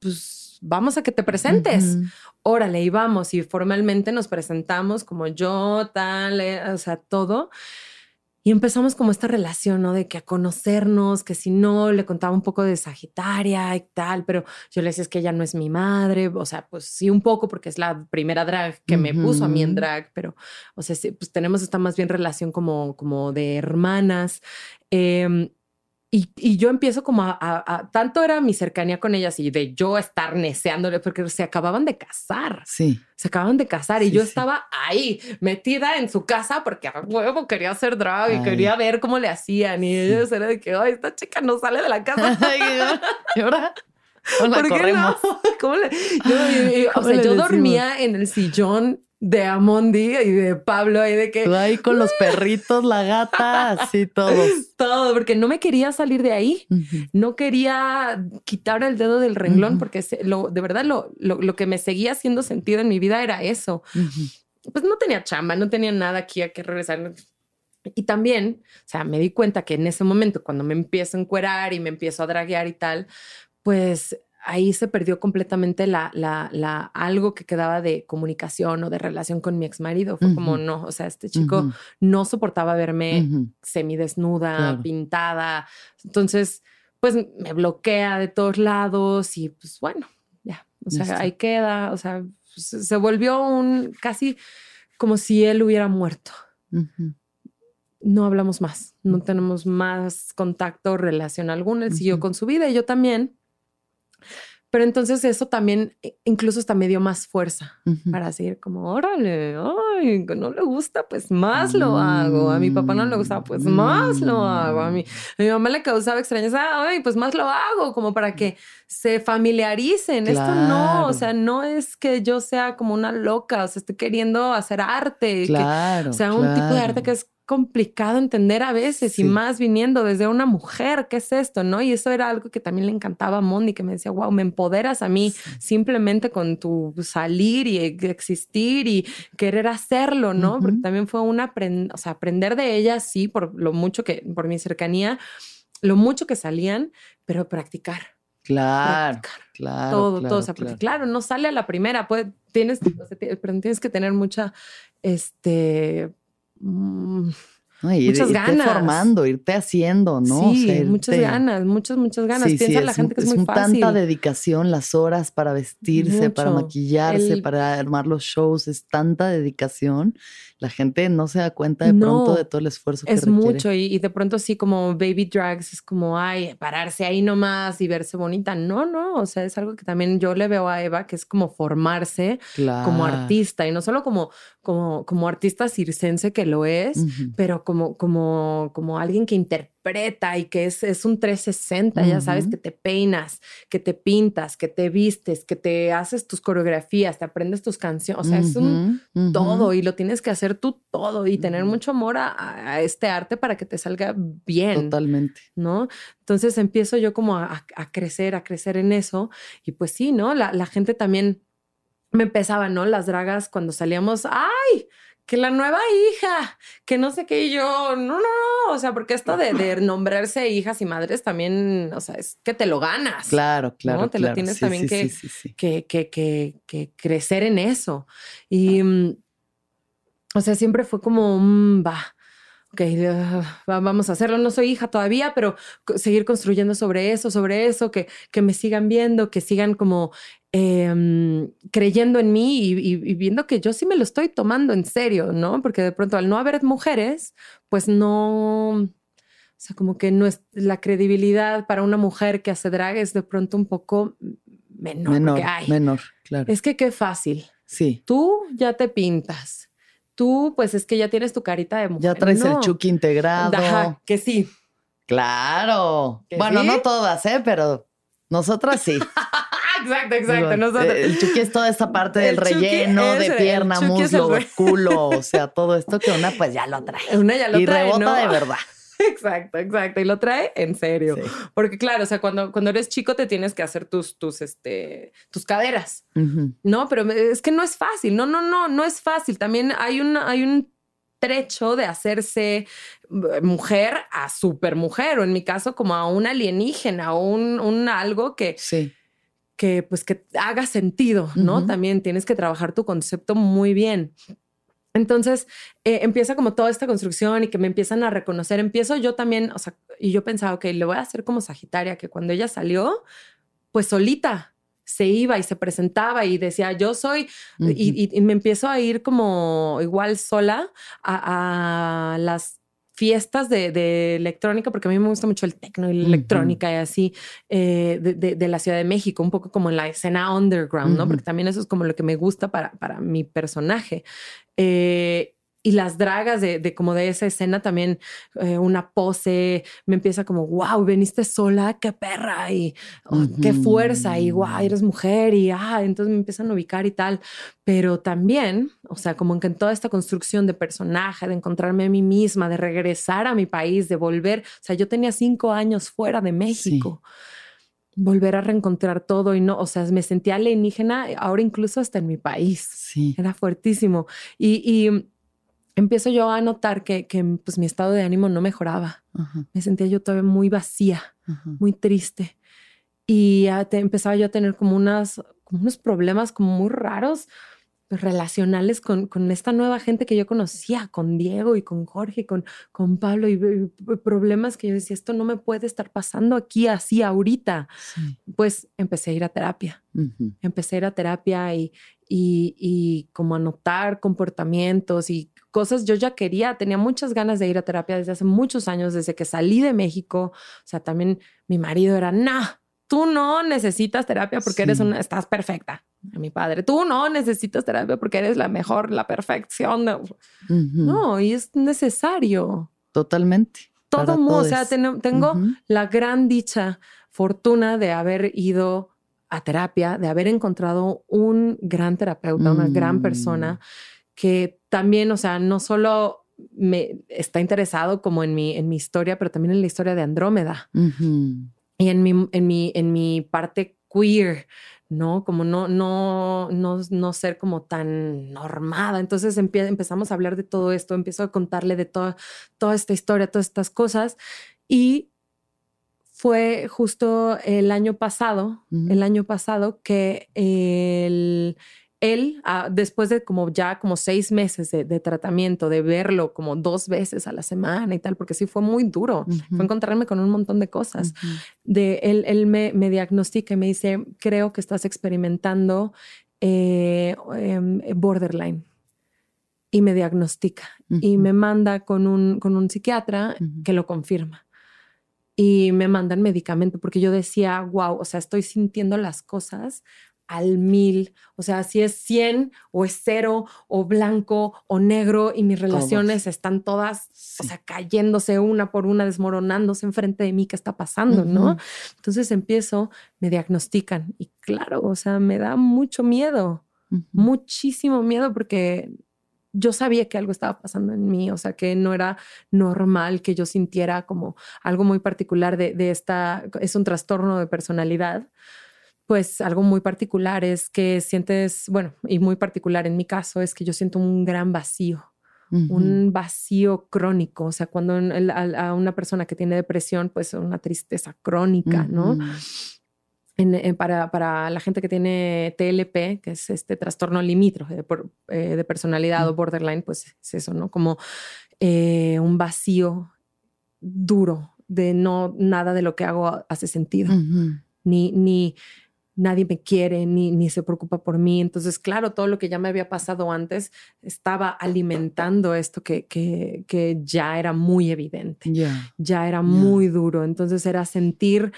pues vamos a que te presentes. Ujú. Órale, y vamos. Y formalmente nos presentamos como yo, tal, eh, o sea, todo. Y empezamos como esta relación, ¿no? De que a conocernos, que si no, le contaba un poco de Sagitaria y tal, pero yo le decía es que ella no es mi madre, o sea, pues sí un poco porque es la primera drag que me puso a mí en drag, pero, o sea, sí, pues tenemos esta más bien relación como, como de hermanas. Em, y, y yo empiezo como a, a- a- tanto era mi cercanía con ellas y de yo estar neceándole porque se acababan de casar, Sí. se acababan de casar y Sí, yo sí. estaba ahí metida en su casa porque a huevo quería hacer drag y Ay. quería ver cómo le hacían y ellos era de que, ay, esta chica no sale de la casa. ¿Y ahora? ¿O la ¿Por qué corremos? no? ¿Cómo le- yo, y- y- o ¿Cómo sea, yo dormía en el sillón de Amondi y de Pablo ahí de que Tú ahí con los perritos, la gata, así todos. todo, porque no me quería salir de ahí. No quería quitar el dedo del renglón porque se- lo, de verdad lo, lo, lo que me seguía haciendo sentido en mi vida era eso. Pues no tenía chamba, no tenía nada aquí a que regresar. Y también, o sea, me di cuenta que en ese momento, cuando me empiezo a encuerar y me empiezo a draguear y tal, pues ahí se perdió completamente la, la, la, algo que quedaba de comunicación o de relación con mi ex marido. Fue como, no, o sea, este chico no soportaba verme Ujú. semidesnuda, Claro. pintada. Entonces, pues me bloquea de todos lados y pues bueno, ya, o sea, ahí queda, o sea, se, volvió un casi como si él hubiera muerto. No hablamos más, no tenemos más contacto, relación alguna. Él siguió con su vida y yo también. Pero entonces eso también eh, incluso hasta me dio más fuerza para seguir como, órale, ay, no le gusta, pues más lo hago. A mi papá no le gustaba, pues más lo hago. A mi, a mi mamá le causaba extrañeza, ay, pues más lo hago, como para que se familiaricen. Esto no, o sea, no es que yo sea como una loca, o sea, estoy queriendo hacer arte. que- Claro. o sea, un tipo de arte que es complicado entender a veces Sí. y más viniendo desde una mujer, ¿qué es esto? ¿No? Y eso era algo que también le encantaba a Mondi, que me decía, wow, me empoderas a mí simplemente con tu salir y existir y querer hacerlo, ¿no? Porque también fue un aprender, o sea, aprender de ella, sí, por lo mucho que, por mi cercanía, lo mucho que salían, pero practicar. Claro, practicar claro. todo, claro, todo. O sea, porque claro. no sale a la primera, pues tienes, o sea, tienes que tener mucha, este, mm, No, y ir- muchas irte ganas. formando, irte haciendo, ¿no? O sí, muchas irte- ganas, muchas, muchas ganas. Sí, sí, Piensa la es gente un- que es, muy un fácil. tanta dedicación, las horas para vestirse, para maquillarse, El- para armar los shows, es tanta dedicación. La gente no se da cuenta de pronto de todo el esfuerzo que Es requiere. mucho y, y de pronto sí como baby drags es como, ay, pararse ahí nomás y verse bonita. No, no, o sea, es algo que también yo le veo a Eva, que es como formarse como artista y no solo como, como, como artista circense que lo es, pero como, como, como alguien que interpreta y que es, es un 360, ya sabes, que te peinas, que te pintas, que te vistes, que te haces tus coreografías, te aprendes tus canciones, o sea, es un todo y lo tienes que hacer tú todo y tener mucho amor a, a este arte para que te salga bien, Totalmente. ¿no? Entonces empiezo yo como a, a- a crecer, a crecer en eso y pues sí, ¿no? La, la gente también me empezaba, ¿no? Las dragas cuando salíamos, ¡ay! Que la nueva hija, que no sé qué, y yo, no, no, no, o sea, porque esto de, de nombrarse hijas y madres también, o sea, es que te lo ganas. Claro, claro. Te lo tienes Sí, también sí, que- sí, que, que, que, que crecer en eso. Y, o sea, siempre fue como, mm, va, ok, va- vamos a hacerlo. No soy hija todavía, pero seguir construyendo sobre eso, sobre eso, que, que me sigan viendo, que sigan como em, creyendo en mí y, y- y viendo que yo sí me lo estoy tomando en serio, ¿no? Porque de pronto al no haber mujeres, pues no... O sea, como que no es la credibilidad para una mujer que hace drag es de pronto un poco menor. menor, porque, ay, menor, claro. es que qué fácil. sí. Tú ya te pintas. Tú, pues es que ya tienes tu carita de mujer. Ya traes el No. chuki integrado. Ajá, que sí. Claro. ¿Que Bueno, sí? no todas, ¿eh? Pero Nosotras sí. exacto, exacto. Nosotros. Eh, El chucky es toda esta parte del El relleno, es- de pierna, el muslo, culo, o sea, todo esto que una pues ya lo trae. Una ya lo y trae, rebota ¿no? de verdad. Exacto, exacto. Y lo trae en serio. Sí. Porque claro, o sea, cuando, cuando eres chico te tienes que hacer tus, tus, este, tus caderas. No, pero es que no es fácil. No, no, no, no es fácil. También hay un, hay un trecho de hacerse eh, mujer a supermujer o en mi caso como a un alienígena o un, un algo que, Sí. Que pues que haga sentido, ¿no? También tienes que trabajar tu concepto muy bien. Entonces eh, empieza como toda esta construcción y que me empiezan a reconocer. Empiezo yo también, o sea, y yo pensaba, ok, le voy a hacer como Sagitaria, que cuando ella salió, pues solita se iba y se presentaba y decía, yo soy, y, y- y me empiezo a ir como igual sola a, a las fiestas de, de electrónica, porque a mí me gusta mucho el tecno y la electrónica y así, eh, de, de- de la Ciudad de México, un poco como en la escena underground, ¿no? Porque también eso es como lo que me gusta para, para mi personaje. Eh, y las dragas de, de como de esa escena también, eh, una pose, me empieza como, wow, veniste sola, qué perra, y oh, qué fuerza, y wow, eres mujer, y ah, entonces me empiezan a ubicar y tal. Pero también, o sea, como que en toda esta construcción de personaje, de encontrarme a mí misma, de regresar a mi país, de volver, o sea, yo tenía cinco años fuera de México. Volver a reencontrar todo y no, o sea, me sentía alienígena ahora incluso hasta en mi país. Sí. Era fuertísimo. Y, y empiezo yo a notar que, que pues mi estado de ánimo no mejoraba. Ajá, Me sentía yo todavía muy vacía, ajá. muy triste. Y te- empezaba yo a tener como, unas, como unos problemas como muy raros pues, relacionales con, con esta nueva gente que yo conocía, con Diego y con Jorge, y con, con Pablo, y, y problemas que yo decía, esto no me puede estar pasando aquí así ahorita. Sí. Pues empecé a ir a terapia Ujú. empecé a ir a terapia y, y, y como a notar comportamientos y cosas. Yo ya quería, tenía muchas ganas de ir a terapia desde hace muchos años, desde que salí de México. O sea, también mi marido era, no, tú no necesitas terapia porque eres Sí. una, estás perfecta. A mi padre, tú no necesitas terapia porque eres la mejor, la perfección. de-". Ujú. No, y es necesario. Totalmente. Todo mundo, o sea, ten- tengo Ujú. la gran dicha, fortuna de haber ido a terapia, de haber encontrado un gran terapeuta, una gran Mm. persona que también, o sea, no solo me está interesado como en mi, en mi historia, pero también en la historia de Andrómeda y en mi, en mi, en mi parte queer, ¿no? Como no, no, no, no ser como tan normada. Entonces empie- empezamos a hablar de todo esto, empiezo a contarle de toda, toda esta historia, todas estas cosas. Y fue justo el año pasado, el año pasado que el, él, ah, después de como ya como seis meses de, de tratamiento, de verlo como dos veces a la semana y tal, porque sí fue muy duro, fue encontrarme con un montón de cosas. De él, él me, me diagnostica y me dice, creo que estás experimentando eh, em, borderline. Y me diagnostica. Y me manda con un, con un psiquiatra que lo confirma. Y me mandan medicamento porque yo decía, wow, o sea, estoy sintiendo las cosas al mil, o sea, si es 100 o es cero o blanco o negro y mis relaciones están todas, o sea, cayéndose una por una, desmoronándose enfrente de mí, ¿qué está pasando? ¿no? Ujú. Entonces empiezo, me diagnostican y claro, o sea, me da mucho miedo, muchísimo miedo porque yo sabía que algo estaba pasando en mí, o sea, que no era normal que yo sintiera como algo muy particular de, de esta, es un trastorno de personalidad. Pues algo muy particular es que sientes, bueno, y muy particular en mi caso es que yo siento un gran vacío un vacío crónico, o sea, cuando el- a, a una persona que tiene depresión, pues una tristeza crónica, ¿no? Ujú. En- en- para, para la gente que tiene TLP, que es este trastorno limítrofe de, por- eh, de personalidad o borderline, pues es eso, ¿no? Como eh, un vacío duro de no, nada de lo que hago hace sentido ni, ni nadie me quiere, ni, ni se preocupa por mí. Entonces, claro, todo lo que ya me había pasado antes estaba alimentando esto que, que, que ya era muy evidente, Ya. ya era muy duro. Entonces era sentir...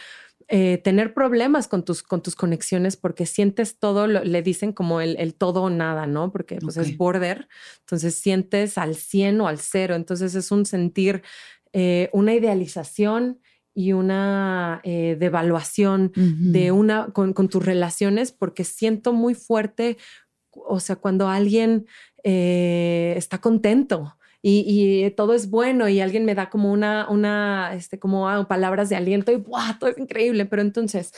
eh, tener problemas con tus, con tus conexiones porque sientes todo, lo- le dicen como el, el todo o nada, ¿no? Porque pues es border, entonces sientes al 100 o al cero, entonces es un sentir eh, una idealización y una eh, devaluación de una con, tus relaciones porque siento muy fuerte, o sea, cuando alguien eh, está contento. Y, todo es bueno y alguien me da como una, una, este, como ah, palabras de aliento y ¡buah! todo es increíble. Pero entonces,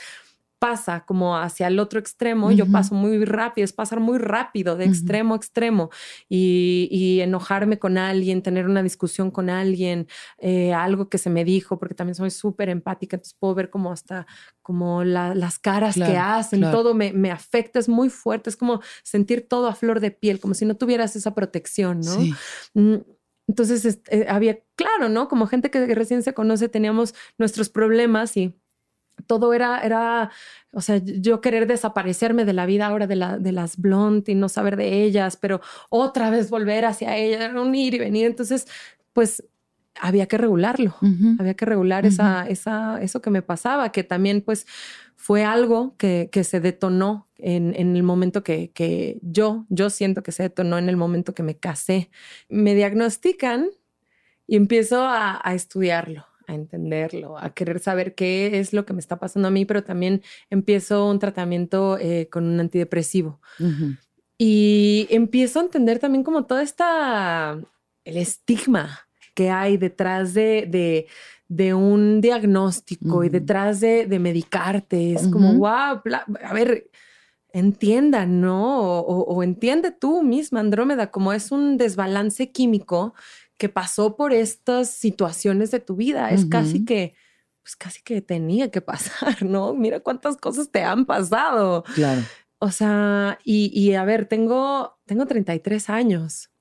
pasa como hacia el otro extremo, yo paso muy rápido, es pasar muy rápido de extremo a extremo y, enojarme con alguien, tener una discusión con alguien, eh, algo que se me dijo, porque también soy súper empática, entonces puedo ver como hasta como las caras que hacen, todo me, me, afecta, es muy fuerte, es como sentir todo a flor de piel, como si no tuvieras esa protección, ¿no? Mm, entonces este, había, claro, ¿no? Como gente que recién se conoce, teníamos nuestros problemas y todo era, era, o sea, yo querer desaparecerme de la vida ahora de, la, de las blonde y no saber de ellas, pero otra vez volver hacia ellas, un ir y venir. Entonces, pues había que regularlo, había que regular esa, esa, eso que me pasaba, que también pues fue algo que, que se detonó en, en, el momento que, que yo, yo siento que se detonó en el momento que me casé. Me diagnostican y empiezo a, a estudiarlo a entenderlo, a querer saber qué es lo que me está pasando a mí, pero también empiezo un tratamiento eh, con un antidepresivo. Y empiezo a entender también como toda esta, el estigma que hay detrás de, de, un diagnóstico y detrás de, de medicarte. Es como, wow, a ver, entienda, ¿no? O, o, entiende tú misma, Andrómeda, como es un desbalance químico que pasó por estas situaciones de tu vida. Es casi que, pues casi que tenía que pasar, ¿no? Mira cuántas cosas te han pasado. Claro. O sea, y, a ver, tengo, tengo 33 años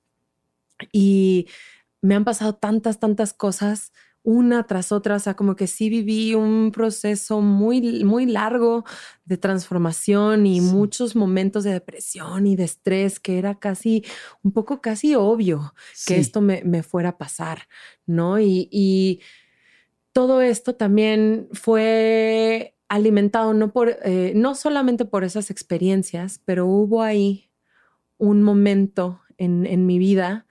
y me han pasado tantas, tantas cosas una tras otra, o sea, como que sí viví un proceso muy, muy largo de transformación y muchos momentos de depresión y de estrés que era casi, un poco casi obvio que esto me, me, fuera a pasar, ¿no? Y, y, todo esto también fue alimentado no, por, eh, no solamente por esas experiencias, pero hubo ahí un momento en, en mi vida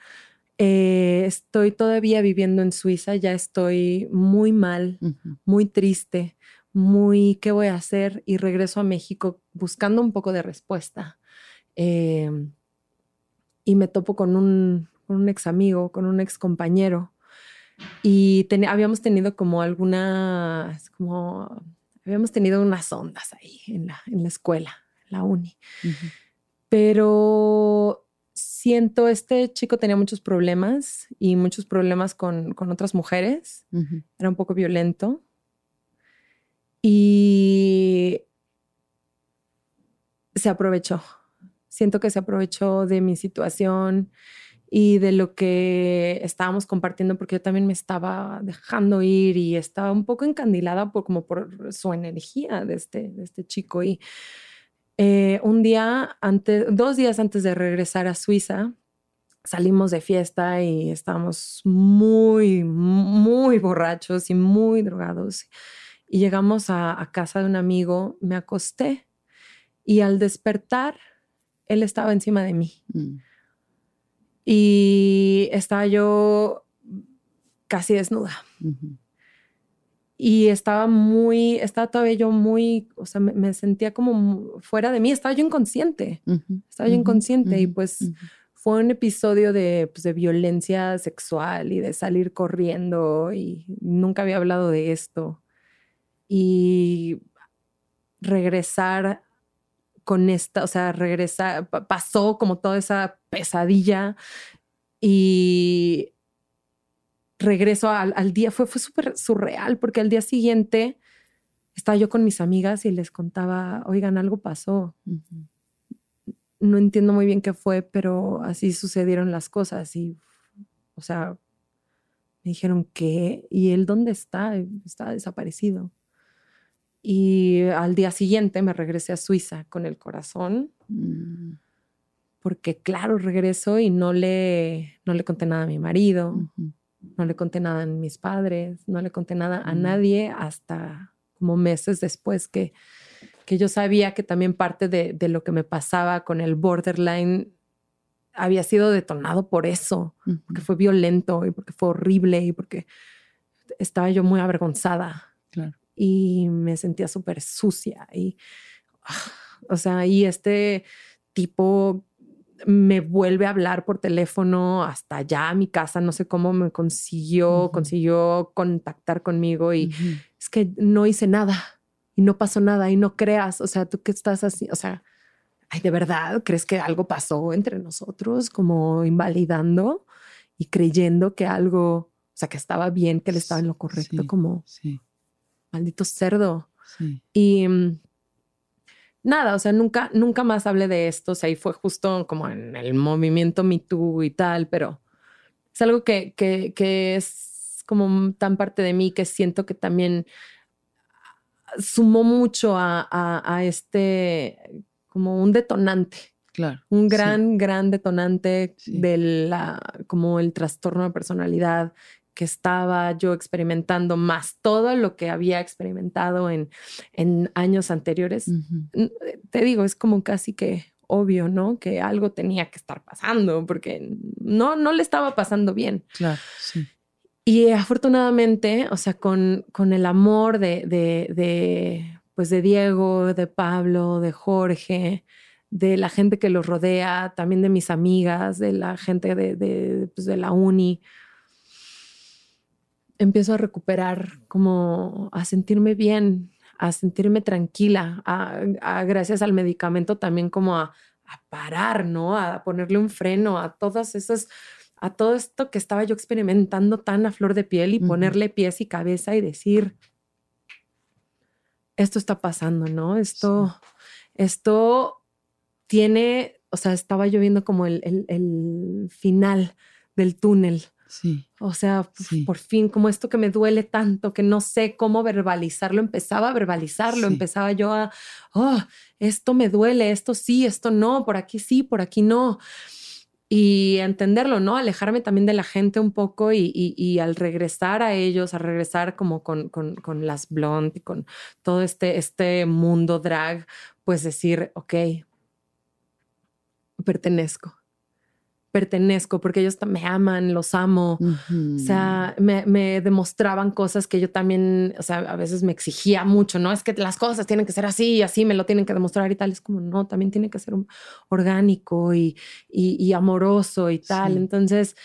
eh, estoy todavía viviendo en Suiza, ya estoy muy mal, muy triste, muy qué voy a hacer y regreso a México buscando un poco de respuesta. Em, y me topo con un, ex amigo, con un ex compañero y habíamos tenido como algunas, como habíamos tenido unas ondas ahí en la, en la escuela, en la uni. Pero siento, este chico tenía muchos problemas y muchos problemas con, otras mujeres. Era un poco violento. Y se aprovechó. Siento que se aprovechó de mi situación y de lo que estábamos compartiendo, porque yo también me estaba dejando ir y estaba un poco encandilada por, como por su energía de este, de este chico. Y eh, un día antes, dos días antes de regresar a Suiza, salimos de fiesta y estábamos muy, muy borrachos y muy drogados. Y llegamos a, casa de un amigo, me acosté y al despertar, él estaba encima de mí. Mm. Y estaba yo casi desnuda y estaba muy, estaba todavía yo muy, o sea, me, sentía como fuera de mí, estaba yo inconsciente, estaba yo inconsciente y pues fue un episodio de, pues, de violencia sexual y de salir corriendo y nunca había hablado de esto. Y regresar con esta, o sea, regresar, pasó como toda esa pesadilla y regreso al, día, fue, fue súper surreal porque al día siguiente estaba yo con mis amigas y les contaba, oigan, algo pasó. No entiendo muy bien qué fue, pero así sucedieron las cosas y, o sea, me dijeron, ¿qué? ¿Y él dónde está? Está desaparecido. Y al día siguiente me regresé a Suiza con el corazón. Mm. Porque claro, regreso y no le, no le conté nada a mi marido. No le conté nada a mis padres, no le conté nada a nadie hasta como meses después que, que yo sabía que también parte de, de lo que me pasaba con el borderline había sido detonado por eso, porque fue violento y porque fue horrible y porque estaba yo muy avergonzada. Y me sentía súper sucia. Y, ah, o sea, y este tipo me vuelve a hablar por teléfono hasta allá a mi casa, no sé cómo me consiguió, consiguió contactar conmigo y es que no hice nada y no pasó nada y no creas, o sea, tú qué estás así, o sea, ay, de verdad, ¿crees que algo pasó entre nosotros como invalidando y creyendo que algo, o sea, que estaba bien, que él estaba en lo correcto, como maldito cerdo? Y mm, nada, o sea, nunca, nunca más hablé de esto. O sea, ahí fue justo como en el movimiento Me Too y tal, pero es algo que, que, es como tan parte de mí que siento que también sumó mucho a, a, este, como un detonante. Claro. Un gran, gran detonante de la, como el trastorno de personalidad que estaba yo experimentando, más todo lo que había experimentado en, en años anteriores, te digo, es como casi que obvio, ¿no? Que algo tenía que estar pasando, porque no, no le estaba pasando bien. Claro, sí. Y afortunadamente, o sea, con, con el amor de, de, de, pues de Diego, de Pablo, de Jorge, de la gente que los rodea, también de mis amigas, de la gente de, de, pues de la uni, empiezo a recuperar, como a sentirme bien, a sentirme tranquila, a, gracias al medicamento también como a, parar, ¿no? A ponerle un freno a todas esas, a todo esto que estaba yo experimentando tan a flor de piel y ponerle pies y cabeza y decir, esto está pasando, ¿no? Esto, esto tiene, o sea, estaba yo viendo como el, el final del túnel Sí. O sea, por fin, como esto que me duele tanto, que no sé cómo verbalizarlo, empezaba a verbalizarlo, empezaba yo a, oh, esto me duele, esto sí, esto no, por aquí sí, por aquí no. Y entenderlo, ¿no? Alejarme también de la gente un poco y, y, al regresar a ellos, a regresar como con, con, con las blonde y con todo este, este mundo drag, pues decir, ok, pertenezco pertenezco, porque ellos me aman, los amo. O sea, me, demostraban cosas que yo también, o sea, a veces me exigía mucho, ¿no? Es que las cosas tienen que ser así y así me lo tienen que demostrar y tal. Es como, no, también tiene que ser orgánico y, y, amoroso y tal. Entonces,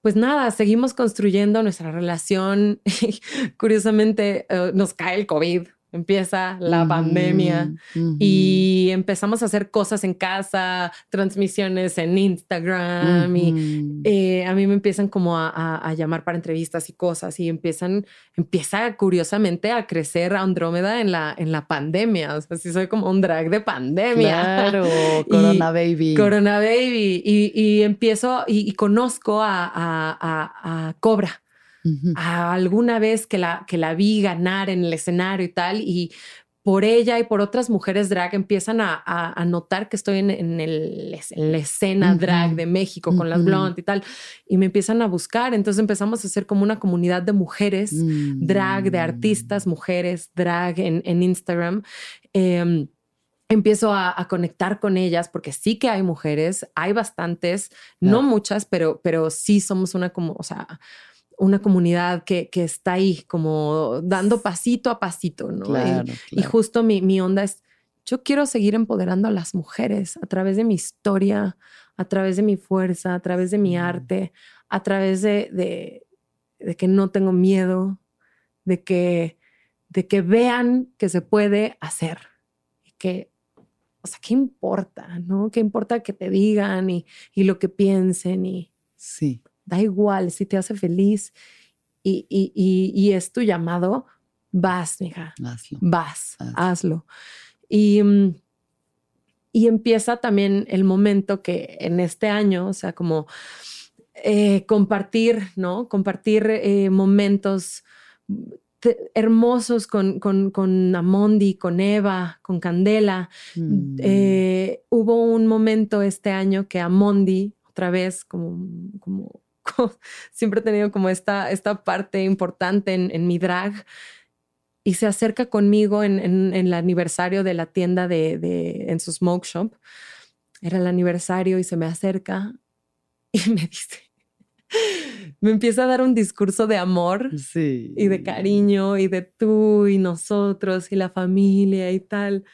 pues nada, seguimos construyendo nuestra relación. Curiosamente, eh, nos cae el COVID empieza la pandemia y empezamos a hacer cosas en casa, transmisiones en Instagram y eh, a mí me empiezan como a, llamar para entrevistas y cosas y empiezan, empieza curiosamente a crecer Andrómeda en la, en la pandemia. O sea, sí soy como un drag de pandemia. Claro, Corona Baby. Corona Baby. Y, empiezo y, conozco a, a Cobra alguna vez que la, que la vi ganar en el escenario y tal, y por ella y por otras mujeres drag empiezan a, a, notar que estoy en, en, el, en la escena drag de México con las blonde y tal, y me empiezan a buscar. Entonces empezamos a hacer como una comunidad de mujeres drag, de artistas, mm. mujeres drag en, en Instagram. Em, empiezo a, a, conectar con ellas porque sí que hay mujeres, hay bastantes, no muchas, pero, pero sí somos una como, o sea, una comunidad que, que, está ahí como dando pasito a pasito, ¿no? y, justo mi, mi, onda es, yo quiero seguir empoderando a las mujeres a través de mi historia, a través de mi fuerza, a través de mi arte, a través de, de, de que no tengo miedo, de que, de que vean que se puede hacer y que o sea, ¿qué importa? ¿No? ¿Qué importa que te digan y, y lo que piensen? Y, sí da igual si te hace feliz y, y, y, es tu llamado, vas, mija, hazlo. vas, hazlo. Y, mm, y empieza también el momento que en este año, o sea, como eh, compartir, ¿no? Compartir eh, momentos hermosos con, con, con, Amondi, con Eva, con Candela. Mm. Eh, hubo un momento este año que Amondi, otra vez como, como siempre he tenido como esta, esta parte importante en, mi drag y se acerca conmigo en, el aniversario de la tienda de, en su smoke shop. Era el aniversario y se me acerca y me dice, me empieza a dar un discurso de amor Sí. y de cariño y de tú y nosotros y la familia y tal.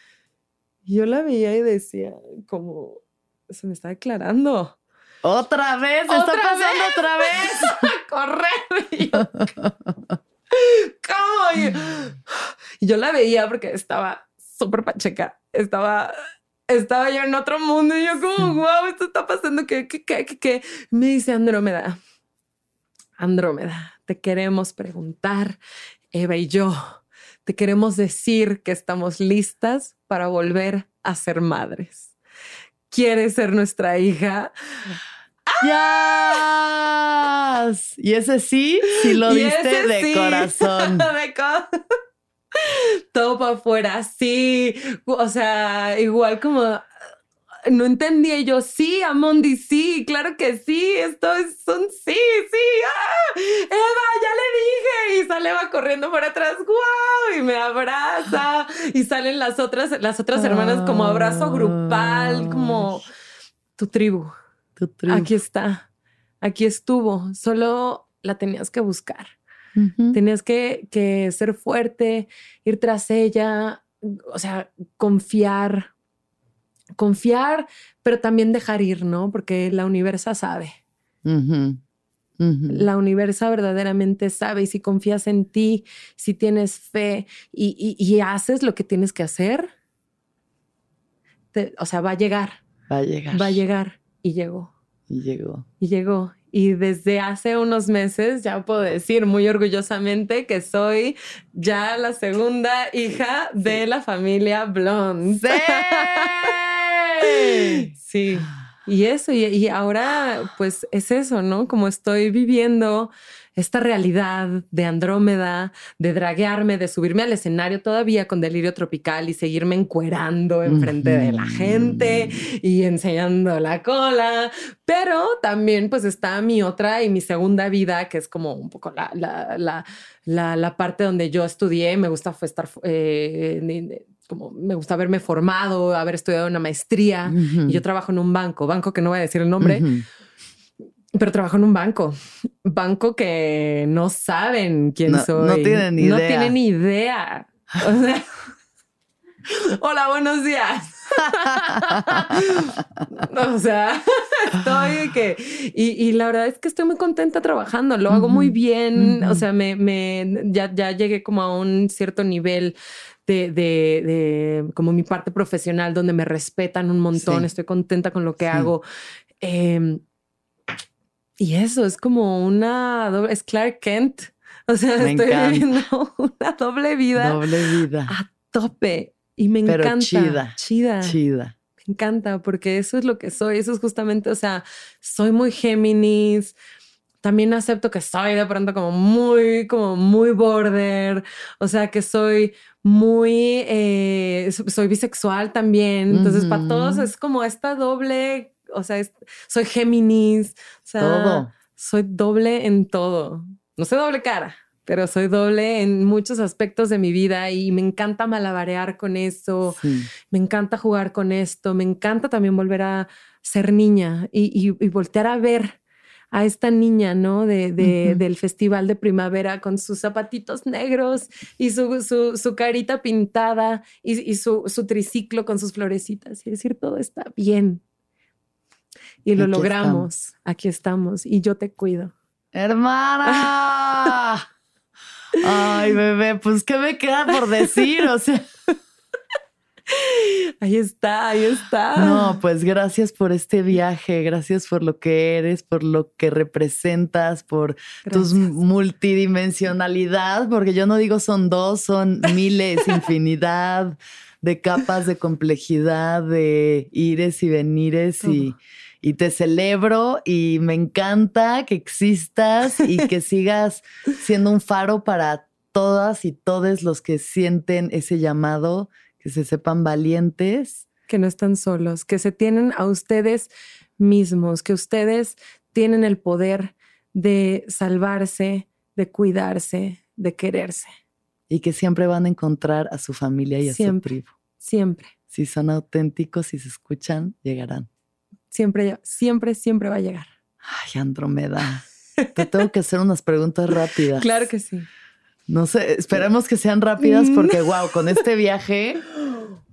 Yo la veía y decía, como, se me está declarando. Otra vez, está ¿Otra pasando otra vez. correr. Y yo, ¿Cómo? Y, yo la veía porque estaba súper pacheca. Estaba, estaba yo en otro mundo y yo como, wow, esto está pasando. ¿Qué, qué, qué, qué, qué? Me dice Andrómeda, Andrómeda, te queremos preguntar, Eva y yo, te queremos decir que estamos listas para volver a ser madres. ¿Quieres ser nuestra hija? Yes. Y ese sí, sí lo diste de sí, corazón. de co- Todo para afuera, sí. O sea, igual como no entendía y yo, sí, Amondi, sí, claro que sí, esto es un sí, sí, ¡ah! Eva, ya le dije, y sale Eva corriendo por atrás, wow, y me abraza, y salen las otras, las otras hermanas como abrazo grupal, como tu tribu, Tu tribu. aquí está, aquí estuvo, solo la tenías que buscar. Tenías que, que ser fuerte, ir tras ella, o sea, confiar, confiar, pero también dejar ir, ¿no? Porque la universa sabe, la universa verdaderamente sabe y si confías en ti, si tienes fe y, y- y haces lo que tienes que hacer, te- o sea, va a llegar, Va a llegar. va a llegar y llegó. Y llegó. Y llegó. Y desde hace unos meses ya puedo decir muy orgullosamente que soy ya la segunda hija de la familia Blonde. ¡Sí! Sí. Y eso, y, y ahora pues es eso, ¿no? Como estoy viviendo esta realidad de Andrómeda, de draguearme, de subirme al escenario todavía con delirio tropical y seguirme encuerando enfrente de la gente y enseñando la cola. Pero también pues está mi otra y mi segunda vida, que es como un poco la, la, la, parte donde yo estudié. Me gusta fue estar, eh, como me gusta haberme formado, haber estudiado una maestría. Y yo trabajo en un banco, banco que no voy a decir el nombre, pero trabajo en un banco, banco que no saben quién No- soy. no tienen ni No idea. tienen ni idea. O sea, hola, buenos días. o sea, estoy que y, y la verdad es que estoy muy contenta trabajando, lo hago muy bien, o sea, me, me ya, ya llegué como a un cierto nivel de, de, de como mi parte profesional donde me respetan un montón, Sí. estoy contenta con lo que Sí. hago. Eh, y eso es como una doble, es Clark Kent. O sea, Me estoy encanta. viviendo una doble vida Doble vida. a tope y me Pero encanta. chida. Chida. Chida. Me encanta porque eso es lo que soy. Eso es justamente, o sea, soy muy Géminis. También acepto que soy de pronto como muy, como muy border. O sea, que soy muy, eh, so- soy bisexual también. Entonces, para todos es como esta doble, o sea, es- soy Géminis. O sea, Todo. soy doble en todo. No soy doble cara, pero soy doble en muchos aspectos de mi vida y me encanta malabarear con eso. Sí. Me encanta jugar con esto, me encanta también volver a ser niña y, y- y voltear a ver a esta niña, ¿no? De, de-. Del festival de primavera con sus zapatitos negros y su, su, su carita pintada y, y su, su triciclo con sus florecitas y decir, todo está bien. Y lo Aquí logramos, aquí estamos y yo te cuido. Hermana. Ay, bebé, pues qué me queda por decir, o sea. Ahí está, ahí está. No, pues gracias por este viaje, gracias por lo que eres, por lo que representas, por tus Gracias. multidimensionalidad, porque yo no digo son dos, son miles, infinidad de capas de complejidad, de ires y venires Todo. y te celebro y me encanta que existas y que sigas siendo un faro para todas y todos los que sienten ese llamado, que se sepan valientes. que no están solos, que se tienen a ustedes mismos, que ustedes tienen el poder de salvarse, de cuidarse, de quererse. y que siempre van a encontrar a su familia y a Siempre. su tribu. Siempre, Si son auténticos y se escuchan, llegarán. Siempre, siempre, siempre va a llegar. Ay, Andrómeda. Te tengo que hacer unas preguntas rápidas. Claro que sí. No sé, esperemos que sean rápidas porque, wow, con este viaje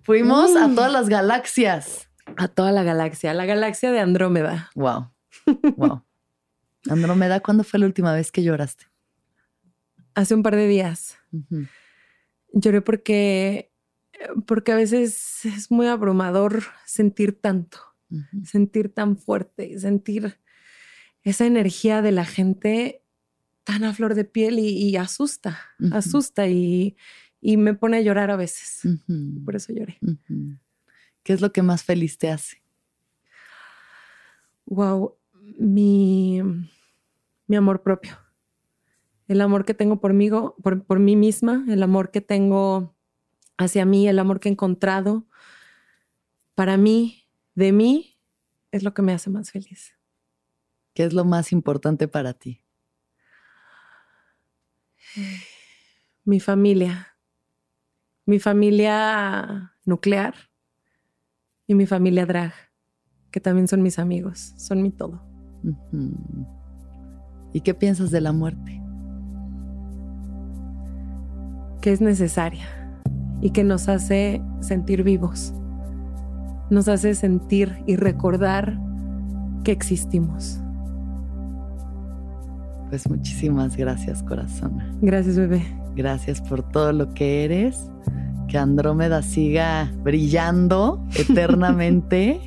fuimos a todas las galaxias. A toda la galaxia, la galaxia de Andrómeda. Wow. Wow. Andrómeda, ¿cuándo fue la última vez que lloraste? Hace un par de días. Lloré porque, porque a veces es muy abrumador sentir tanto, Sentir tan fuerte, sentir esa energía de la gente tan a flor de piel y, y asusta, asusta y, y me pone a llorar a veces. Por eso lloré. ¿Qué es lo que más feliz te hace? Wow, mi, mi amor propio. El amor que tengo por mí, por, por mí misma, el amor que tengo hacia mí, el amor que he encontrado para mí, de mí, es lo que me hace más feliz. ¿Qué es lo más importante para ti? Mi familia, mi familia nuclear y mi familia drag, que también son mis amigos, son mi todo. ¿Y qué piensas de la muerte? que es necesaria y que nos hace sentir vivos. Nos hace sentir y recordar que existimos. Pues muchísimas gracias, corazón. Gracias, bebé. Gracias por todo lo que eres. Que Andrómeda siga brillando eternamente.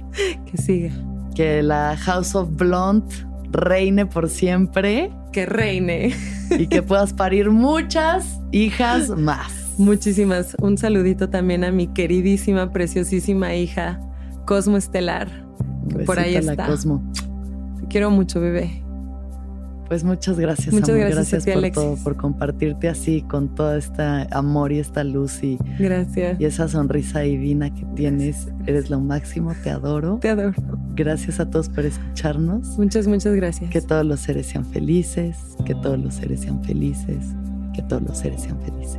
Que siga. que la House of Blonde reine por siempre Que reine. y que puedas parir muchas hijas más. Muchísimas. Un saludito también a mi queridísima, preciosísima hija, Cosmo Estelar. Por ahí está. Cosmo. Te quiero mucho, bebé. Pues muchas gracias. Muchas amor. gracias a ti, por Alexis. todo, por compartirte así con todo este amor y esta luz y, Gracias. y esa sonrisa divina que tienes. Eres lo máximo, te adoro. Te adoro. Gracias a todos por escucharnos. Muchas, muchas gracias. Que todos los seres sean felices, que todos los seres sean felices, que todos los seres sean felices.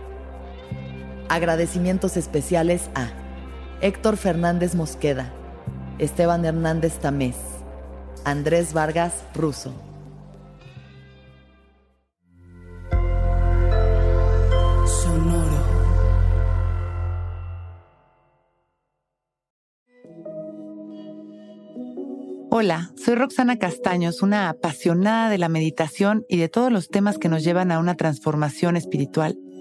Agradecimientos especiales a Héctor Fernández Mosqueda, Esteban Hernández Tamés, Andrés Vargas Russo. Sonoro. Hola, soy Roxana Castaños, una apasionada de la meditación y de todos los temas que nos llevan a una transformación espiritual,